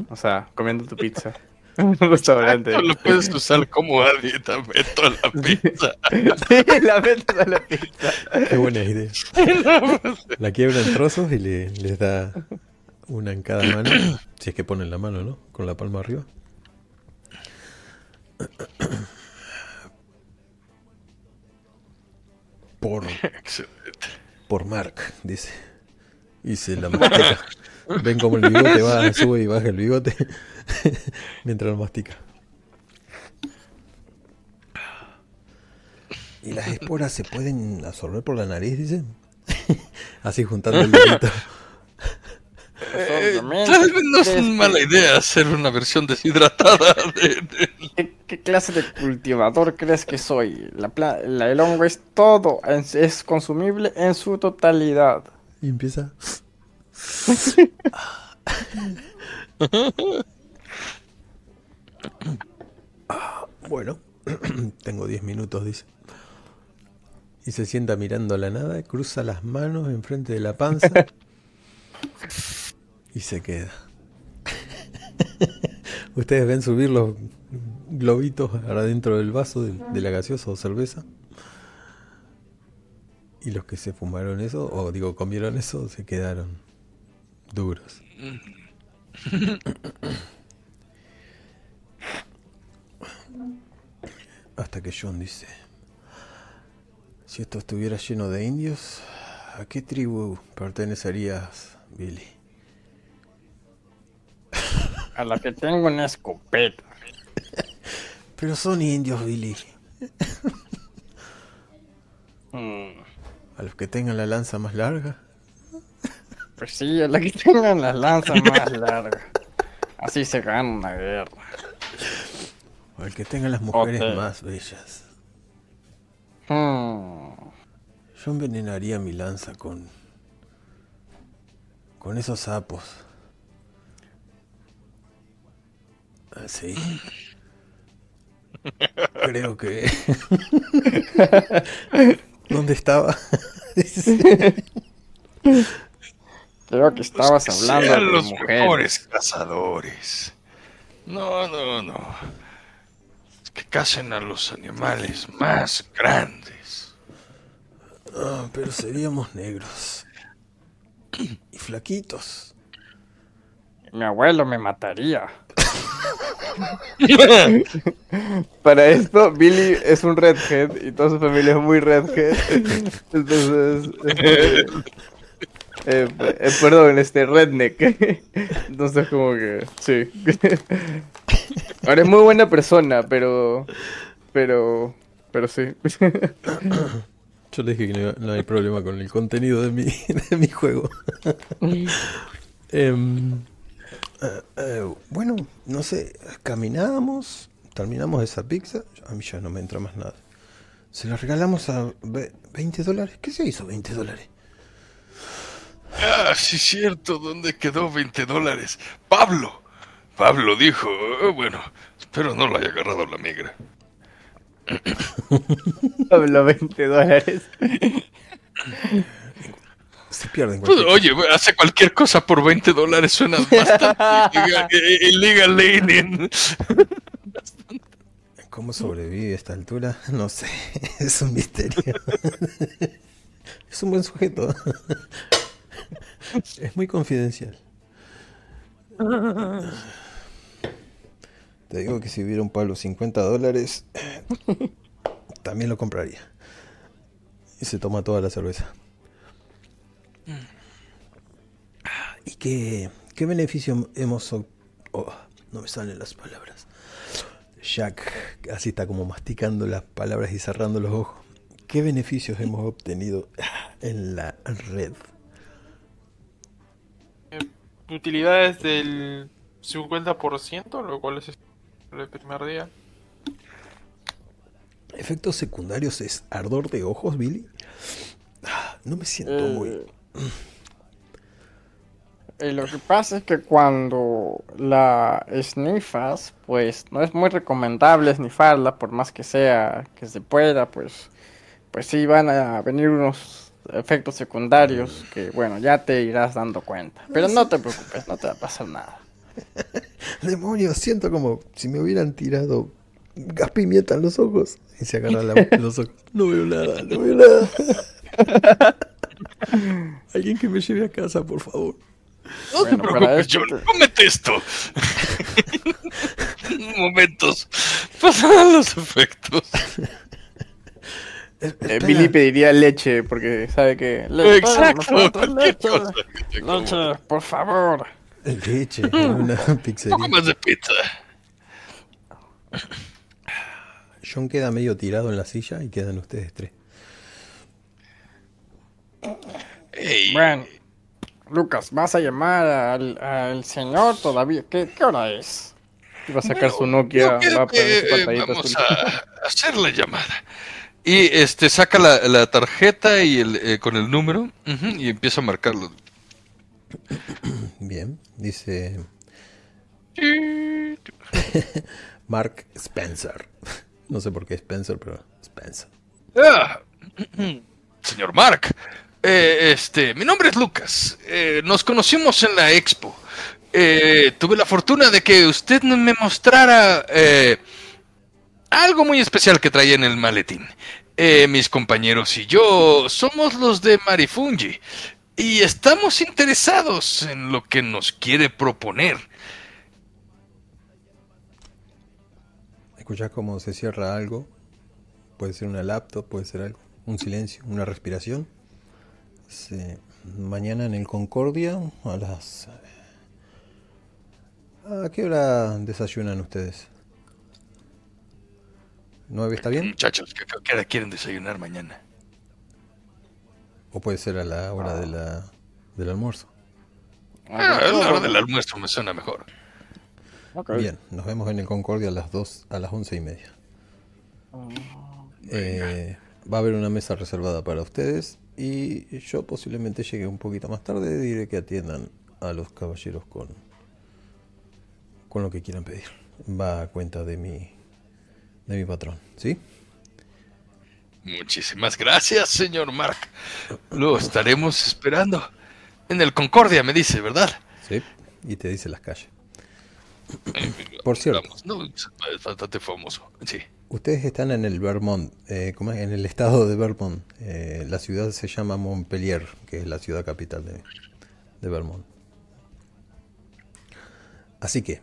S3: O sea, comiendo tu pizza. En (laughs) un restaurante.
S4: Lo puedes usar como aditamento a la pizza. (laughs)
S3: Sí, la metes a la pizza.
S1: Qué buena idea. La quiebra en trozos y le, les da una en cada mano. Si es que ponen la mano, ¿no? Con la palma arriba. Por,
S4: Excelente.
S1: por Mark, dice. Y se la mastica. Ven como el bigote va, (laughs) sube y baja el bigote (laughs) mientras lo mastica. Y las esporas se pueden absorber por la nariz, dice. (laughs) Así juntando el dedito.
S4: Eh, tal vez no es
S5: ¿crees
S4: mala idea hacer una versión deshidratada (laughs) de, de-
S5: ¿Qué, qué clase de cultivador crees que soy? La pla- la- el hongo es todo, es, es consumible en su totalidad.
S1: Y empieza. (laughs) Bueno, (clears throat) tengo 10 minutos, dice. Y se sienta mirando a la nada, cruza las manos enfrente de la panza (laughs) y se queda. (laughs) Ustedes ven subir los globitos adentro del vaso de, de la gaseosa o cerveza. Y los que se fumaron eso, o digo, comieron eso, se quedaron duros. (coughs) Hasta que John dice, si esto estuviera lleno de indios, ¿a qué tribu pertenecerías, Billy?
S5: A la que tengo una escopeta.
S1: Pero son indios, Billy.
S5: Mm,
S1: A los que tengan la lanza más larga.
S5: pues sí, a la que tenga la lanza más larga. Así se gana una guerra.
S1: O al que tengan las mujeres más bellas.
S5: Hmm,
S1: Yo envenenaría mi lanza con. con esos sapos. Sí. Creo que. (laughs) ¿Dónde estaba? (laughs)
S5: creo que estabas
S4: que
S5: hablando
S4: sean
S5: de
S4: los
S5: mujeres.
S4: mejores cazadores. No, no, no. Que cacen a los animales más grandes.
S1: Ah, pero seríamos negros. Y flaquitos.
S5: Mi abuelo me mataría.
S3: Para esto, Billy es un redhead y toda su familia es muy redhead. Entonces. eh, eh, eh, perdón, este redneck. Entonces, como que. Sí. Ahora es muy buena persona, pero. Pero. Pero sí.
S1: Yo le dije que no, hay problema con el contenido de mi, (laughs) de mi juego. (laughs) Em, eh, eh, bueno, no sé, caminamos, terminamos esa pizza. A mí ya no me entra más nada. Se la regalamos a ve- 20 dólares. ¿Qué se hizo 20 dólares?
S4: Ah, sí, cierto. ¿Dónde quedó 20 dólares? Pablo. Pablo dijo, "Eh, bueno, espero no lo haya agarrado la migra. (laughs)
S3: Hablo 20 dólares. (laughs)
S1: Se pierden
S4: Pues, oye, hace cualquier cosa por 20 dólares suena (laughs) bastante illegal, eh, illegal alien.
S1: ¿Cómo sobrevive a esta altura? (laughs) No sé, (laughs) es un misterio. es un buen sujeto. es muy confidencial. Te digo que si hubiera un palo 50 dólares, también lo compraría. Y se toma toda la cerveza. ¿Y qué, qué beneficio hemos... oh, no me salen las palabras. Jack así está como masticando las palabras y cerrando los ojos. ¿Qué beneficios hemos obtenido en la red?
S2: Utilidades del 50%, lo cual es el primer día.
S1: ¿Efectos secundarios es ardor de ojos, Billy? Ah, No me siento muy...
S5: Eh, lo que pasa es que cuando la snifas, pues no es muy recomendable snifarla, por más que sea que se pueda, pues, pues sí van a venir unos efectos secundarios que, bueno, ya te irás dando cuenta. Pero no te preocupes, no te va a pasar nada. (laughs)
S1: Demonios, siento como si me hubieran tirado gas pimienta en los ojos. Y se agarra la- (laughs) los ojos. No veo nada, no veo nada. (laughs) Alguien que me lleve a casa, por favor.
S4: No te
S5: Bueno, para
S4: preocupes,
S5: esto
S4: John.
S5: te-
S4: Cómete esto. (laughs) Momentos. Pasarán los efectos.
S3: Eh. Billy pediría leche porque sabe que.
S5: Le-
S4: Exacto.
S5: leche.
S4: te.
S5: Leche, por favor.
S1: Leche una
S4: Un (laughs)
S1: pizzería.
S4: poco más de pizza.
S1: John queda medio tirado en la silla y quedan ustedes tres.
S4: Ey,
S5: Bueno, Lucas, ¿vas a llamar al, al señor todavía? ¿Qué, ¿Qué hora es?
S3: Va a sacar su Nokia,
S4: Yo
S3: va a poner
S4: que,
S3: su
S4: eh, vamos a hacer la llamada. Y este saca la, la tarjeta y el, eh, con el número y empieza a marcarlo.
S1: Bien, dice (laughs) Mark Spencer. No sé por qué Spencer, pero Spencer.
S4: Ah, (clears throat) señor Mark, eh, este, mi nombre es Lucas. Eh, nos conocimos en la expo. Eh, tuve la fortuna de que usted me mostrara eh, algo muy especial que traía en el maletín. Eh, mis compañeros y yo somos los de Marifungi y estamos interesados en lo que nos quiere proponer.
S1: Escuchás cómo se cierra algo. Puede ser una laptop, puede ser algo. Un silencio, una respiración. Sí. Mañana en el Concordia a las... ¿A qué hora desayunan ustedes? ¿Nueve está bien?
S4: Muchachos, ¿qué, qué hora quieren desayunar mañana?
S1: ¿O puede ser a la hora de la, del almuerzo?
S4: Ah, a la hora del almuerzo me suena mejor.
S1: Bien, nos vemos en el Concordia a las dos, a las once y media. Eh, va a haber una mesa reservada para ustedes y yo posiblemente llegue un poquito más tarde. Diré que atiendan a los caballeros con, con lo que quieran pedir. Va a cuenta de mi, de mi patrón, ¿sí?
S4: Muchísimas gracias, señor Mark. Lo estaremos esperando. En el Concordia, me dice, ¿verdad?
S1: Sí. Y te dice las calles. Por cierto.
S4: No, es bastante famoso. Sí.
S1: Ustedes están en el Vermont, eh, ¿cómo es? en el estado de Vermont. Eh, la ciudad se llama Montpellier, que es la ciudad capital de, de Vermont. Así que,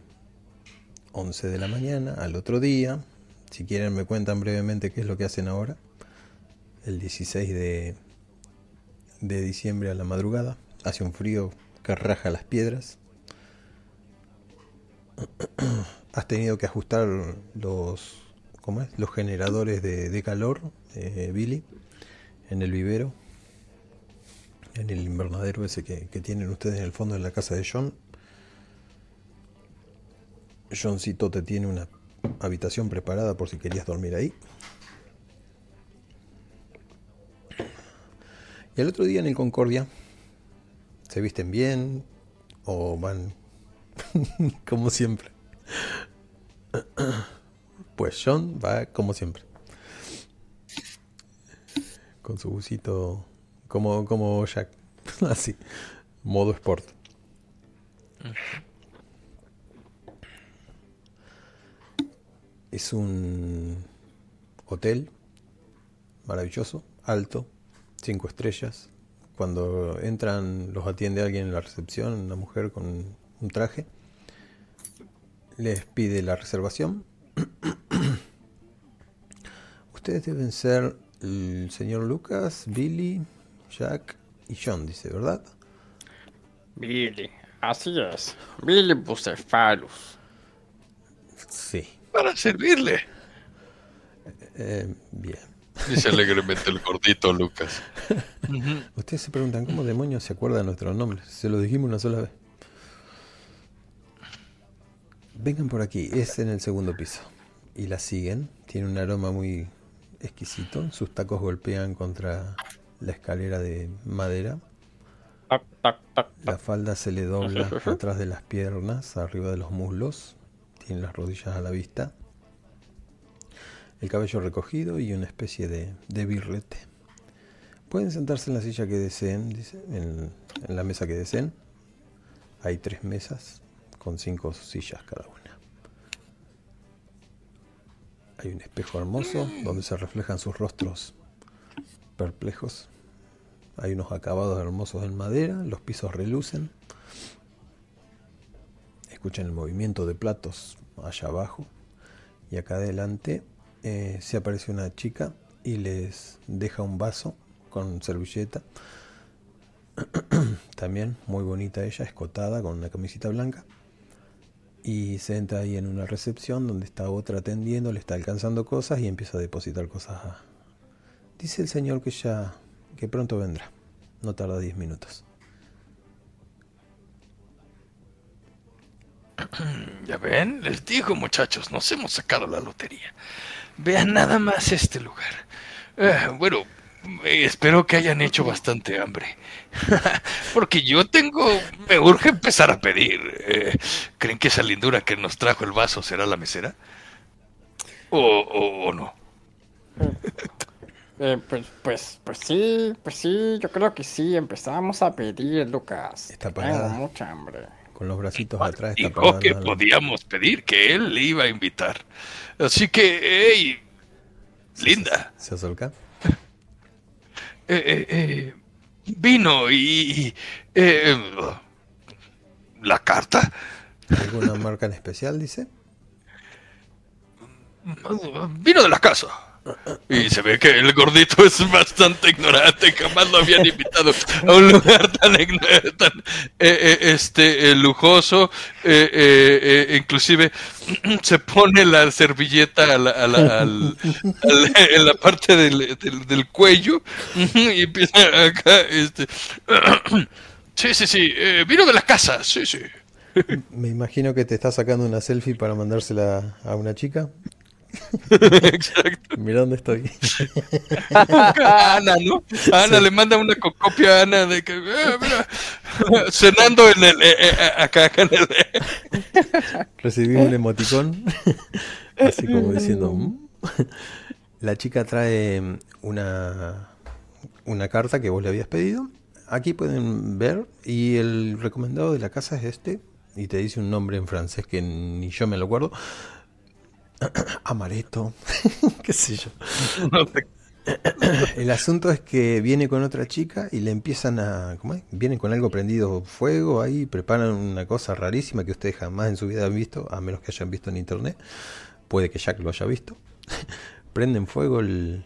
S1: 11 de la mañana, al otro día, si quieren me cuentan brevemente qué es lo que hacen ahora. El 16 de, de diciembre a la madrugada, hace un frío que raja las piedras. (clears throat) Has tenido que ajustar los, ¿cómo es? los generadores de, calor, eh, Billy, en el vivero, en el invernadero ese que, tienen ustedes en el fondo de la casa de John. Johncito te tiene una habitación preparada por si querías dormir ahí. Y el otro día en el Concordia, ¿se visten bien o van (laughs) como siempre? Pues John va como siempre. Con su busito como, como Jack. (laughs) Así. Modo sport. Es un hotel maravilloso, alto, cinco estrellas. Cuando entran, los atiende alguien en la recepción, una mujer con un traje. Les pide la reservación. (coughs) Ustedes deben ser el señor Lucas, Billy, Jack y John, dice, ¿verdad?
S5: Billy, así es. Billy Bucephalus.
S1: Sí.
S4: Para servirle,
S1: Eh, bien.
S4: dice alegremente el gordito Lucas. (laughs)
S1: Ustedes se preguntan cómo demonios se acuerdan nuestros nombres. Se lo dijimos una sola vez. Vengan por aquí, es en el segundo piso. Y la siguen. Tiene un aroma muy exquisito. Sus tacos golpean contra la escalera de madera. La falda se le dobla (laughs) atrás de las piernas, arriba de los muslos. Tiene las rodillas a la vista. El cabello recogido y una especie de, de birrete. Pueden sentarse en la silla que deseen, dice, en, en la mesa que deseen. Hay tres mesas con cinco sillas cada una. Hay un espejo hermoso donde se reflejan sus rostros perplejos. Hay unos acabados hermosos en madera, los pisos relucen. Escuchan el movimiento de platos allá abajo. Y acá adelante eh, se aparece una chica y les deja un vaso con servilleta. (clears throat) También muy bonita ella, escotada, con una camisita blanca y se entra ahí en una recepción donde está otra atendiendo, le está alcanzando cosas y empieza a depositar cosas. A... Dice el señor que ya, que pronto vendrá, no tarda 10 minutos. (clears throat)
S4: Ya ven, les digo muchachos, nos hemos sacado la lotería. Vean nada más este lugar. Eh, bueno, espero que hayan hecho bastante hambre. (laughs) Porque yo tengo... Me urge empezar a pedir. Eh, ¿Creen que esa lindura que nos trajo el vaso será la mesera? ¿O, o- o no? (laughs)
S5: Eh, pues, pues, pues sí, pues sí, yo creo que sí, empezamos a pedir, Lucas.
S1: Está
S5: Tengo
S1: parada.
S5: mucha hambre.
S1: Con los bracitos atrás está
S4: Dijo
S1: parada
S4: que podíamos pedir, que él le iba a invitar. Así que, hey, linda,
S1: ¿Se acerca?
S4: Eh, eh, eh, vino y... eh, ¿La carta?
S1: ¿Alguna marca en especial, dice?
S4: Vino de la casa. Y se ve que el gordito es bastante ignorante, jamás lo habían invitado a un lugar tan, tan, eh, eh, este eh, lujoso, eh, eh, eh, inclusive (clears throat) se pone la servilleta a la- a la- al- al- (laughs) en la parte del, del- del cuello y empieza acá, este, (clears throat) sí, sí, sí, vino de la casa, sí, sí.
S1: Me imagino que te está sacando una selfie para mandársela a una chica.
S4: Exacto.
S1: Mira dónde estoy.
S4: a (laughs) Ana, ¿no? A Ana le manda una co- copia a Ana de que, "Eh, mira, (laughs) cenando en el, eh, eh, acá, acá en el,
S1: Recibí un emoticón. (laughs) Así como diciendo. "Mm". La chica trae una, una carta que vos le habías pedido. Aquí pueden ver. Y el recomendado de la casa es este. Y te dice un nombre en francés que ni yo me lo acuerdo. (clears throat) Amareto. (laughs) Qué sé yo.
S4: no.
S1: El asunto es que viene con otra chica y le empiezan a. ¿Cómo es? Vienen con algo prendido fuego ahí, preparan una cosa rarísima que ustedes jamás en su vida han visto, a menos que hayan visto en internet. Puede que Jack lo haya visto. (laughs) Prenden fuego el.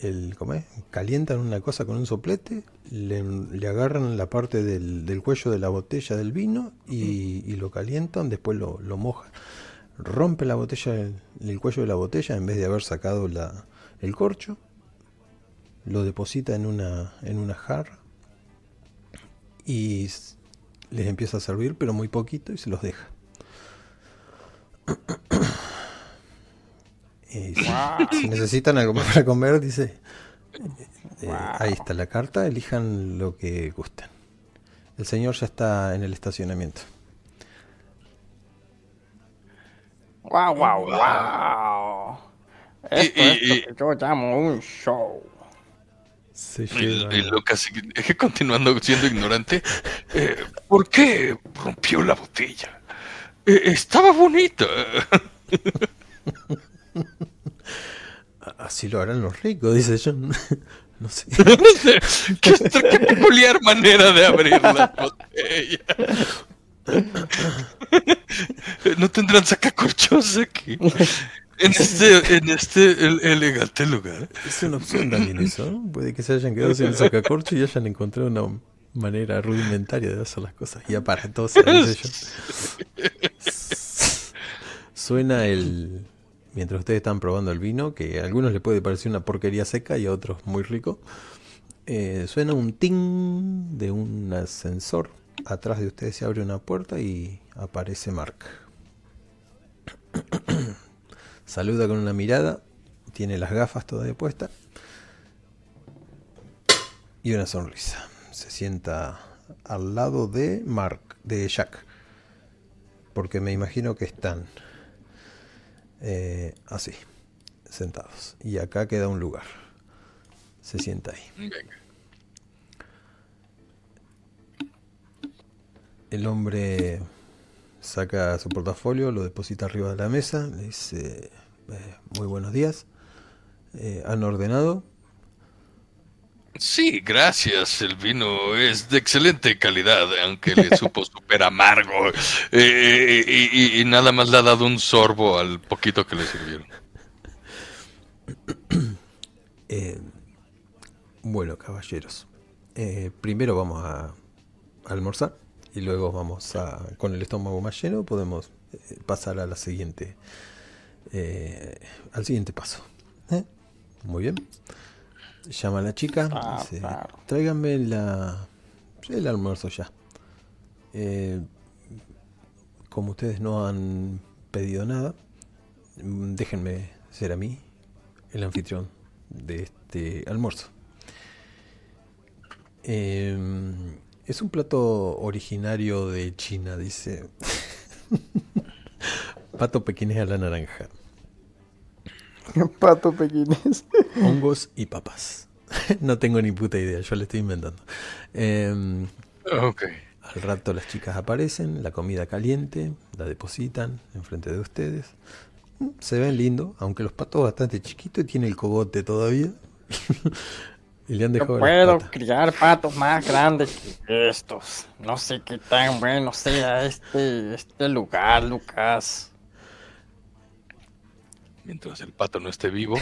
S1: el ¿Cómo es? Calientan una cosa con un soplete, le, le agarran la parte del, del cuello de la botella del vino y, y lo calientan, después lo, lo mojan. Rompe la botella, el, el cuello de la botella en vez de haber sacado la, el corcho, lo deposita en una, en una jarra y les empieza a servir, pero muy poquito y se los deja. Y (coughs) si, si necesitan algo más para comer, dice, eh, ahí está la carta, elijan lo que gusten. El señor ya está en el estacionamiento.
S5: ¡Wow, wow, wow! Esto
S4: Y- y-
S5: es lo que yo llamo un show.
S1: Se
S4: Y, y Lucas, continuando siendo ignorante, eh, ¿por qué rompió la botella? Eh, estaba bonita.
S1: Así lo harán los ricos, dice John. (laughs) (laughs) No sé.
S4: qué, qué peculiar manera de abrir la botella. (laughs) (laughs) No tendrán sacacorchos aquí. En este, en este el- elegante lugar.
S1: Es una opción también eso, ¿no? Puede que se hayan quedado sin sacacorcho y hayan encontrado una manera rudimentaria de hacer las cosas. Y aparatosa, dice yo. Suena el... Mientras ustedes están probando el vino, que a algunos les puede parecer una porquería seca y a otros muy rico, eh, suena un ting de un ascensor. Atrás de ustedes se abre una puerta y aparece Mark. (clears throat) Saluda con una mirada, tiene las gafas todavía puestas y una sonrisa. Se sienta al lado de Mark, de Jack, porque me imagino que están eh, así, sentados. Y acá queda un lugar. Se sienta ahí. El hombre saca su portafolio, lo deposita arriba de la mesa, le dice, eh, muy buenos días, Eh, ¿han ordenado?
S4: Sí, gracias. El vino es de excelente calidad, aunque le (laughs) supo súper amargo. Eh, y, y- y nada más le ha dado un sorbo al poquito que le sirvieron. (clears throat)
S1: Eh, bueno, caballeros, eh, primero vamos a almorzar y luego vamos a, con el estómago más lleno, podemos eh, pasar a la siguiente, eh, al siguiente paso. ¿eh? Muy bien. Llama a la chica,
S5: Ah,
S1: dice,
S5: claro.
S1: tráiganme la, el almuerzo ya. Eh, como ustedes no han pedido nada, mm, déjenme ser a mí el anfitrión de este almuerzo. Em, es un plato originario de China, dice. (laughs) Pato pequinés a la naranja. (laughs)
S3: Pato pequines.
S1: Hongos y papas. (laughs) no tengo ni puta idea, yo le estoy inventando. Em,
S4: Ok.
S1: al rato las chicas aparecen, la comida caliente, la depositan enfrente de ustedes. Mm, Se ven lindo, aunque los patos bastante chiquitos y tiene el cogote todavía. Y le han
S5: Yo
S1: dejado las
S5: puedo criar patos más grandes que estos. No sé qué tan bueno sea este, este lugar, Lucas.
S4: Mientras el pato no esté vivo,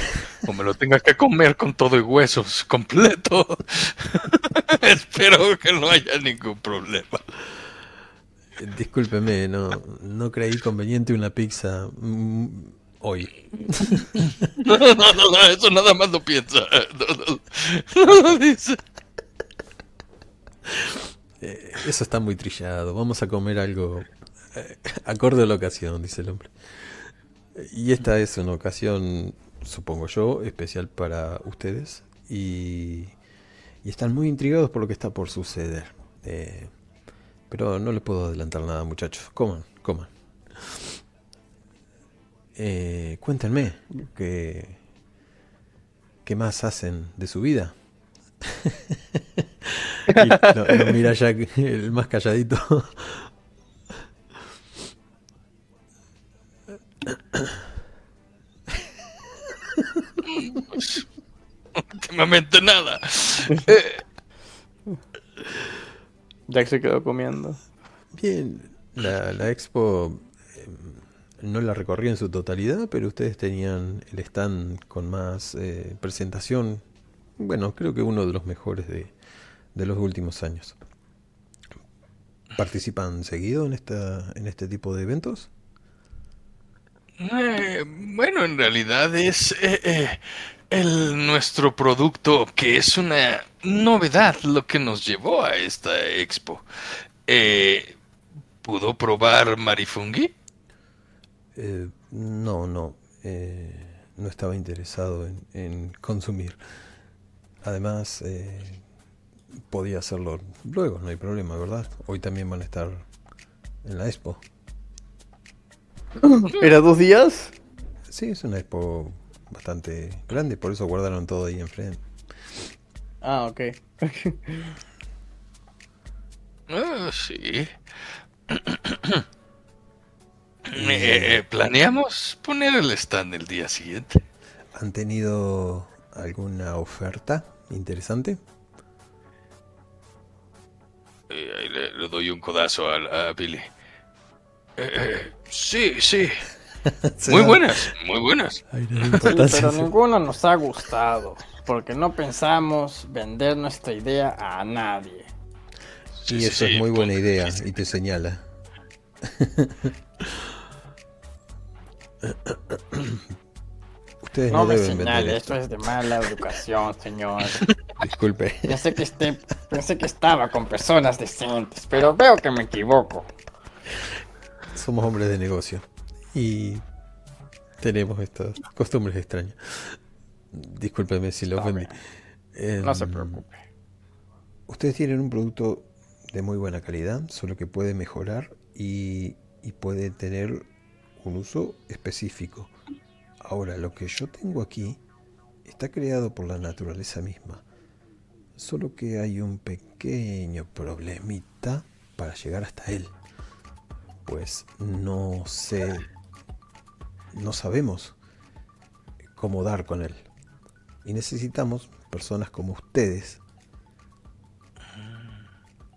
S4: o me lo tenga que comer con todo y huesos completo. (laughs) Espero que no haya ningún problema.
S1: Discúlpeme, no, no creí conveniente una pizza mm, hoy.
S4: No, no, no, no, eso nada más lo piensa. No, no, no lo dice.
S1: Eh, eso está muy trillado. Vamos a comer algo eh, acorde a la ocasión, dice el hombre. Y esta es una ocasión, supongo yo, especial para ustedes. Y, y están muy intrigados por lo que está por suceder. Eh, pero no les puedo adelantar nada, muchachos. Coman, coman. Eh, cuéntenme, ¿qué, ¿qué más hacen de su vida? (laughs) Lo mira Jack, el más calladito.
S4: Últimamente nada. (laughs)
S3: Jack se quedó comiendo.
S1: Bien, la, la expo no la recorrí en su totalidad, pero ustedes tenían el stand con más eh, presentación. Bueno, creo que uno de los mejores de, de los últimos años. ¿Participan seguido en, esta, en este tipo de eventos?
S4: Eh, bueno, en realidad es eh, el, nuestro producto que es una novedad lo que nos llevó a esta expo. ¿Pudo probar Marifungi?
S1: Eh, no, no. eh, no estaba interesado en, en consumir. Además, eh, podía hacerlo luego, no hay problema, ¿verdad? Hoy también van a estar en la expo. (laughs)
S3: ¿Era dos días?
S1: Sí, es una expo bastante grande, por eso guardaron todo ahí enfrente.
S3: Ah, ok. (laughs)
S4: Ah, sí. (clears throat) Eh, eh, ¿Planeamos poner el stand el día siguiente?
S1: ¿Han tenido alguna oferta interesante?
S4: Eh, le, le doy un codazo a, a Billy. Eh, eh, sí, sí. (laughs) Muy buenas, muy buenas.
S5: Sí, (laughs) pero ninguno nos ha gustado. Porque no pensamos vender nuestra idea a nadie.
S1: Sí,
S4: Sí,
S1: eso
S4: sí,
S1: es muy buena
S4: punto
S1: idea y te señala. (laughs) Ustedes no,
S5: No me
S1: deben
S5: señale,
S1: esto.
S5: esto es de mala educación, señor. (laughs)
S1: Disculpe.
S5: Pensé que, este, pensé que estaba con personas decentes, pero veo que me equivoco.
S1: Somos hombres de negocio y tenemos estas costumbres extrañas. Discúlpeme si lo ofendí.
S5: No se
S1: Em,
S5: preocupe.
S1: Ustedes tienen un producto de muy buena calidad, solo que puede mejorar y, y puede tener un uso específico. Ahora, lo que yo tengo aquí está creado por la naturaleza misma, solo que hay un pequeño problemita para llegar hasta él. Pues no sé, no sabemos cómo dar con él. Y necesitamos personas como ustedes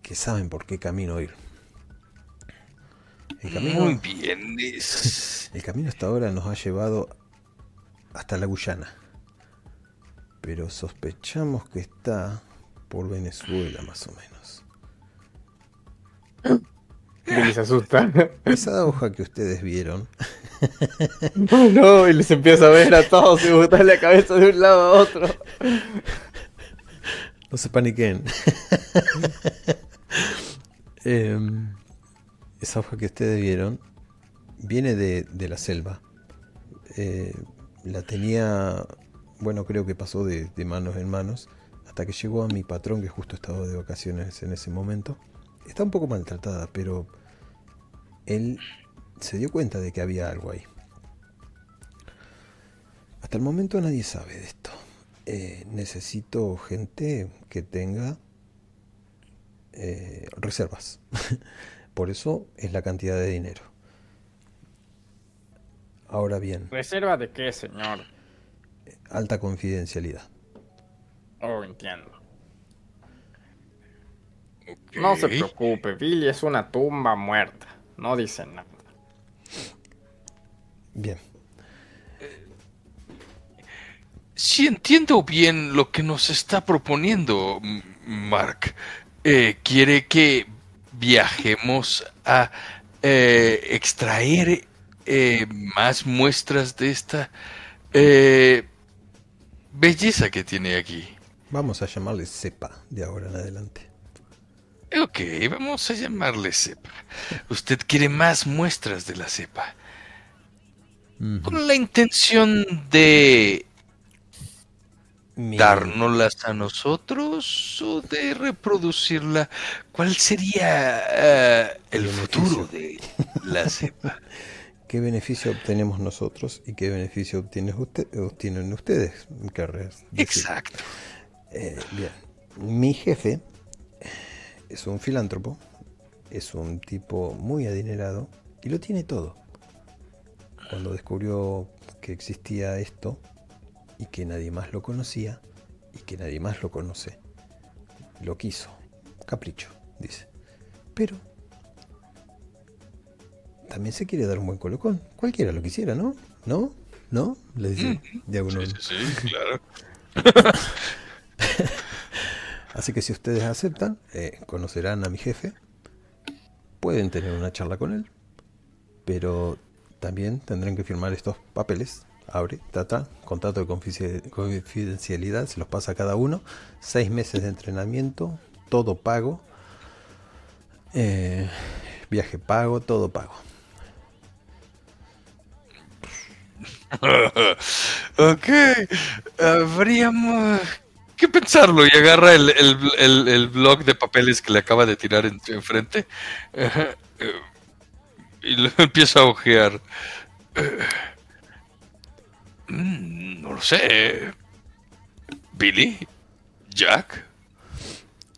S1: que saben por qué camino ir. El camino,
S4: Muy bien. (laughs)
S1: el camino hasta ahora nos ha llevado hasta la Guyana. Pero sospechamos que está por Venezuela más o menos.
S3: Se asusta. (laughs)
S1: Esa hoja que ustedes vieron (laughs)
S3: no, no, y les empieza a ver a todos y botar la cabeza de un lado a otro.
S1: No se paniquen. Em, esa hoja que ustedes vieron viene de, de la selva. Eh, la tenía, bueno, creo que pasó de, manos en manos hasta que llegó a mi patrón que justo estaba de vacaciones en ese momento. Está un poco maltratada, pero él se dio cuenta de que había algo ahí. Hasta el momento nadie sabe de esto. Eh, necesito gente que tenga eh, reservas. (laughs) Por eso es la cantidad de dinero. Ahora bien,
S3: ¿Reserva de qué, señor?
S1: alta confidencialidad.
S3: Oh, entiendo. No se preocupe, Billy es una tumba muerta. No dice nada.
S1: Bien,
S4: Si entiendo bien lo que nos está proponiendo, Mark, eh, quiere que viajemos a eh, extraer eh, más muestras de esta eh, belleza que tiene aquí.
S1: vamos a llamarle cepa de ahora en adelante.
S4: Ok, vamos a llamarle cepa. Usted quiere más muestras de la cepa. Con la intención de
S1: Mi-
S4: dárnoslas a nosotros o de reproducirla. ¿Cuál sería eh, el futuro de la (laughs) cepa?
S1: ¿Qué beneficio obtenemos nosotros y qué beneficio obtiene usted, obtienen ustedes? decir.
S4: Exacto.
S1: Eh, bien, mi jefe es un filántropo, es un tipo muy adinerado y lo tiene todo. Cuando descubrió que existía esto y que nadie más lo conocía y que nadie más lo conoce, lo quiso. Capricho, dice. Pero también se quiere dar un buen colocón. Cualquiera lo quisiera, ¿no? ¿No? ¿No? Le dice diagonal.
S4: Sí, sí, claro. (coughs)
S1: Así que si ustedes aceptan, eh, conocerán a mi jefe, pueden tener una charla con él, pero también tendrán que firmar estos papeles. Abre, tata, contrato de confidencialidad, se los pasa a cada uno, seis meses de entrenamiento, todo pago, eh, viaje pago, todo pago. (laughs)
S4: ok, habríamos que pensarlo y agarra el, el- el- blog de papeles que le acaba de tirar en- enfrente Ajá, eh, y lo (laughs) empieza a ojear. Mm, no lo sé. Billy, Jack.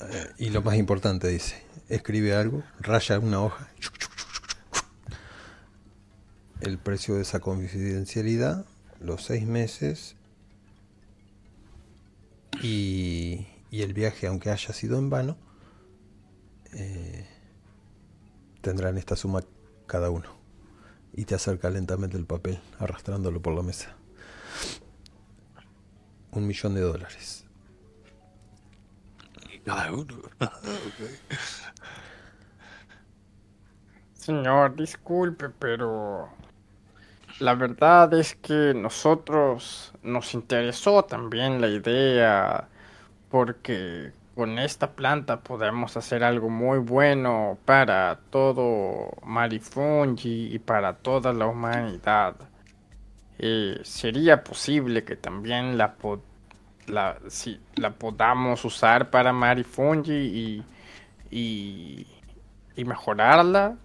S1: Eh, y lo más importante dice, escribe algo, raya una hoja. El precio de esa confidencialidad, los seis meses y, y el viaje, aunque haya sido en vano, eh, tendrán esta suma cada uno. Y te acerca lentamente el papel, arrastrándolo por la mesa. Un millón de dólares.
S4: Cada uno. (laughs)
S3: Señor, disculpe, pero la verdad es que nosotros nos interesó también la idea porque con esta planta podemos hacer algo muy bueno para todo Marifungi y para toda la humanidad. Eh, sería posible que también la, podamos usar para Marifungi y, y, y mejorarla.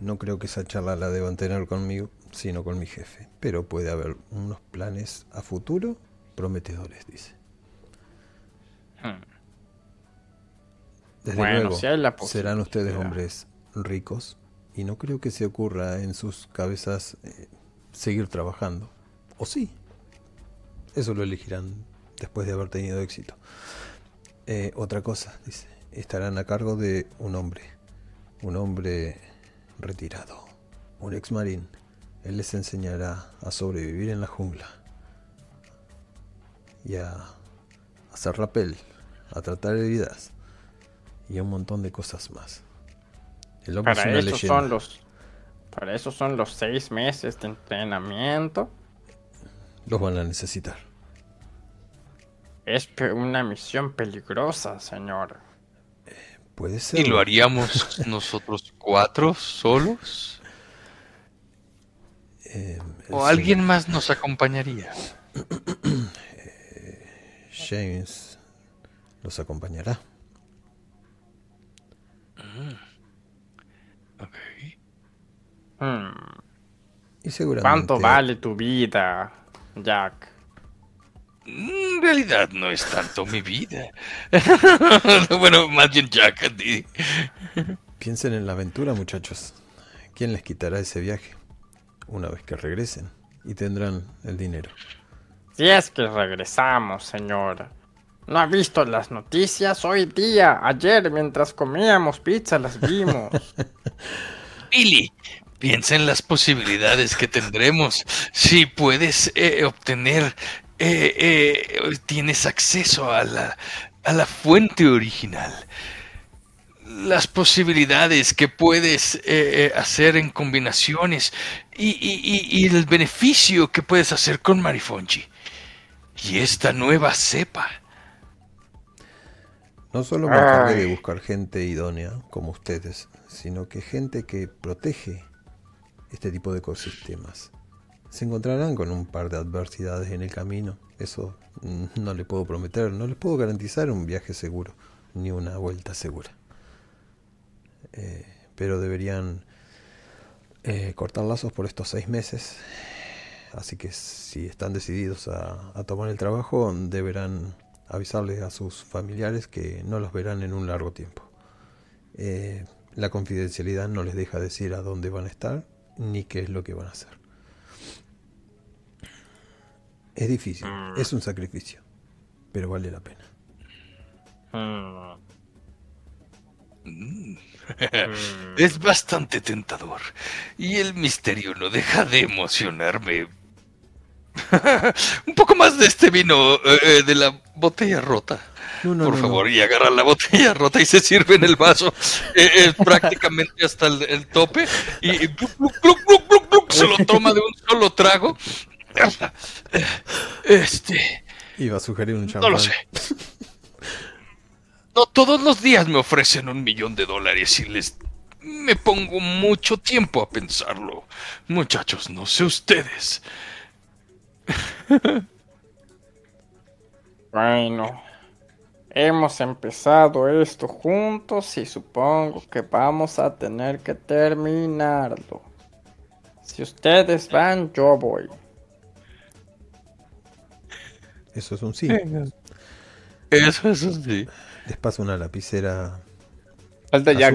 S1: No creo que esa charla la deban tener conmigo, sino con mi jefe. Pero puede haber unos planes a futuro prometedores, dice.
S3: Hmm.
S1: Desde
S3: Bueno,
S1: luego,
S3: si hay la
S1: serán ustedes hombres ricos y no creo que se ocurra en sus cabezas eh, seguir trabajando. ¿O sí? Eso lo elegirán después de haber tenido éxito. Eh, otra cosa, dice, estarán a cargo de un hombre, un hombre retirado, un ex marín. Él les enseñará a sobrevivir en la jungla y a hacer rapel, a tratar heridas y a un montón de cosas más. El hombre es
S3: Para
S1: una
S3: eso
S1: leyenda.
S3: son los para eso son los seis meses de entrenamiento.
S1: Los van a necesitar.
S3: Es una misión peligrosa, señor.
S1: Puede ser.
S4: ¿Y lo haríamos nosotros cuatro solos?
S1: Eh,
S4: ¿O alguien más nos acompañaría?
S1: James los acompañará.
S4: Ok.
S5: Hmm,
S1: Y seguramente.
S5: ¿Cuánto vale tu vida, Jack?
S4: En realidad no es tanto mi vida. (laughs) bueno, más bien Jack. di-
S1: Piensen en la aventura, muchachos. ¿Quién les quitará ese viaje? Una vez que regresen y tendrán el dinero.
S5: Si es que regresamos, señora. ¿No ha visto las noticias hoy día? Ayer, mientras comíamos pizza, las vimos. (laughs)
S4: Billy, piensa en las posibilidades que tendremos. Si puedes eh, obtener, eh, eh, tienes acceso a la, a la fuente original. Las posibilidades que puedes hacer en combinaciones y, y- y- y el beneficio que puedes hacer con Marifonji. Y esta nueva cepa.
S1: No solo me encargué de buscar gente idónea como ustedes, sino que gente que protege este tipo de ecosistemas. Se encontrarán con un par de adversidades en el camino. Eso no le puedo prometer, no les puedo garantizar un viaje seguro, ni una vuelta segura. Eh, pero deberían eh, cortar lazos por estos seis meses. Así que si están decididos a, a tomar el trabajo, deberán avisarles a sus familiares que no los verán en un largo tiempo. Eh, la confidencialidad no les deja decir a dónde van a estar ni qué es lo que van a hacer. Es difícil, es un sacrificio, pero vale la pena.
S5: Hmm, (laughs)
S4: Es bastante tentador. Y el misterio no deja de emocionarme. (laughs) Un poco más de este vino eh, eh, de la botella rota.
S1: No, no,
S4: Por
S1: no,
S4: favor,
S1: no.
S4: y agarra la botella rota y se sirve en el vaso eh, eh, (laughs) prácticamente hasta el, el tope y, se lo toma de un solo trago. Este,
S1: Iba a sugerir un
S4: no
S1: champán.
S4: lo sé. No todos los días me ofrecen un millón de dólares y les me pongo mucho tiempo a pensarlo. Muchachos, no sé ustedes.
S5: Bueno, hemos empezado esto juntos y supongo que vamos a tener que terminarlo. Si ustedes van, yo voy.
S1: Eso es un sí.
S4: Eso, eso sí.
S1: Les paso una lapicera
S3: Falta Jack.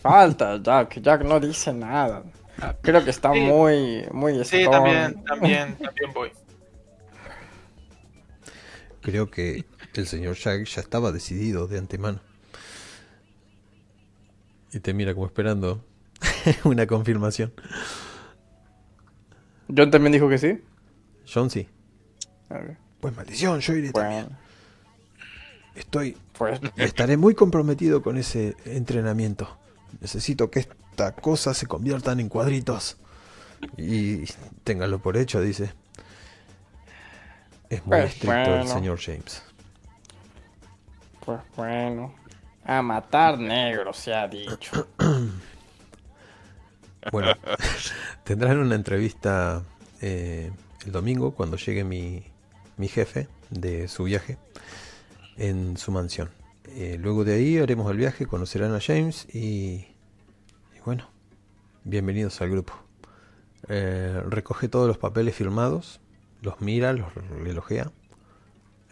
S5: Falta Jack, Jack no dice nada. Creo que está
S2: Sí.
S5: muy, muy
S2: Sí, también, también, también voy.
S1: Creo que el señor Jack ya estaba decidido de antemano. Y te mira como esperando (laughs) una confirmación.
S3: John también dijo que sí.
S1: John sí.
S3: Ok.
S1: Pues maldición, yo iré también.
S5: Bueno,
S1: Estoy
S5: pues
S1: estaré muy comprometido con ese entrenamiento. Necesito que esta cosa se conviertan en cuadritos. Y ténganlo por hecho, dice. Es muy
S5: Pues
S1: estricto el señor James.
S5: Pues bueno. A matar negros se ha dicho. (coughs)
S1: Bueno, (laughs) tendrán una entrevista eh, el domingo cuando llegue mi, mi jefe de su viaje en su mansión. Eh, luego de ahí haremos el viaje, conocerán a James y, y bueno, bienvenidos al grupo. Eh, recoge todos los papeles firmados, los mira, los relojea.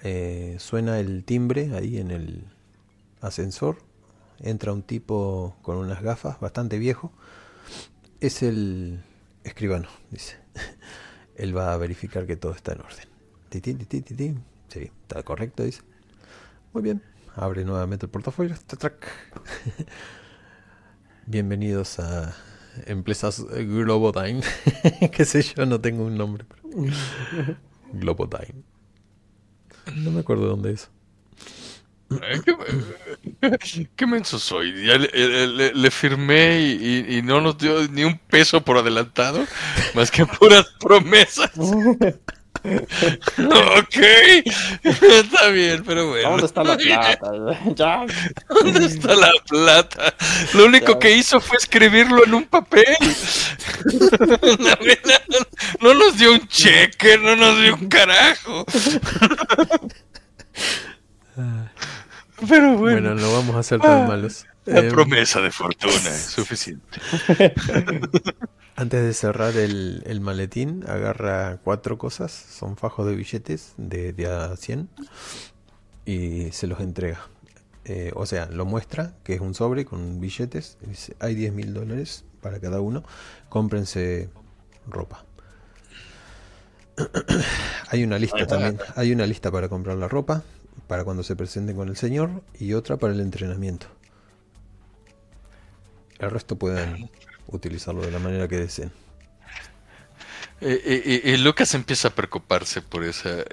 S1: Eh, suena el timbre ahí en el ascensor. Entra un tipo con unas gafas, bastante viejo. Es el escribano, dice. (laughs) Él va a verificar que todo está en orden. Sí, está correcto, dice. Muy bien. Abre nuevamente el portafolio. Tatrac. (laughs) Bienvenidos a Empresas Globotime. (laughs) Qué sé yo, no tengo un nombre. pero- Globotime. No me acuerdo dónde es.
S4: Eh, ¿Qué, qué menso soy? Ya le, le- le- le firmé y, y- y no nos dio ni un peso por adelantado, más que puras promesas. (laughs) (laughs) ok, está bien, pero bueno.
S5: ¿Dónde está la (laughs) plata? (laughs) ya.
S4: ¿Dónde está la plata? Lo único
S5: Ya.
S4: que hizo fue escribirlo en un papel. La verdad, no, no nos dio un cheque, no nos dio un carajo. Pero bueno,
S1: Bueno, no vamos a ser tan malos.
S4: La
S1: Eh,
S4: promesa de fortuna es suficiente. (laughs)
S1: Antes de cerrar el, el maletín, agarra cuatro cosas. Son fajos de billetes de, de a 100 y se los entrega. Eh, o sea, lo muestra, que es un sobre con billetes. dice, hay 10 mil dólares para cada uno. Cómprense ropa. (clears throat) hay una lista también. Hay una lista para comprar la ropa, para cuando se presenten con el señor, y otra para el entrenamiento. El resto pueden utilizarlo de la manera que deseen.
S4: Eh, eh, eh, eh, Lucas empieza a preocuparse por esa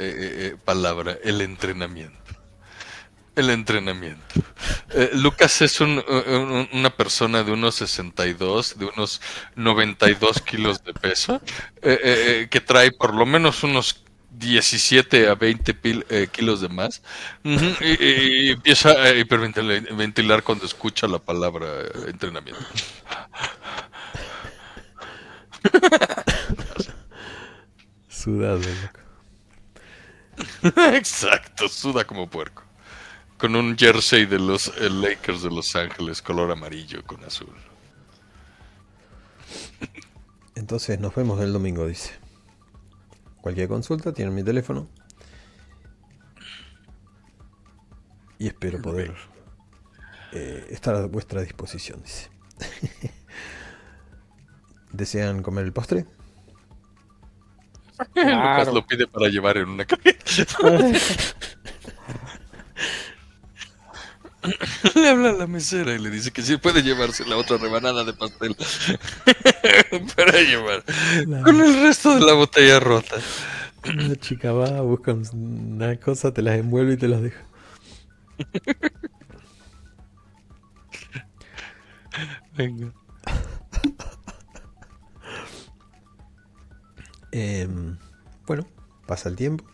S4: palabra, el entrenamiento. El entrenamiento. Lucas es un- un- una persona de unos 62, de unos 92 kilos de peso, que trae por lo menos unos 17 a 20 pil- eh, kilos de más. Ujú, y, y- y empieza a hiperventilar ventilar cuando escucha la palabra eh, entrenamiento.
S1: Sudado, loco.
S4: Exacto, suda como puerco. Con un jersey de los eh, Lakers de Los Ángeles, color amarillo con azul.
S1: Entonces nos vemos el domingo, dice. Cualquier consulta, tienen mi teléfono. Y espero poder eh, estar a vuestra disposición, dice. (laughs) ¿Desean comer el postre?
S4: Lucas lo pide para llevar en una caja. (laughs) (laughs) (laughs) Le habla a la mesera y le dice que sí puede llevarse la otra rebanada de pastel (laughs) para llevar con el resto de la botella rota.
S1: Una chica va, busca una cosa, te las envuelve y te las deja. (laughs)
S4: Venga.
S1: Em, bueno, pasa el tiempo.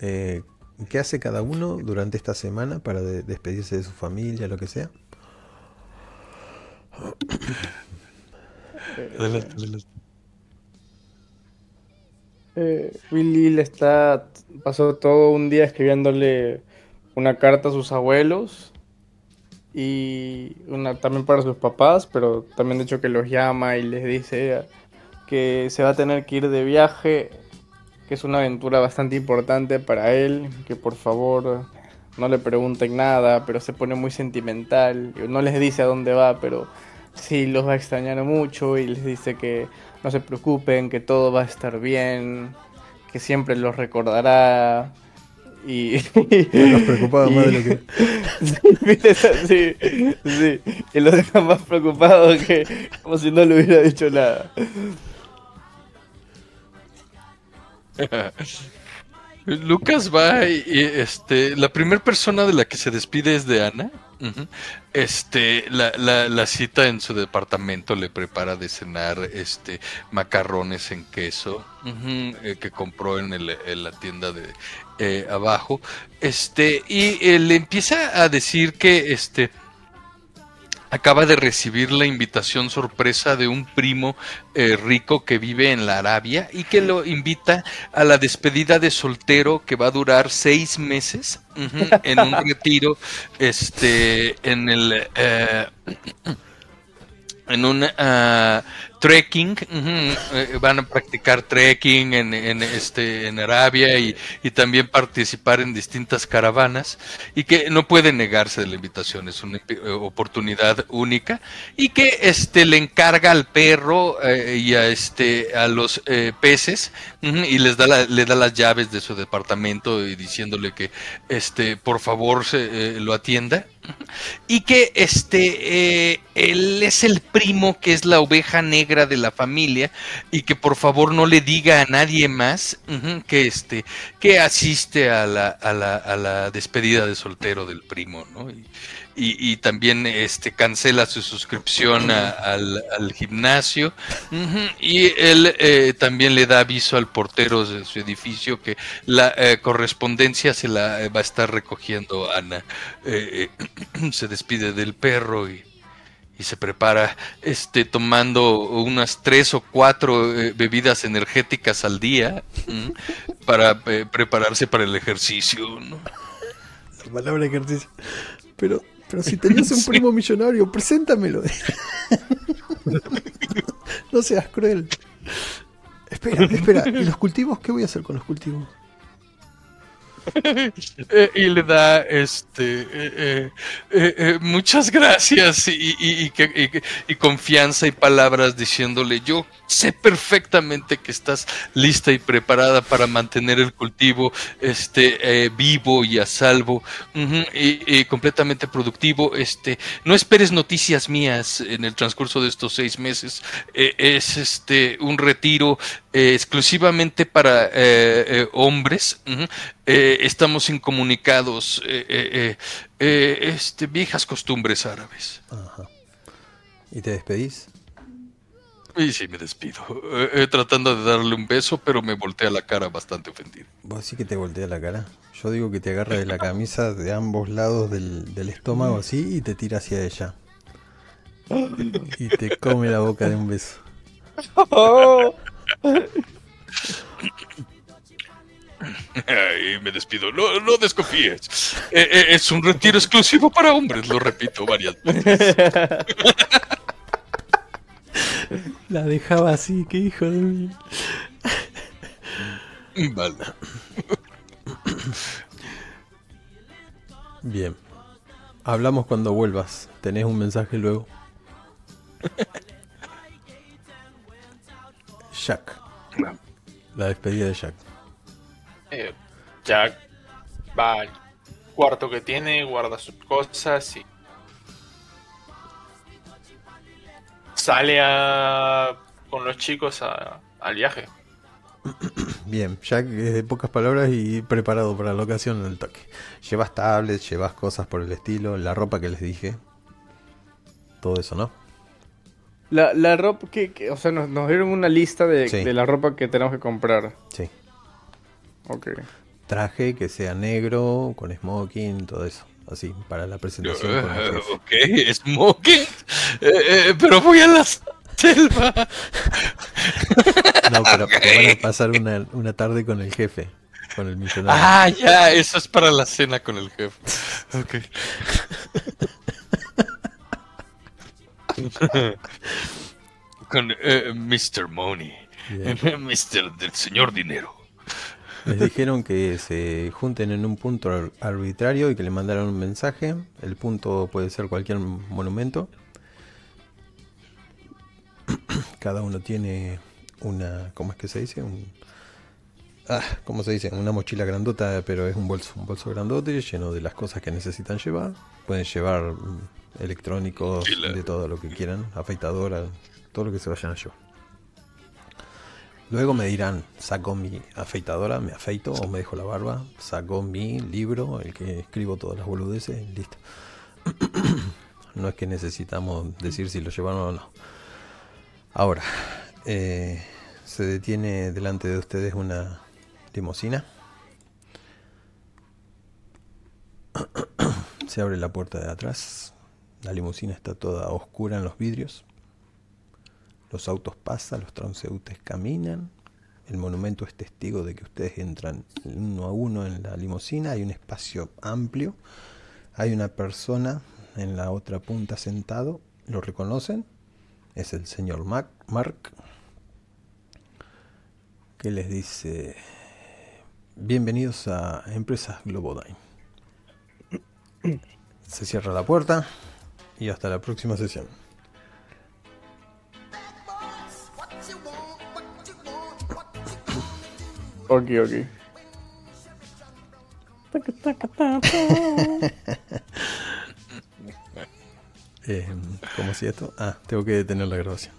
S1: Eh, ¿Qué hace cada uno durante esta semana para de- despedirse de su familia, lo que sea? (coughs)
S4: Adelante, adelante.
S3: Eh, Willy le está, pasó todo un día escribiéndole una carta a sus abuelos y una también para sus papás, pero también de hecho que los llama y les dice que se va a tener que ir de viaje, que es una aventura bastante importante para él, que por favor no le pregunten nada, pero se pone muy sentimental, no les dice a dónde va, pero sí los va a extrañar mucho y les dice que no se preocupen, que todo va a estar bien, que siempre los recordará. Y.
S1: Nos preocupaba (laughs) más de lo que. (laughs)
S3: Sí, sí, sí. Y los deja más preocupados que como si no le hubiera dicho nada. (laughs)
S4: Lucas va y, este la primera persona de la que se despide es de Ana. Este la, la, cita en su departamento le prepara de cenar este macarrones en queso eh, que compró en, el- la tienda de eh, abajo. Este y eh, le empieza a decir que este acaba de recibir la invitación sorpresa de un primo eh, rico que vive en la Arabia y que lo invita a la despedida de soltero que va a durar seis meses (laughs) en un retiro este en el eh, (clears throat) en un ah, trekking eh, van a practicar trekking en, en, este en Arabia y, y también participar en distintas caravanas y que no puede negarse de la invitación es una eh, oportunidad única y que este le encarga al perro eh, y a este a los eh, peces y les da le da las llaves de su departamento y diciéndole que este por favor se, eh, lo atienda y que este eh, él es el primo que es la oveja negra de la familia y que por favor no le diga a nadie más que este que asiste a la, a la, a la despedida de soltero del primo ¿no? Y, y también este cancela su suscripción al, al gimnasio y él eh, también le da aviso al portero de su edificio que la eh, correspondencia se la eh, va a estar recogiendo Ana. Eh, (clears throat) se despide del perro y, y se prepara este tomando unas tres o cuatro bebidas energéticas al día para prepararse para el ejercicio. ¿no?
S1: La palabra ejercicio. Pero, pero si tenías un (laughs) primo millonario, preséntamelo. (laughs) no seas cruel. Espera, espera. ¿Y los cultivos? ¿Qué voy a hacer con los cultivos?
S4: Eh, y le da este eh, eh, muchas gracias y, y- confianza y palabras diciéndole yo sé perfectamente que estás lista y preparada para mantener el cultivo este vivo y a salvo y, completamente productivo este no esperes noticias mías en el transcurso de estos seis meses es este un retiro exclusivamente para hombres. Eh, estamos incomunicados eh, eh, eh, eh, este viejas costumbres árabes
S1: Ajá. ¿Y te despedís?
S4: y sí me despido Eh, eh, tratando de darle un beso pero me voltea la cara bastante ofendido
S1: Vos sí que te voltea la cara. Yo digo que te agarra de la camisa de ambos lados del, del estómago así y te tira hacia ella. Y te come la boca de un beso. (laughs)
S4: y me despido no no desconfíes Eh, eh, es un retiro exclusivo para hombres lo repito varias veces
S1: La dejaba así, qué hijo de mí.
S4: vale
S1: Bien. Hablamos cuando vuelvas. Tenés un mensaje luego. (laughs) Jack. La despedida de Jack.
S2: Eh, Jack va al cuarto que tiene, guarda sus cosas y sale a, con los chicos a- al viaje. (clears throat)
S1: Bien, Jack es de pocas palabras y preparado para la ocasión en el toque. Llevas tablets, llevas cosas por el estilo, la ropa que les dije. Todo eso, ¿no?
S3: La, la ropa que, que- o sea, nos, nos dieron una lista de,
S1: Sí.
S3: de la ropa que tenemos que comprar.
S1: Sí.
S3: Ok.
S1: Traje que sea negro, con smoking, todo eso. Así, para la presentación con el jefe.
S4: ok smoking Eh, eh, pero voy a la selva
S1: No, pero te van a pasar una, una tarde con el jefe, con el millonario.
S4: Ah, ya, eso es para la cena con el jefe. Ok. (laughs) con eh, Mr. Money.
S1: Bien. (laughs)
S4: Mr. del señor dinero.
S1: Les dijeron que se junten en un punto ar- arbitrario y que le mandaron un mensaje. El punto puede ser cualquier monumento. (clears throat) Cada uno tiene una, ¿cómo es que se dice? Un, ah, ¿cómo se dice? Una mochila grandota, pero es un bolso, un bolso grandote lleno de las cosas que necesitan llevar. Pueden llevar mm, electrónicos, de todo lo que quieran, afeitadora, todo lo que se vayan a llevar. Luego me dirán, saco mi afeitadora, me afeito o me dejo la barba, saco mi libro, el que escribo todas las boludeces, listo. (coughs) no es que necesitamos decir si lo llevaron o no. Ahora, eh, se detiene delante de ustedes una limusina. (coughs) Se abre la puerta de atrás. La limusina está toda oscura en los vidrios. Los autos pasan, los transeúntes caminan. El monumento es testigo de que ustedes entran uno a uno en la limusina. Hay un espacio amplio. Hay una persona en la otra punta sentado. ¿Lo reconocen? Es el señor Mac- Mark. Que les dice: Bienvenidos a Empresas Globodyne. Se cierra la puerta y hasta la próxima sesión.
S3: Ok, ok. (laughs)
S1: Eh, ¿Cómo si esto? Ah, tengo que detener la grabación.